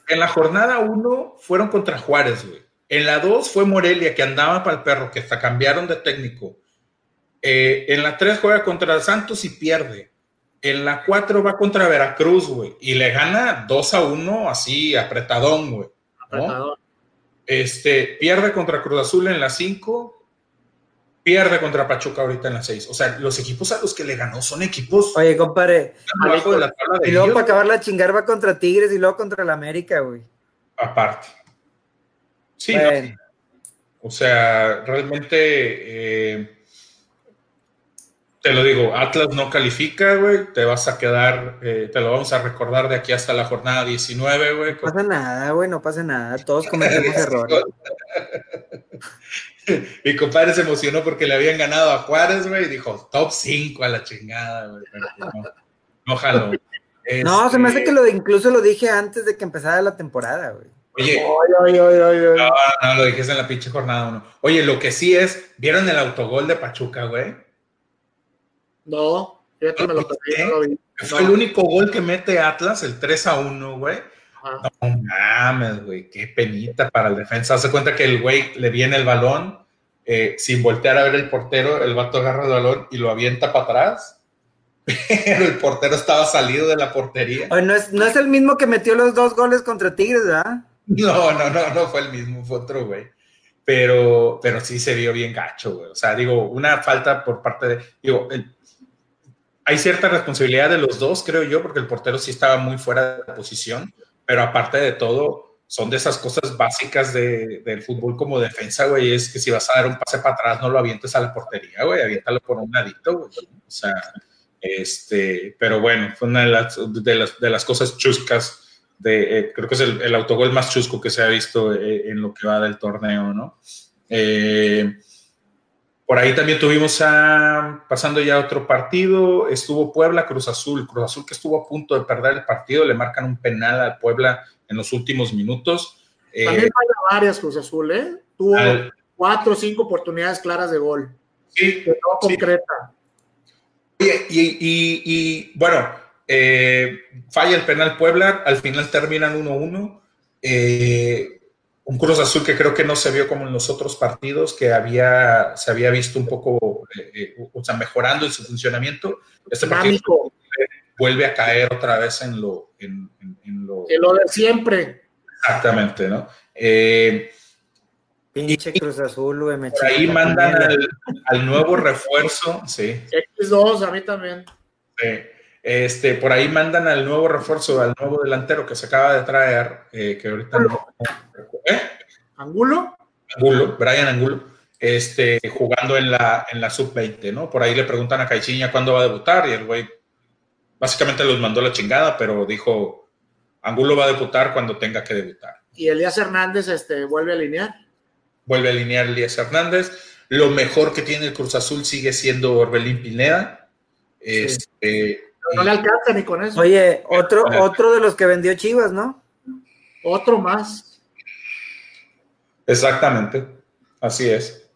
en la jornada uno fueron contra Juárez, güey. En la dos fue Morelia, que andaba para el perro, que hasta cambiaron de técnico. Eh, en la tres juega contra Santos y pierde. En la cuatro va contra Veracruz, güey. Y le gana 2 a 1 así, apretadón, güey. ¿no? Apretador. Este, pierde contra Cruz Azul en la 5, pierde contra Pachuca ahorita en la 6. O sea, los equipos a los que le ganó son equipos Oye, compadre. abajo de la tabla de Y luego ellos, para acabar la chingar va contra Tigres y luego contra el América, güey. aparte. Sí, o sea, realmente eh, te lo digo, Atlas no califica, güey, te vas a quedar, eh, te lo vamos a recordar de aquí hasta la jornada 19, güey. no pasa nada, güey, no pasa nada. Todos cometemos errores. Mi compadre se emocionó porque le habían ganado a Juárez, güey, y dijo, top 5 a la chingada, güey. pero pues no, no jaló. No, se me hace Este, que lo de, incluso lo dije antes de que empezara la temporada, güey. Oye, ay, ay, ay. no, no, lo dijiste en la pinche jornada uno. Oye, lo que sí es, ¿vieron el autogol de Pachuca, güey? No, fíjate, me lo perdí, no lo vi. Fue el único gol que mete Atlas, el 3 a 1, güey. No mames, güey, qué penita para el defensa. Hace cuenta que el güey le viene el balón, eh, sin voltear a ver el portero, el vato agarra el balón y lo avienta para atrás. Pero el portero estaba salido de la portería. Oye, no es, no es el mismo que metió los dos goles contra Tigres, ¿verdad? No, no, no, no fue el mismo, fue otro güey. Pero, pero sí se vio bien gacho, güey. O sea, digo, una falta por parte de. Digo, el, hay cierta responsabilidad de los dos, creo yo, porque el portero sí estaba muy fuera de posición, pero aparte de todo, son de esas cosas básicas de, del fútbol como defensa, güey, es que si vas a dar un pase para atrás, no lo avientes a la portería, güey, aviéntalo por un ladito, güey. O sea, este, pero bueno, fue una de las, de las, de las cosas chuscas. De, eh, creo que es el, el, autogol más chusco que se ha visto eh, en lo que va del torneo, ¿no? Eh, por ahí también tuvimos a, pasando ya a otro partido, estuvo Puebla Cruz Azul. Cruz Azul que estuvo a punto de perder el partido, le marcan un penal al Puebla en los últimos minutos. También eh, varias Cruz Azul, ¿eh? Tuvo al, cuatro o cinco oportunidades claras de gol. Sí. Que no concreta. Sí. Y, y, y, bueno, eh, falla el penal Puebla, al final terminan 1-1. Eh, un Cruz Azul que creo que no se vio como en los otros partidos, que había, se había visto un poco, eh, eh, o sea, mejorando en su funcionamiento. Este partido vuelve a caer otra vez en lo... En, en, en lo, en lo de siempre. Exactamente, ¿no? Eh, Pinche Cruz Azul, güey. Me por ahí mandan al, al, nuevo refuerzo, sí. X2, a mí también. Sí. Este, por ahí mandan al nuevo refuerzo, al nuevo delantero que se acaba de traer, eh, que ahorita no, ¿Eh? ¿Angulo? Angulo, Brian Angulo, este, jugando en la, en la sub-20, ¿no? Por ahí le preguntan a Caixinha cuándo va a debutar y el güey básicamente los mandó la chingada, pero dijo, Angulo va a debutar cuando tenga que debutar. ¿Y Elías Hernández este, vuelve a alinear? Vuelve a alinear Elías Hernández. Lo mejor que tiene el Cruz Azul sigue siendo Orbelín Pineda. Este, no le alcanza ni con eso. Oye, otro, otro de los que vendió Chivas, ¿no? Otro más. Exactamente, así es.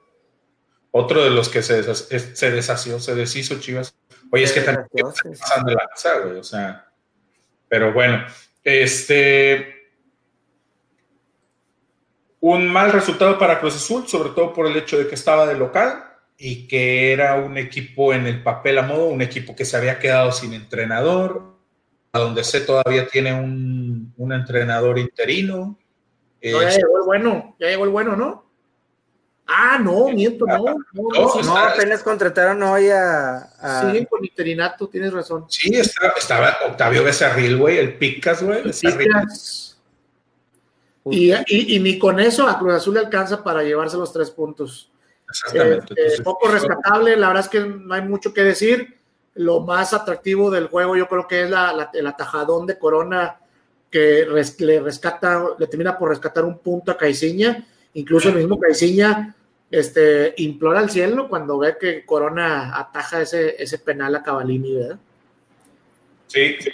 Otro de los que se, deshació, se deshació, se deshizo Chivas. Oye, es que también está pasando la casa, güey, o sea, pero bueno, este, un mal resultado para Cruz Azul, sobre todo por el hecho de que estaba de local y que era un equipo en el papel a modo, un equipo que se había quedado sin entrenador, a donde sé todavía tiene un, un entrenador interino, no, ya llegó el bueno, ya llegó el bueno, ¿no? Ah, no, miento, no. No, no, no apenas contrataron hoy a. a... Siguen con interinato, tienes razón. Sí, estaba, estaba Octavio Becerril, güey, el Picas, güey. Picas. Y, y, y, ni con eso a Cruz Azul le alcanza para llevarse los tres puntos. Exactamente. Eh, Entonces, poco rescatable, la verdad es que no hay mucho que decir. Lo más atractivo del juego, yo creo que es la, la, el atajadón de Corona que res, le rescata, le termina por rescatar un punto a Caiciña, incluso el mismo Caiciña este, implora al cielo cuando ve que Corona ataja ese, ese penal a Cavalini, ¿verdad? Sí, sí.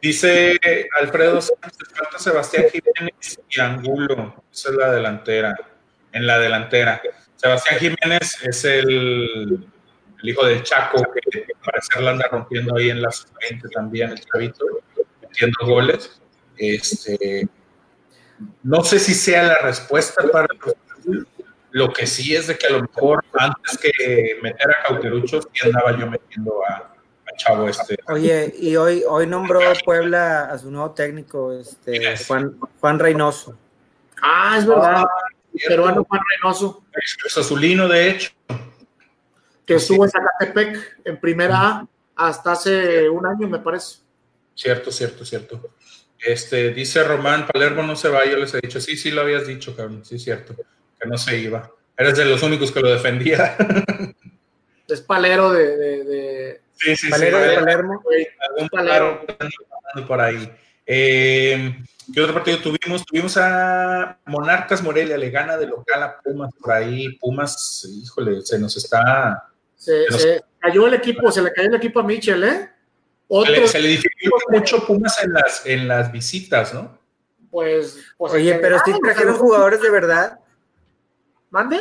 Dice Alfredo Sánchez, falta Sebastián Jiménez y Angulo, esa es la delantera, en la delantera. Sebastián Jiménez es el, el hijo del Chaco, que parece la anda rompiendo ahí en la sub-20 también, el chavito metiendo goles. Este, no sé si sea la respuesta para lo que sí es de que a lo mejor antes que meter a Cauteruchos, ya andaba yo metiendo a, a, Chavo este. Oye, y hoy, hoy nombró Puebla a su nuevo técnico, este, Juan, Juan Reynoso. Ah, es verdad. Ah, peruano Juan Reynoso. Es azulino, de hecho. Que estuvo en Zacatepec en primera A hasta hace un año, me parece. Cierto, cierto, cierto. Este, dice Román, Palermo no se va, yo les he dicho, sí, sí lo habías dicho, cabrón, sí, cierto, que no se iba. Eres de los únicos que lo defendía. Es palero de... de, de... Sí, sí, palero sí, de Palermo. Algún palero por ahí. Eh, ¿Qué otro partido tuvimos? Tuvimos a Monarcas Morelia, le gana de local a Pumas por ahí. Pumas, híjole, se nos está... Se, se, nos... se cayó el equipo, se le cayó el equipo a Michel, ¿eh? Otro, se, le, se le dificulta mucho Pumas en las, en las visitas, ¿no? Pues, pues Oye, pero sí trajeron jugadores de verdad. ¿Mande?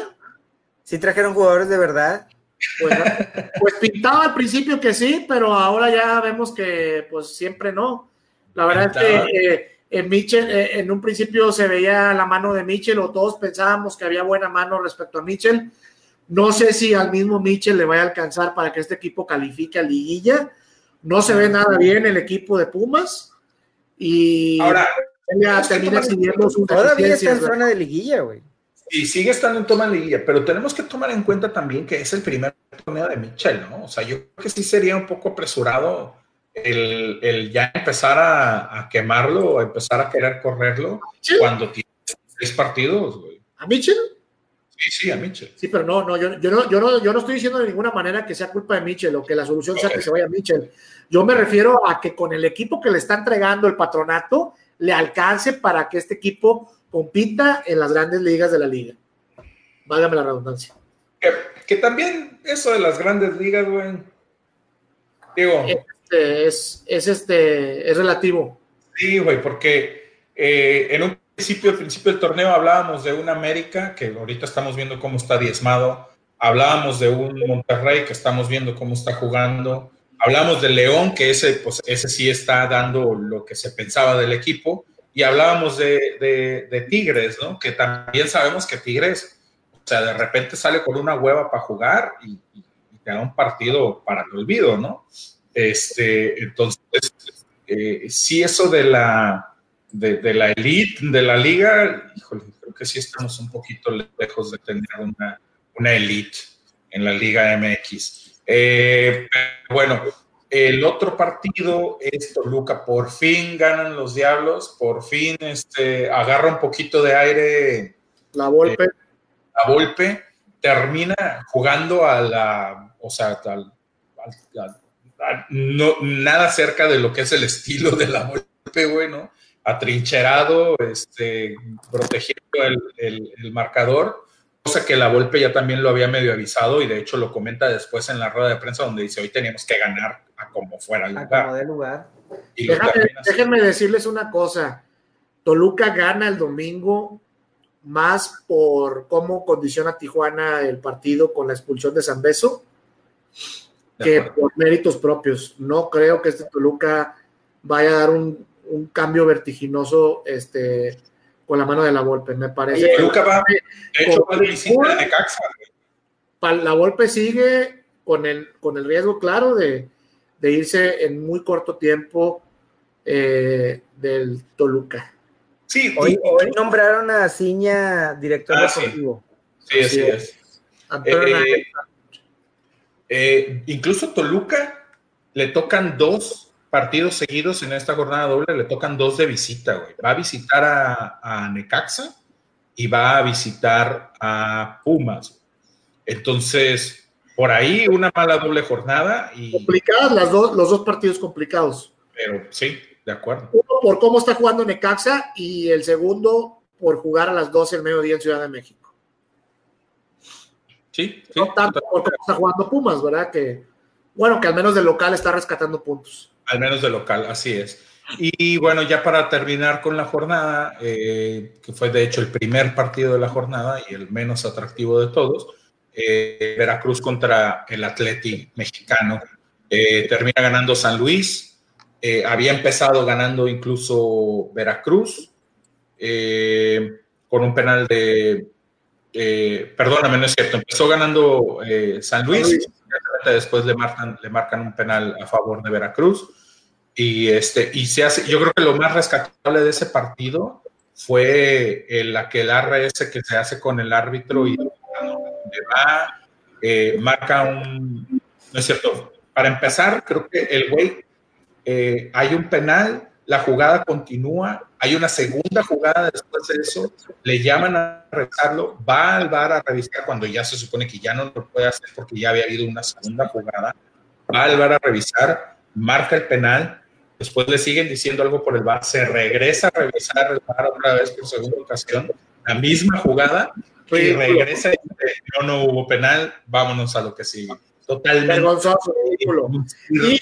Sí trajeron jugadores de verdad. Pues, pues, pintaba al principio que sí, pero ahora ya vemos que pues siempre no. La verdad es que eh, en Mitchell, eh, en un principio se veía la mano de Mitchell o todos pensábamos que había buena mano respecto a Mitchell. No sé si al mismo Mitchell le vaya a alcanzar para que este equipo califique a liguilla. No se ve nada bien el equipo de Pumas. Y ahora termina siguiendo su Todavía está en zona de liguilla, güey. Y sigue estando en toma de liguilla, pero tenemos que tomar en cuenta también que es el primer torneo de Mitchell, ¿no? O sea, yo creo que sí sería un poco apresurado el, ya empezar a, quemarlo o empezar a querer correrlo cuando tiene seis partidos, güey. ¿A Mitchell? Sí, sí, a Mitchell. Sí, pero no, no, yo, yo, no, yo, no, yo no estoy diciendo de ninguna manera que sea culpa de Mitchell o que la solución sea que se vaya a Mitchell. Yo me refiero a que con el equipo que le está entregando el patronato, le alcance para que este equipo compita en las grandes ligas de la liga. Válgame la redundancia. Que, que también eso de las grandes ligas, güey. Digo, eh, este, es, es, este, es relativo. Sí, güey, porque eh, en un principio, al principio del torneo hablábamos de un América, que ahorita estamos viendo cómo está diezmado, hablábamos de un Monterrey, que estamos viendo cómo está jugando, hablamos de León, que ese, pues, ese sí está dando lo que se pensaba del equipo, y hablábamos de, de, Tigres, ¿no? Que también sabemos que Tigres, o sea, de repente sale con una hueva para jugar y, y te da un partido para el olvido, ¿no? Este, entonces, eh, si eso de la, de, la elite, de la liga, híjole, creo que sí estamos un poquito lejos de tener una, una elite en la Liga MX. Eh, bueno, el otro partido es Toluca. Por fin ganan los Diablos, por fin este, agarra un poquito de aire. La Volpe. la Volpe termina jugando a la, o sea, al, no, nada cerca de lo que es el estilo de la golpe, güey, ¿no? Atrincherado, este, protegiendo el, marcador, cosa que la golpe ya también lo había medio avisado y de hecho lo comenta después en la rueda de prensa donde dice, hoy teníamos que ganar a como fuera el lugar. lugar. déjenme decirles una cosa, Toluca gana el domingo más por cómo condiciona Tijuana el partido con la expulsión de San Beso que por méritos propios. No creo que este Toluca vaya a dar un, cambio vertiginoso este, con la mano de la Volpe, me parece. Toluca va, de hecho, va de visita de Caxa. La Volpe sigue con el, con el riesgo claro de, irse en muy corto tiempo eh, del Toluca. Sí, hoy, nombraron a Ciña director ah, deportivo. Sí, así, es. Eh, eh, incluso Toluca le tocan dos partidos seguidos en esta jornada doble, le tocan dos de visita, güey. Va a visitar a, Necaxa y va a visitar a Pumas. Entonces, por ahí una mala doble jornada y. Complicadas las dos, los dos partidos complicados. Pero sí, de acuerdo. Uno por cómo está jugando Necaxa y el segundo por jugar a las 12 del mediodía en Ciudad de México. Sí, no tanto porque está jugando Pumas, ¿verdad? Que, bueno, que al menos de local está rescatando puntos. Al menos de local, así es. Y bueno, ya para terminar con la jornada, eh, que fue de hecho el primer partido de la jornada y el menos atractivo de todos, eh, Veracruz contra el Atleti mexicano. Eh, termina ganando San Luis, había empezado ganando incluso Veracruz, con un penal de eh, perdóname, no es cierto, empezó ganando eh, San Luis, después le marcan, le marcan un penal a favor de Veracruz. Y, este, y se hace, yo creo que lo más rescatable de ese partido fue el aquelarre ese que se hace con el árbitro y va, eh, marca un, no es cierto, para empezar, creo que el güey, hay un penal, la jugada continúa, hay una segunda jugada después de eso, le llaman a revisarlo, va al bar a revisar cuando ya se supone que ya no lo puede hacer porque ya había habido una segunda jugada, va al bar a revisar, marca el penal, después le siguen diciendo algo por el bar, se regresa a revisar el bar otra vez por segunda ocasión, la misma jugada, y regresa y dice, no, no hubo penal, vámonos a lo que sigue. Totalmente. Vergonzoso, Y,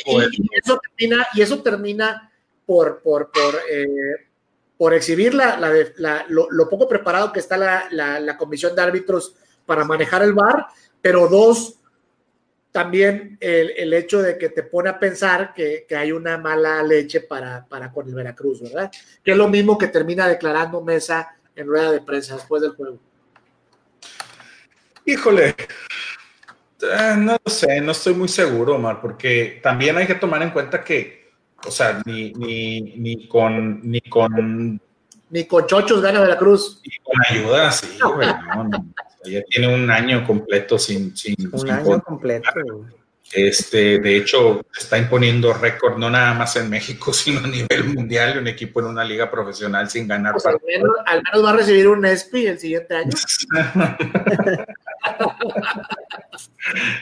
eso termina, y eso termina por, por, por, eh, por exhibir la, lo, poco preparado que está la, comisión de árbitros para manejar el VAR, pero dos, también el, hecho de que te pone a pensar que, hay una mala leche para, para, con el Veracruz, ¿verdad? Que es lo mismo que termina declarando Mesa en rueda de prensa después del juego. Híjole, eh, no sé, no estoy muy seguro, Omar, porque también hay que tomar en cuenta que, o sea, ni, ni, ni con, ni con ni con chochos gana Veracruz. Y con ayuda, sí, güey. ya tiene un año completo sin. sin un año completo. Este, de hecho, está imponiendo récord no nada más en México, sino a nivel mundial, un equipo en una liga profesional sin ganar. Pues al, menos, va a recibir un ESPI el siguiente año.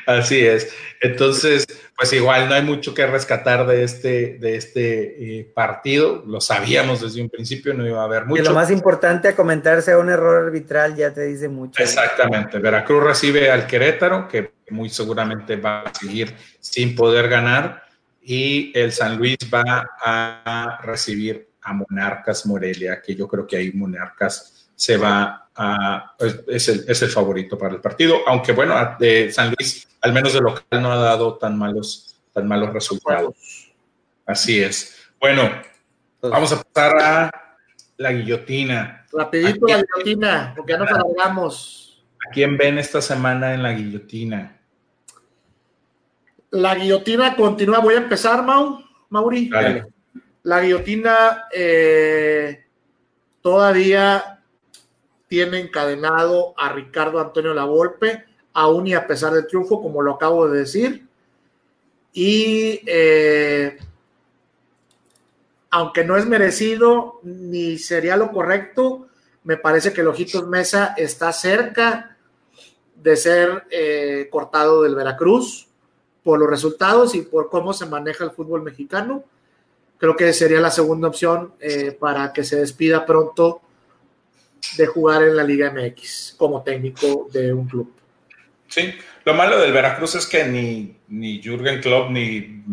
Así es. Entonces, pues igual no hay mucho que rescatar de este, de este eh, partido. Lo sabíamos desde un principio, no iba a haber mucho. Y lo más importante a comentar sea un error arbitral, ya te dice mucho. Exactamente. Veracruz recibe al Querétaro, que muy seguramente va a seguir sin poder ganar. Y el San Luis va a recibir a Monarcas Morelia, que yo creo que ahí Monarcas se va es, el, es, el, favorito para el partido, aunque bueno, de San Luis, al menos de local, no ha dado tan malos, tan malos resultados. Así es. Bueno, vamos a pasar a la guillotina. Rapidito la guillotina, porque ya nos alargamos. ¿A quién ven esta semana en la guillotina? La guillotina continúa. Voy a empezar, Mau, Mauri. La guillotina eh, todavía tiene encadenado a Ricardo Antonio Lavolpe, aún y a pesar del triunfo, como lo acabo de decir. Y eh, aunque no es merecido ni sería lo correcto, me parece que el Ojitos Mesa está cerca de ser eh, cortado del Veracruz por los resultados y por cómo se maneja el fútbol mexicano. Creo que sería la segunda opción eh, para que se despida pronto de jugar en la Liga MX como técnico de un club. Sí, lo malo del Veracruz es que ni, ni Jürgen Klopp, ni,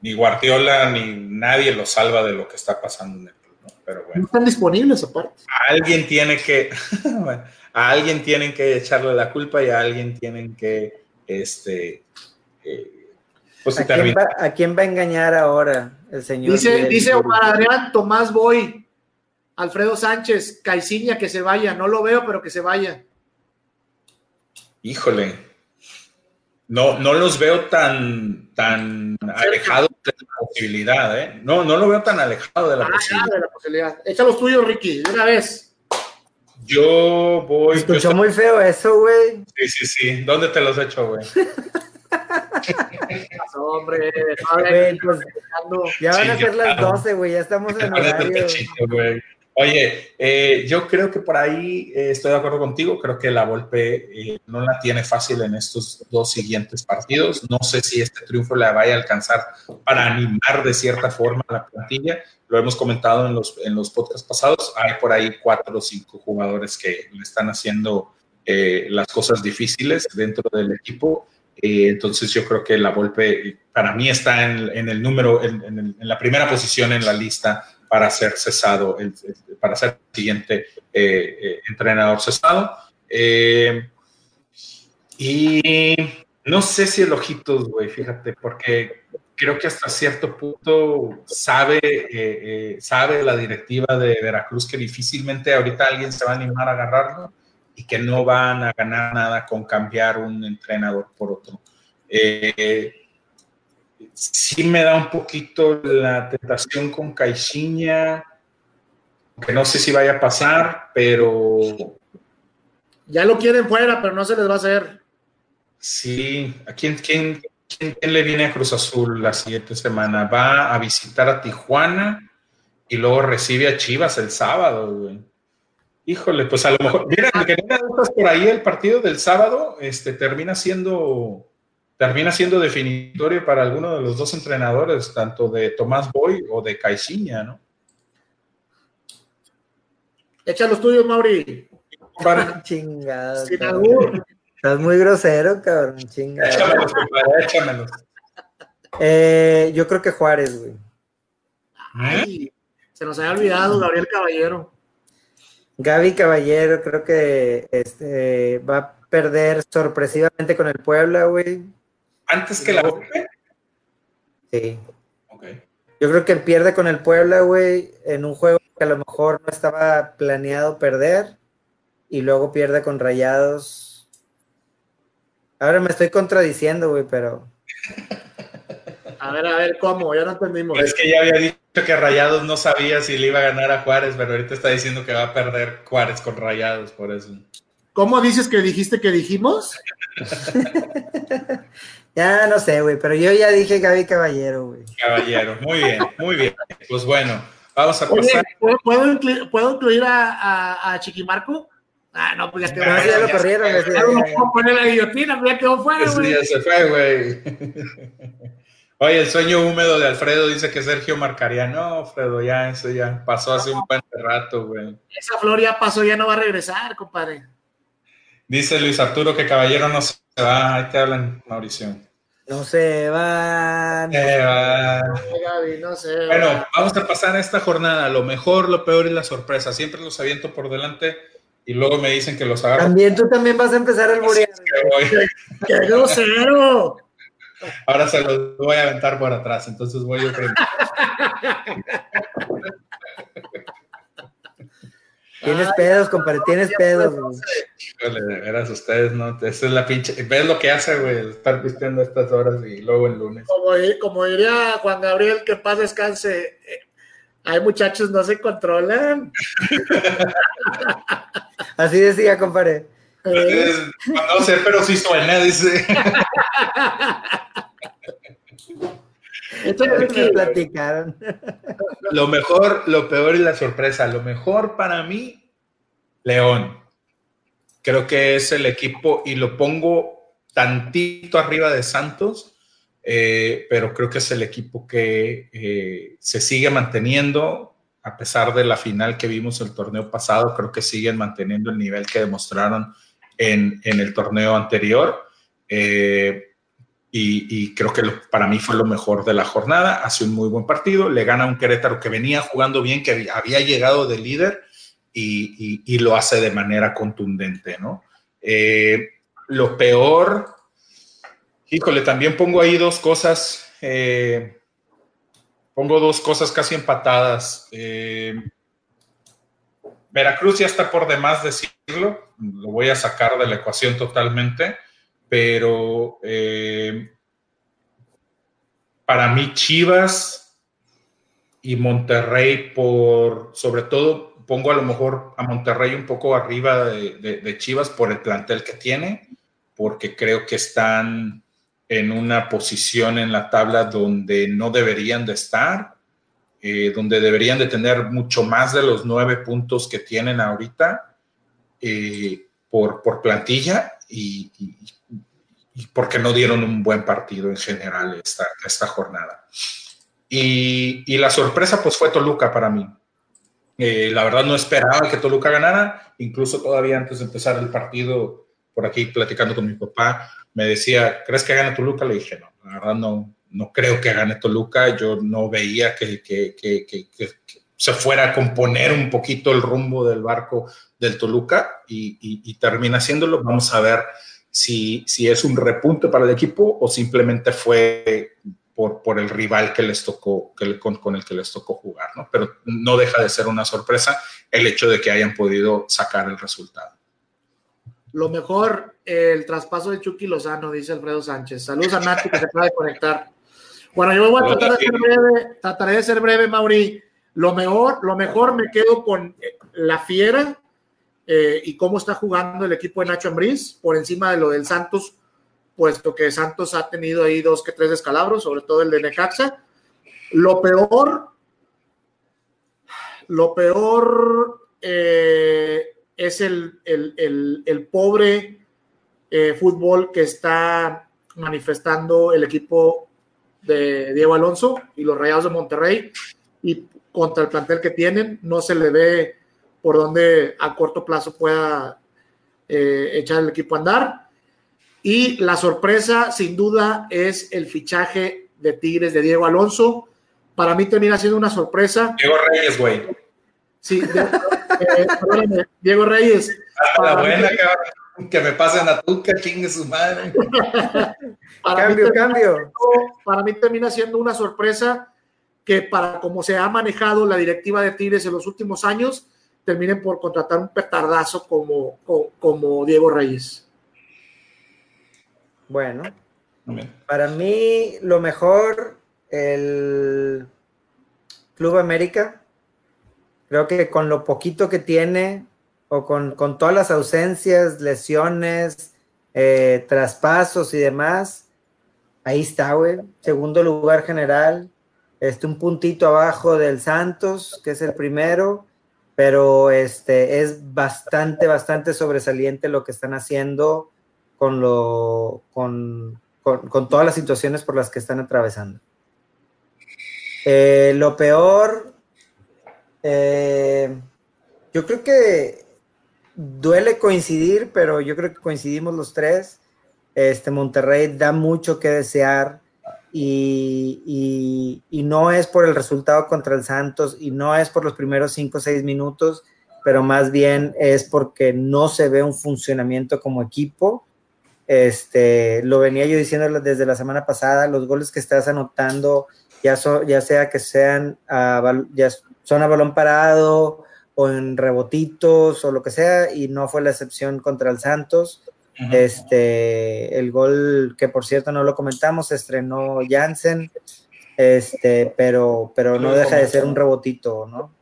ni Guardiola, ni nadie lo salva de lo que está pasando en el club. ¿no? Pero bueno. No están disponibles aparte. alguien tiene que, a alguien tienen que echarle la culpa y a alguien tienen que, este, eh, pues ¿A, quién va, ¿A quién va a engañar ahora el señor? Dice, dice Omar Adrián, Tomás Boy, Alfredo Sánchez, Caiciña, que se vaya. No lo veo, pero que se vaya. Híjole. No, no los veo tan, tan alejados de la posibilidad, ¿eh? No, no lo veo tan alejado de la, ah, posibilidad. de la posibilidad. Echa los tuyos, Ricky, de una vez. Yo voy. Escuchó muy feo eso, güey. Sí, sí, sí. ¿Dónde te los he hecho, güey? hombre, pues, ya van a ser las 12, güey. Ya estamos en horario. Oye, eh, yo creo que por ahí eh, estoy de acuerdo contigo. Creo que la Volpe eh, no la tiene fácil en estos dos siguientes partidos. No sé si este triunfo la vaya a alcanzar para animar de cierta forma a la plantilla. Lo hemos comentado en los, en los podcasts pasados. Hay por ahí cuatro o cinco jugadores que le están haciendo las cosas difíciles dentro del equipo. entonces yo creo que la Volpe para mí está en, el número, en, en la primera posición en la lista para ser cesado, el, para ser el siguiente eh, eh, entrenador cesado. Eh, y no sé si el Ojitos, güey, fíjate, porque creo que hasta cierto punto sabe, sabe la directiva de Veracruz que difícilmente ahorita alguien se va a animar a agarrarlo y que no van a ganar nada con cambiar un entrenador por otro sí me da un poquito la tentación con Caixinha, que no sé si vaya a pasar, pero... Ya lo quieren fuera, pero no se les va a hacer. Sí, ¿a quién, quién, le viene a Cruz Azul la siguiente semana? Va a visitar a Tijuana y luego recibe a Chivas el sábado, güey. Híjole, pues a lo mejor, mira, que no por ahí el partido del sábado, este, termina siendo termina siendo definitorio para alguno de los dos entrenadores, tanto de Tomás Boy o de Caixinha, ¿no? Echa los tuyos, Mauri. Para... Chingado. Estás muy grosero, cabrón. Chingado. Échamelos, compadre, échamelos. Eh, yo creo que Juárez, güey. Ay, se nos había olvidado Gabriel Caballero. Gaby Caballero creo que este, va a perder sorpresivamente con el Puebla, güey ¿Antes que la Volpe? Sí. Ok. Yo creo que pierde con el Puebla, güey, en un juego que a lo mejor no estaba planeado perder. Y luego pierde con Rayados. Ahora me estoy contradiciendo, güey, pero. A ver, a ver, ¿cómo? Ya no entendimos. Es que ya había dicho que Rayados no sabía si le iba a ganar a Juárez, pero ahorita está diciendo que va a perder Juárez con Rayados, por eso. ¿Cómo dices que dijiste que dijimos? ya no sé, güey, pero yo ya dije Gaby Caballero, güey. Caballero, muy bien, muy bien. Pues bueno, vamos a Oye, pasar. ¿puedo, puedo incluir, ¿puedo incluir a, a, a Chiquimarco? Ah, no, pues ya quedó. No, Ah, ya lo corrieron, Ya no poner la guillotina, pues ya quedó fuera, güey. ya se fue, güey. Oye, el sueño húmedo de Alfredo dice que Sergio marcaría. No, Alfredo, ya, eso ya pasó hace un buen rato, güey. Esa flor ya pasó, ya no va a regresar, compadre. Dice Luis Arturo que Caballero no se va. Ahí te hablan, Mauricio. No se van. Eh, va. Ay, Gaby, no sé. Bueno, vamos a pasar a esta jornada. Lo mejor, lo peor y la sorpresa. Siempre los aviento por delante y luego me dicen que los agarro. También tú también vas a empezar el voy. ¡Qué grosero! Ahora se los voy a aventar por atrás, entonces voy yo primero. Tienes Ay, pedos, compadre, tienes pedos. Híjole, de veras, ustedes no. Esa es la pinche. ¿Ves lo que hace, güey? Estar pisteando a estas horas y luego el lunes. Como, como diría Juan Gabriel, que paz descanse. eh, Hay muchachos, no se controlan. Así decía, compadre. Eh, no sé, pero sí suena, dice. échale, Me Ricky. platicaron. Lo mejor, lo peor y la sorpresa. Lo mejor para mí, León. Creo que es el equipo y lo pongo tantito arriba de Santos, eh, pero creo que es el equipo que eh, se sigue manteniendo a pesar de la final que vimos el torneo pasado. Creo que siguen manteniendo el nivel que demostraron en, en el torneo anterior. Eh, y, creo que para mí fue lo mejor de la jornada. Hace un muy buen partido, le gana un Querétaro que venía jugando bien, que había llegado de líder y, y, y lo hace de manera contundente, ¿no? Eh, lo peor, híjole, también pongo ahí dos cosas, eh, pongo dos cosas casi empatadas. Eh, Veracruz ya está por demás decirlo, lo voy a sacar de la ecuación totalmente pero eh, para mí Chivas y Monterrey por, sobre todo pongo a lo mejor a Monterrey un poco arriba de, Chivas por el plantel que tiene, porque creo que están en una posición en la tabla donde no deberían de estar, eh, donde deberían de tener mucho más de los nueve puntos que tienen ahorita eh, por, por plantilla y, y, y, porque no dieron un buen partido en general esta, esta jornada. Y, y, la sorpresa pues fue Toluca para mí. Eh, la verdad no esperaba que Toluca ganara, incluso todavía antes de empezar el partido, por aquí platicando con mi papá, me decía, ¿crees que gane Toluca? Le dije, no, la verdad no, no creo que gane Toluca, yo no veía que, que, que, que, se fuera a componer un poquito el rumbo del barco del Toluca y, y, y termina haciéndolo. Vamos a ver si, si, es un repunte para el equipo o simplemente fue por, por el rival que les tocó, que, con, con, el que les tocó jugar, ¿no? Pero no deja de ser una sorpresa el hecho de que hayan podido sacar el resultado. Lo mejor, el traspaso de Chucky Lozano, dice Alfredo Sánchez. Saludos a Nati que se acaba de conectar. Bueno, yo voy a tratar de ser breve, trataré de ser breve, Mauri. Lo mejor, lo mejor me quedo con la fiera eh, y cómo está jugando el equipo de Nacho Ambriz por encima de lo del Santos, puesto que Santos ha tenido ahí dos que tres descalabros, sobre todo el de Necaxa. Lo peor, lo peor eh, es el, el, el, pobre eh, fútbol que está manifestando el equipo de Diego Alonso y los Rayados de Monterrey y contra el plantel que tienen, no se le ve por donde a corto plazo pueda eh, echar el equipo a andar. Y la sorpresa, sin duda, es el fichaje de Tigres de Diego Alonso. Para mí termina siendo una sorpresa. Diego Reyes, güey. Sí, de, eh, Diego Reyes. Hasta la buena, mí, Que me pasen a Tuca, chingue su madre. cambio, cambio. para mí termina siendo una sorpresa que para como se ha manejado la directiva de Tigres en los últimos años, terminen por contratar un petardazo como, como, Diego Reyes. Bueno, para mí lo mejor, el Club América. Creo que con lo poquito que tiene, o con, todas las ausencias, lesiones, eh, traspasos y demás, ahí está, güey. Segundo lugar general, este, un puntito abajo del Santos, que es el primero, pero este, es bastante, bastante sobresaliente lo que están haciendo con, lo, con, con, todas las situaciones por las que están atravesando. Eh, lo peor, eh, yo creo que duele coincidir, pero yo creo que coincidimos los tres. Este Monterrey da mucho que desear y, no es por el resultado contra el Santos y no es por los primeros cinco o seis minutos, pero más bien es porque no se ve un funcionamiento como equipo. Este, lo venía yo diciendo desde la semana pasada, los goles que estás anotando, ya, sea que sean ya son a balón parado o en rebotitos o lo que sea, y no fue la excepción contra el Santos. Este, el gol que por cierto no lo comentamos, estrenó Jansen, este, pero, pero no deja de ser un rebotito, ¿no?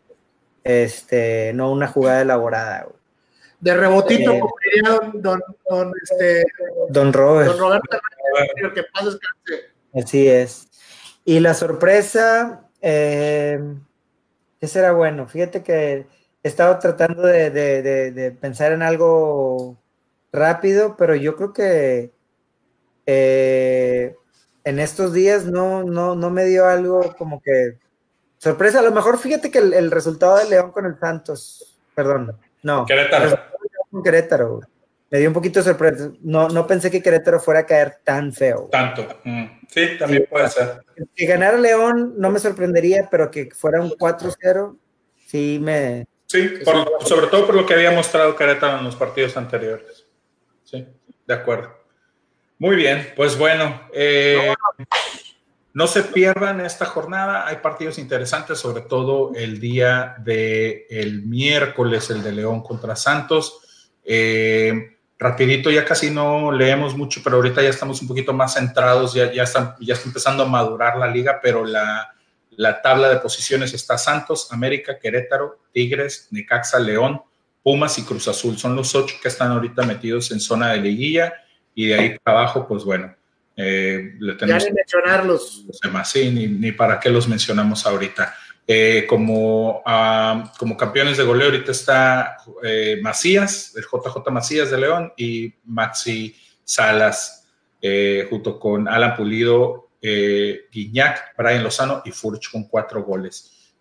Este, no una jugada elaborada. De rebotito, eh, como diría don, don, este, don Robert. Don Roberto, que pasa es Así es. Y la sorpresa, eh, ¿qué será bueno? Fíjate que he estado tratando de, de pensar en algo rápido, pero yo creo que eh, en estos días no, no, no me dio algo como que sorpresa. A lo mejor fíjate que el, resultado de León con el Santos, perdón, no. Querétaro. Con Querétaro, me dio un poquito de sorpresa. No, no pensé que Querétaro fuera a caer tan feo. Tanto. Mm. Sí, también puede ser. Que ganara León no me sorprendería, pero que fuera un 4-0, sí me. Sí, sobre todo por lo que había mostrado Querétaro en los partidos anteriores. Sí, de acuerdo. Muy bien, pues bueno, eh, no se pierdan esta jornada, hay partidos interesantes, sobre todo el día del el miércoles, el de León contra Santos. Eh, rapidito, ya casi no leemos mucho, pero ahorita ya estamos un poquito más centrados, ya, ya, está, ya está empezando a madurar la liga, pero la, la tabla de posiciones está Santos, América, Querétaro, Tigres, Necaxa, León, Pumas y Cruz Azul. Son los ocho que están ahorita metidos en zona de liguilla y de ahí para abajo, pues bueno, eh, le tenemos... Ya ni mencionarlos. Los demás, sí, ni, para qué los mencionamos ahorita. Eh, como, ah, como campeones de goleo ahorita está eh, Macías, el JJ Macías de León y Maxi Salas, junto con Alan Pulido, Guiñac, Brian Lozano y Furch con cuatro goles.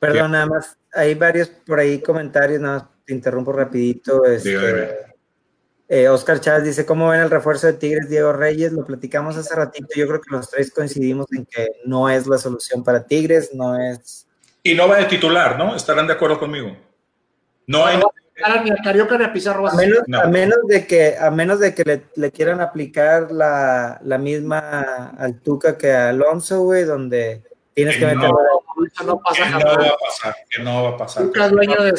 perdón, nada más hay varios por ahí comentarios, nada más te interrumpo rapidito. Este, eh, Oscar Chávez dice, ¿cómo ven el refuerzo de Tigres Diego Reyes? Lo platicamos hace ratito, yo creo que los tres coincidimos en que no es la solución para Tigres, no es... Y no va de titular, ¿no? Estarán de acuerdo conmigo. No hay... A Carioca a Pizarro. A menos, a menos de que, a menos de que le, quieran aplicar la, la, misma al Tuca que a Alonso, güey, donde tienes que, meter no pasa que No va a pasar, que no va a pasar. Tuca es dueño de,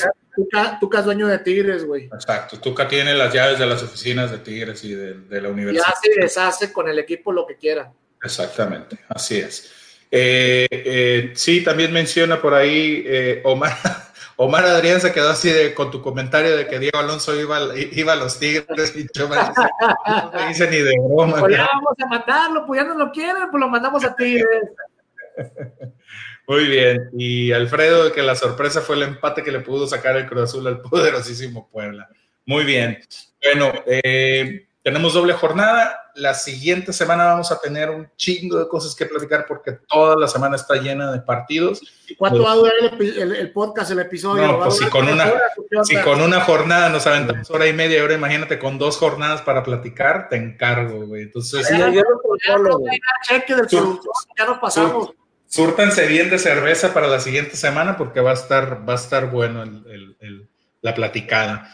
Tuca, dueño de Tigres, güey. Exacto, Tuca tiene las llaves de las oficinas de Tigres y de, la universidad. Y hace y deshace con el equipo lo que quiera. Exactamente, así es. Eh, eh, sí, también menciona por ahí eh, Omar. Omar Adrián se quedó así de, con tu comentario de que Diego Alonso iba, iba a los Tigres y yo me no me dice ni de broma. Pues ya vamos a matarlo, pues ya no lo quieren, pues lo mandamos a Tigres. Muy bien. Y Alfredo, que la sorpresa fue el empate que le pudo sacar el Cruz Azul al poderosísimo Puebla. Muy bien. Bueno, eh, tenemos doble jornada. La siguiente semana vamos a tener un chingo de cosas que platicar porque toda la semana está llena de partidos. ¿Y cuánto va a durar el, podcast, el episodio? No, pues si con, una, si con una jornada nos aventamos hora y media, ahora imagínate con dos jornadas para platicar, te encargo, güey. Entonces, ya, ya, ya nos pasamos. Súrtanse bien de cerveza para la siguiente semana porque va a estar, va a estar bueno la platicada.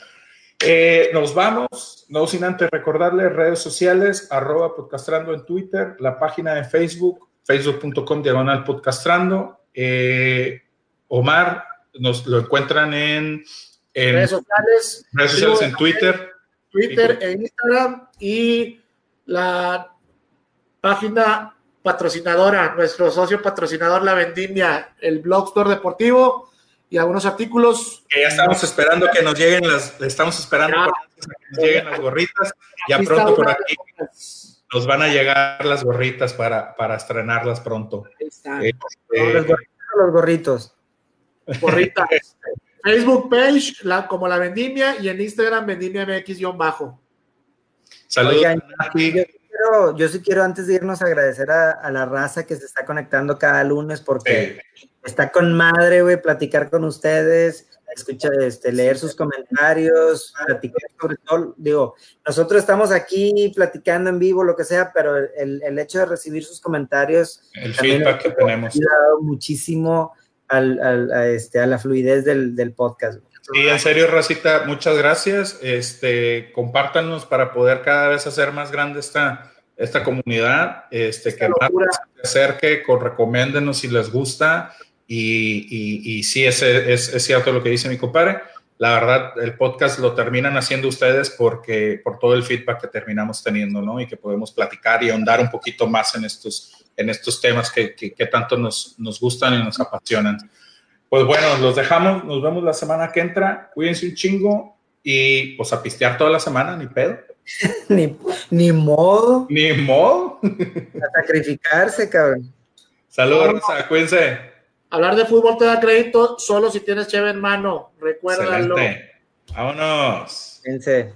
Eh, nos vamos, no sin antes recordarles redes sociales, arroba podcastrando en Twitter, la página de Facebook, facebook.com diagonal podcastrando. Eh, Omar, nos lo encuentran en, redes sociales, redes sociales en Twitter. Twitter e Instagram y la página patrocinadora, nuestro socio patrocinador La Vendimia, el blog store deportivo y algunos artículos. Que ya estamos esperando que nos lleguen las, estamos esperando que nos lleguen las gorritas. Ya pronto por aquí nos van a llegar las gorritas para, para estrenarlas pronto. Este, los gorritos. Gorritas. Facebook page la, como la Vendimia y en Instagram Vendimia MX-bajo. Saludos. Yo, sí quiero antes de irnos agradecer a, la raza que se está conectando cada lunes porque está con madre, güey, platicar con ustedes, escuchar, este, leer sus comentarios, platicar sobre todo, digo, nosotros estamos aquí platicando en vivo, lo que sea, pero el, hecho de recibir sus comentarios. El feedback que tenemos. Ha ayudado muchísimo al, a, este, a la fluidez del, del podcast. Sí, en serio, Racita, muchas gracias. Este, compártanos para poder cada vez hacer más grande esta, esta comunidad, este, que más se acerque, con, recomiéndenos si les gusta. Y, y, y sí, es, es, es, cierto lo que dice mi compadre. La verdad, el podcast lo terminan haciendo ustedes porque por todo el feedback que terminamos teniendo, ¿no? Y que podemos platicar y ahondar un poquito más en estos, en estos temas que, que, tanto nos, nos, gustan y nos apasionan. Pues bueno, los dejamos, nos vemos la semana que entra, cuídense un chingo y pues a pistear toda la semana, ni pedo. ni, ni modo. Ni modo. a sacrificarse, cabrón. Saludos, cuídense. Hablar de fútbol te da crédito solo si tienes cheve en mano, recuérdalo. Vámonos. Cuídense.